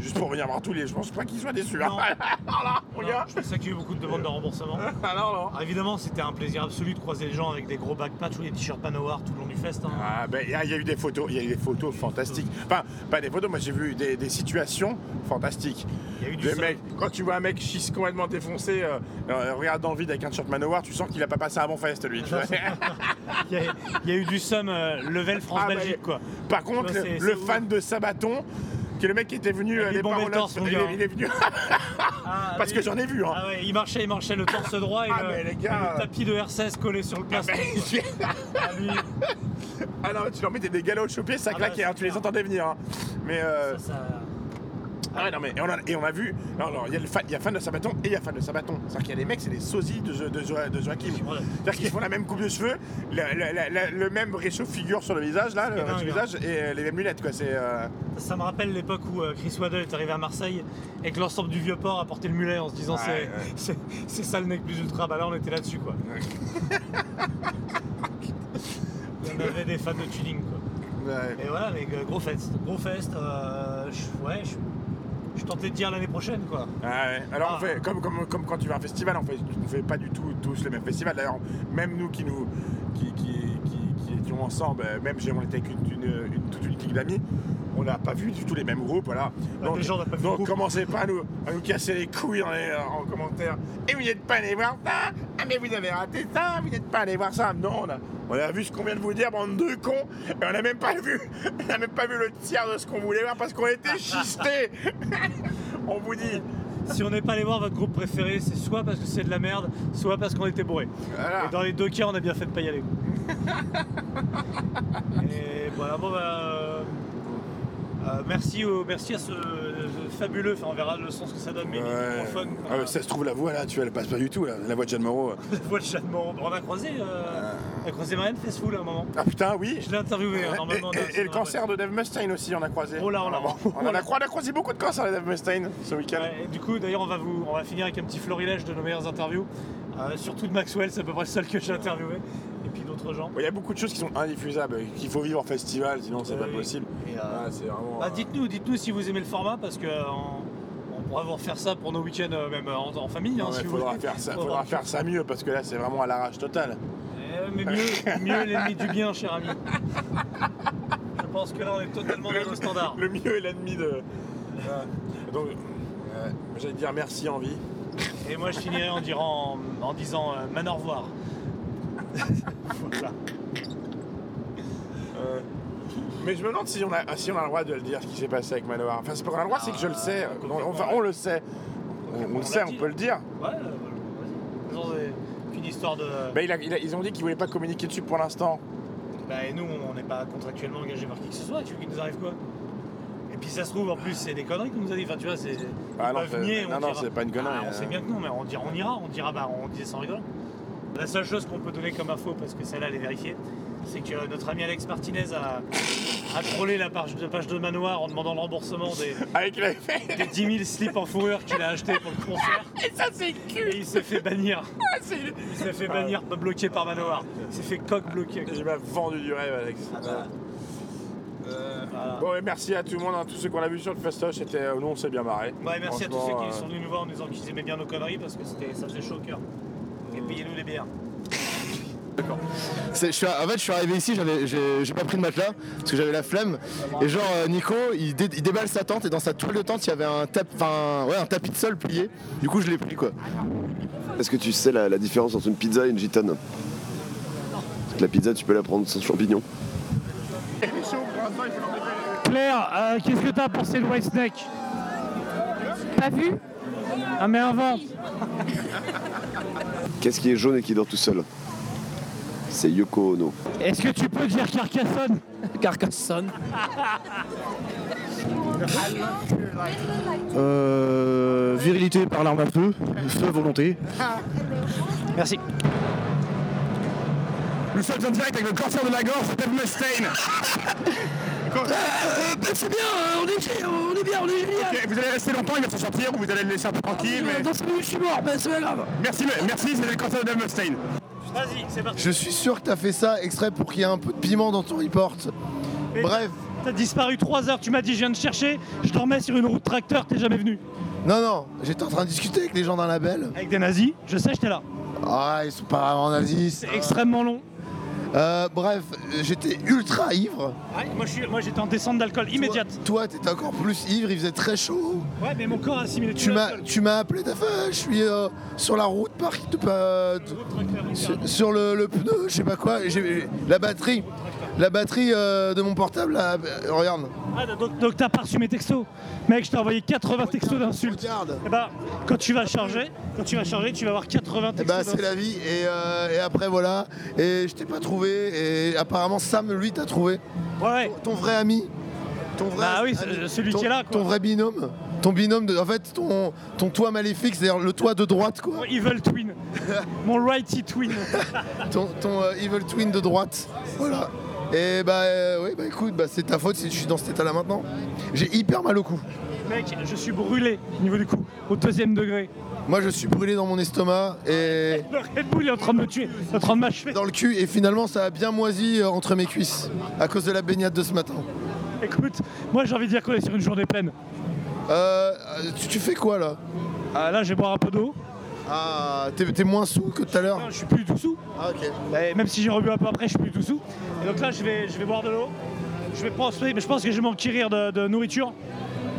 juste pour venir voir tous les. Je pense pas qu'il soit déçu. Hein. Non. voilà, gars. je sais qu'il y a eu beaucoup de demandes de remboursement. Ah non. Alors, évidemment, c'était un plaisir absolu de croiser les gens avec des gros backpatchs ou des t-shirts Manowar tout le long du fest. hein. Ah ben il y, a- il y a eu des photos, il y a eu des photos fantastiques. Enfin, pas des photos, moi j'ai vu des, des situations fantastiques. Il y a eu du Des mecs, quand tu vois un mec schiste complètement défoncé, euh, euh, regarde dans le vide avec un t-shirt Manowar, tu sens qu'il a pas passé un bon fest lui. tu vois. Il y, a, il y a eu du somme euh, level France-Belgique Ah, quoi. Par contre, vois, le, le fan de Sabaton, qui est le mec qui était venu euh, des bombes et le paroles- il, est- il est venu. Ah, Parce lui- que j'en ai vu, hein. Ah ouais, il marchait, il marchait le torse droit et, Ah, le, mais les et gars, le tapis de R16 collé sur le Ah, quoi. Ah, lui, ah non, tu leur mettais des galops au pied, ça Ah claquait, bah, hein, c'est tu les clair. entendais venir. hein. Mais euh, ça, ça- Ah ouais, non, mais et on a, et on a vu. Alors, il y a fan, il y a fan de Sabaton et il y a fan de Sabaton. C'est-à-dire qu'il y a des mecs, c'est des sosies de, de, Jo- de Joachim. C'est-à-dire qu'ils font la même coupe de cheveux, le, même réchauffe-figure sur le visage, là, le réchauffe-visage, et euh, les mêmes lunettes, quoi. C'est. euh, Ça me rappelle l'époque où euh, Chris Waddle est arrivé à Marseille et que l'ensemble du vieux port a porté le mulet en se disant Ouais, c'est, ouais. ça le mec plus ultra. Bah là on était là-dessus quoi. on avait des fans de tuning quoi. Et voilà, mais gros fest, gros fest. euh, je- ouais, je je tenté de dire l'année prochaine quoi. Ah ouais. Alors on Ah. fait comme, comme, comme quand tu vas à un festival, on fait, on fait pas du tout tous le même festival. D'ailleurs, même nous qui nous qui, qui, qui- qui étions ensemble, euh, même j'ai on était avec une, une- une- toute une clique d'amis, on n'a pas vu du tout les mêmes groupes, voilà. Déjà, on n'a pas vu donc commencez pas à nous, à nous casser les couilles dans les- en commentaire. Et vous n'êtes pas allé voir ça Ah mais vous avez raté ça, vous n'êtes pas allé voir ça. Non, on a, on a vu ce qu'on vient de vous dire, bande de cons, et on n'a même pas vu, on n'a même pas vu le tiers de ce qu'on voulait voir parce qu'on était schistés. on vous dit. Si on n'est pas allé voir votre groupe préféré, c'est soit parce que c'est de la merde, soit parce qu'on était bourré. Voilà. Et dans les deux cas, on a bien fait de pas y aller. Et voilà, bon bah. Euh, euh, merci, au- merci à ce, fabuleux, enfin on verra le sens que ça donne, mais Ouais. Ah ouais, ça se trouve la voix là, tu vois, elle passe pas du tout là, la voix de Jeanne Moreau. La voix de Jeanne Moreau. On a croisé, euh, on a croisé Marianne Faithfull à un moment. Ah putain, oui. Je l'ai interviewé hein, Et, normalement. et- et le cancer de Dave Mustaine aussi, on a croisé. Oh là, oh. On, a, croi- on a croisé beaucoup de cancers de Dave Mustaine ce week-end. Ouais, du coup, d'ailleurs, on va vous, on va finir avec un petit florilège de nos meilleures interviews. Euh, surtout de Maxwell, c'est à peu près le seul que j'ai interviewé. Et puis d'autres gens. Il y a beaucoup de choses qui sont indiffusables, qu'il faut vivre en festival, sinon c'est Ouais, pas oui. possible. Euh, Ah, vraiment. Bah, euh, dites-nous, dites-nous si vous aimez le format parce que euh, on, on pourra vous refaire ça pour nos week-ends euh, même en, en famille. non, hein, si faudra, faire ça, Faudra faudra faire ça mieux parce que là c'est vraiment à l'arrache totale. Eh, mais mieux, mieux est l'ennemi du bien, cher ami. Je pense que là on est totalement dans nos standards. Le mieux est l'ennemi de. Donc, euh, j'allais dire merci en vie. Et moi je finirai en, dirant- en, disant euh, man au revoir. Voilà. Euh, mais je me demande si on, a, si on a le droit de le dire ce qui s'est passé avec Manoir. Enfin, c'est pas qu'on a le droit, c'est que je le sais. Ah, On, enfin, on le sait. On, on le sait, on peut le dire. Ouais, vas-y. Une histoire de. Bah, il a- il a- ils ont dit qu'ils voulaient pas communiquer dessus pour l'instant. Bah, et nous, on n'est pas contractuellement engagés par qui que ce soit. Tu veux qu'il nous arrive quoi? Et puis ça se trouve, en plus, c'est des conneries qu'on nous a dit. Enfin, tu vois, c'est. Ah non, non, on non, c'est pas une connerie, Ah, on euh. sait bien que non, mais on dira, on ira. On dira, bah, on disait sans rigoler. La seule chose qu'on peut donner comme info, parce que celle-là, elle est vérifiée, c'est que notre ami Alex Martinez a, a trollé la page de, page de Manoir en demandant le remboursement des, Avec les... des 10 000 slips en fourrure qu'il a acheté pour le concert. Et ça, c'est cul Et il s'est fait bannir. Ah, Il s'est fait bannir, bloqué par Manoir. Il s'est fait coq bloqué. Il m'a vendu du rêve, Alex. Voilà. Bon, et merci à tout le monde, hein, tous ceux qu'on a vu sur le festoche. C'était, euh, nous, on s'est bien marré. Ouais, merci à tous ceux qui euh, sont venus nous voir en disant qu'ils aimaient bien nos conneries parce que c'était, ça faisait chaud au cœur. Payez-nous les bières. C'est- je suis- en fait, je suis arrivé ici, j'avais, j'ai, j'ai pas pris de matelas parce que j'avais la flemme. Et genre, euh, Nico, il, dé- il déballe sa tente et dans sa toile de tente, il y avait un, tap- enfin, ouais, un tapis de sol plié. Du coup, je l'ai pris quoi. Est-ce que tu sais la, la différence entre une pizza et une gitane? Parce que la pizza, tu peux la prendre sans champignons. Claire, euh, qu'est-ce que t'as pensé de Whitesnake Pas vu? Ah mais avant Qu'est-ce qui est jaune et qui dort tout seul C'est Yoko Ono. Est-ce que tu peux dire Carcassonne Carcassonne. Euh, virilité par l'arme à feu, feu volonté. Merci. Nous sommes en direct avec le cancer de la gorge, Dave Mustaine. C'est bien, on est, on est bien, on est génial. vous allez rester longtemps, il va se sortir, ou vous allez le laisser un peu tranquille. Mais... Dans 5 minutes, je suis mort, mais c'est pas grave. Merci, merci, c'est le cancer de Mustaine. Vas-y, c'est parti. Je suis sûr que t'as fait ça exprès pour qu'il y ait un peu de piment dans ton report. Bref, T'as disparu 3 heures, tu m'as dit je viens de chercher, je dormais sur une route tracteur, t'es jamais venu. non, non, j'étais en train de discuter avec les gens d'un label. Avec des nazis, je sais, j'étais là. Ah, ils sont pas vraiment nazis. C'est extrêmement long. Euh, bref, j'étais ultra ivre. Ouais, moi, je suis- moi j'étais en descente d'alcool immédiate. Toi, t'étais encore plus ivre, il faisait très chaud. Ouais, mais mon corps a assimilé tout Tu m'as, l'alcool. tu m'as appelé, t'as fait, je suis euh, sur la route par de, pas- de- sur, sur le, le pneu, je sais pas quoi, et j'ai- la batterie, la batterie euh, de mon portable, là, euh, regarde. Ah, donc, donc t'as pas reçu mes textos Mec, je t'ai envoyé 80 textos d'insultes. Regarde. Et bah, quand tu vas charger, quand tu vas charger, tu vas avoir 80 Et textos bah c'est la vie, et, euh, et après voilà, et je t'ai pas trouvé, et apparemment Sam, lui, t'a trouvé. Ouais, Ton vrai ami, ton vrai Bah oui, ami, celui ton- qui est là, quoi. Ton vrai binôme, ton binôme, de, en fait, ton, ton toit maléfique, c'est-à-dire le toit de droite, quoi. mon Evil Twin. mon Righty Twin. ton, ton, evil twin de droite. Voilà. Et bah euh, oui bah écoute bah c'est ta faute si je suis dans cet état là maintenant. J'ai hyper mal au cou. Mec, je suis brûlé au niveau du cou, au deuxième degré. Moi je suis brûlé dans mon estomac et Le Red Bull est en train de me tuer, est en train de m'achever. dans le cul et finalement ça a bien moisi euh, entre mes cuisses à cause de la baignade de ce matin. Écoute, moi j'ai envie de dire qu'on est sur une journée pleine? Euh, tu, tu fais quoi là? Ah, là, je vais boire un peu d'eau. Ah t'es moins sous que tout à l'heure Non, je suis plus du tout sous. Ah ok. Et même si j'ai rebu un peu après, je suis plus du tout sous. Et donc là, je vais, je vais boire de l'eau. Je vais prendre, mais je pense que je vais m'enquérir de, de nourriture.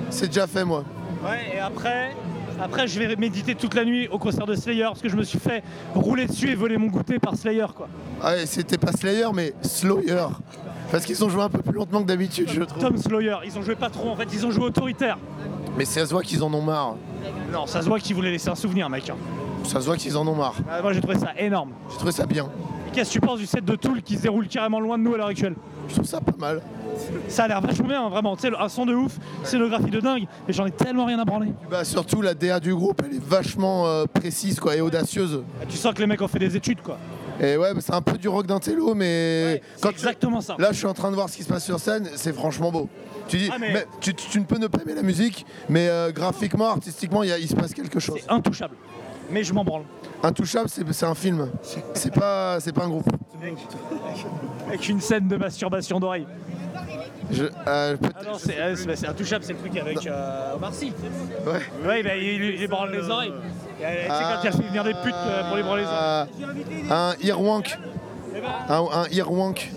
C'est déjà fait moi. Ouais, et après, après, je vais méditer toute la nuit au concert de Slayer parce que je me suis fait rouler dessus et voler mon goûter par Slayer, quoi. Ah et c'était pas Slayer mais Slower. Parce qu'ils ont joué un peu plus lentement que d'habitude je trouve. Tom Slayer, ils ont joué pas trop, en fait, ils ont joué autoritaire. Mais ça se voit qu'ils en ont marre. Non, ça se voit qu'ils voulaient laisser un souvenir, mec. hein. Ça se voit qu'ils en ont marre. Ah, moi, j'ai trouvé ça énorme. J'ai trouvé ça bien. Et qu'est-ce que tu penses du set de Tool qui se déroule carrément loin de nous à l'heure actuelle? Je trouve ça pas mal. Ça a l'air vachement bien, hein, vraiment. Tu sais, un son de ouf, scénographie de dingue, mais j'en ai tellement rien à branler. Bah surtout la DA du groupe, elle est vachement euh, précise quoi et audacieuse. Ah, Tu sens que les mecs ont fait des études, quoi. Et ouais, bah, c'est un peu du rock d'intello, mais C'est quand tu- exactement ça. là je suis en train de voir ce qui se passe sur scène, c'est franchement beau. Tu dis, Ah, mais- mais tu, tu- tu ne peux ne pas aimer la musique, mais euh, graphiquement, artistiquement, il y a- il se passe quelque chose. C'est intouchable. Mais je m'en branle. Intouchable, c'est un film. C'est pas, c'est pas un groupe. Avec une scène de masturbation d'oreille. Je, euh, Ah non, c'est euh, c'est- intouchable, c'est le truc avec euh, Omar Sy. ouais. Ouais, bah, il, il, il branle les oreilles. Euh, tu sais, quand il a fait venir des putes pour les branler les oreilles. Un earwank. Un, un earwank.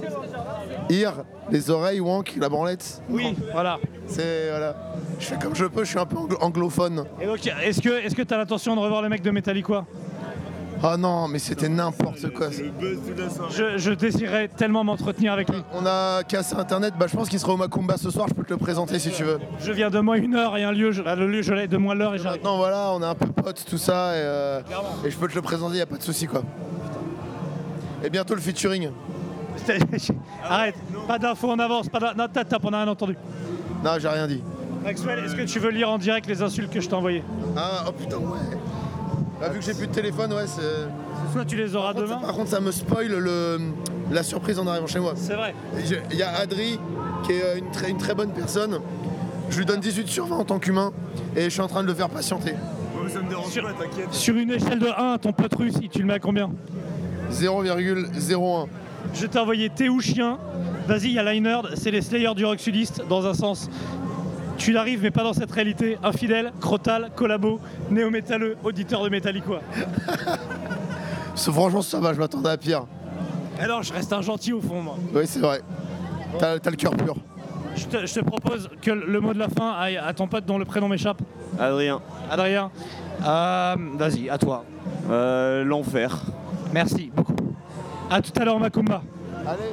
Ear, les oreilles, wank, la branlette. Oui, voilà. C'est voilà. Je fais comme je peux, je suis un peu anglo- anglophone. Et donc, est-ce que est-ce que t'as l'intention de revoir les mecs de Metallica? Oh non, mais c'était n'importe quoi. ça. Je, je désirais tellement m'entretenir avec lui. On a cassé internet, bah je pense qu'il sera au Macumba ce soir, je peux te le présenter si tu veux. Je viens de moi une heure et un lieu, je, le lieu je l'ai de moi l'heure et j'arrive. Maintenant voilà, on est un peu potes, tout ça, et, euh, et je peux te le présenter, y a pas de souci quoi. Et bientôt le featuring. Arrête, pas d'infos en avance, pas d'infos. Non, tap, tap, on a rien entendu. Non, j'ai rien dit. Maxwell, est-ce que tu veux lire en direct les insultes que je t'ai envoyées? Ah, oh putain, ouais. Bah, vu que j'ai plus de téléphone, ouais, c'est. Soit tu les auras Par contre, demain. ça- Par contre, ça me spoil le, la surprise en arrivant chez moi. C'est vrai. Il y a Adri, qui est euh, une très, une très bonne personne. Je lui donne 18 sur 20 en tant qu'humain, et je suis en train de le faire patienter. Sur, sur une échelle de 1, ton pote russe, tu le mets à combien? 0,01. Je t'ai envoyé thé ou chien. Vas-y, il y a Linerd, c'est les Slayers du rock sudiste, dans un sens. Tu l'arrives, mais pas dans cette réalité. Infidèle, crotal, collabo, néo-métalleux, auditeur de Metallica. Franchement, ça va, je m'attendais à pire. Alors, je reste un gentil au fond, moi. Oui, c'est vrai. T'as le cœur pur. Je te, je te propose que le mot de la fin aille à ton pote dont le prénom m'échappe. Adrien. Adrien. Euh, Vas-y, à toi. Euh, L'enfer. Merci beaucoup. À tout à l'heure, Macumba. Allez,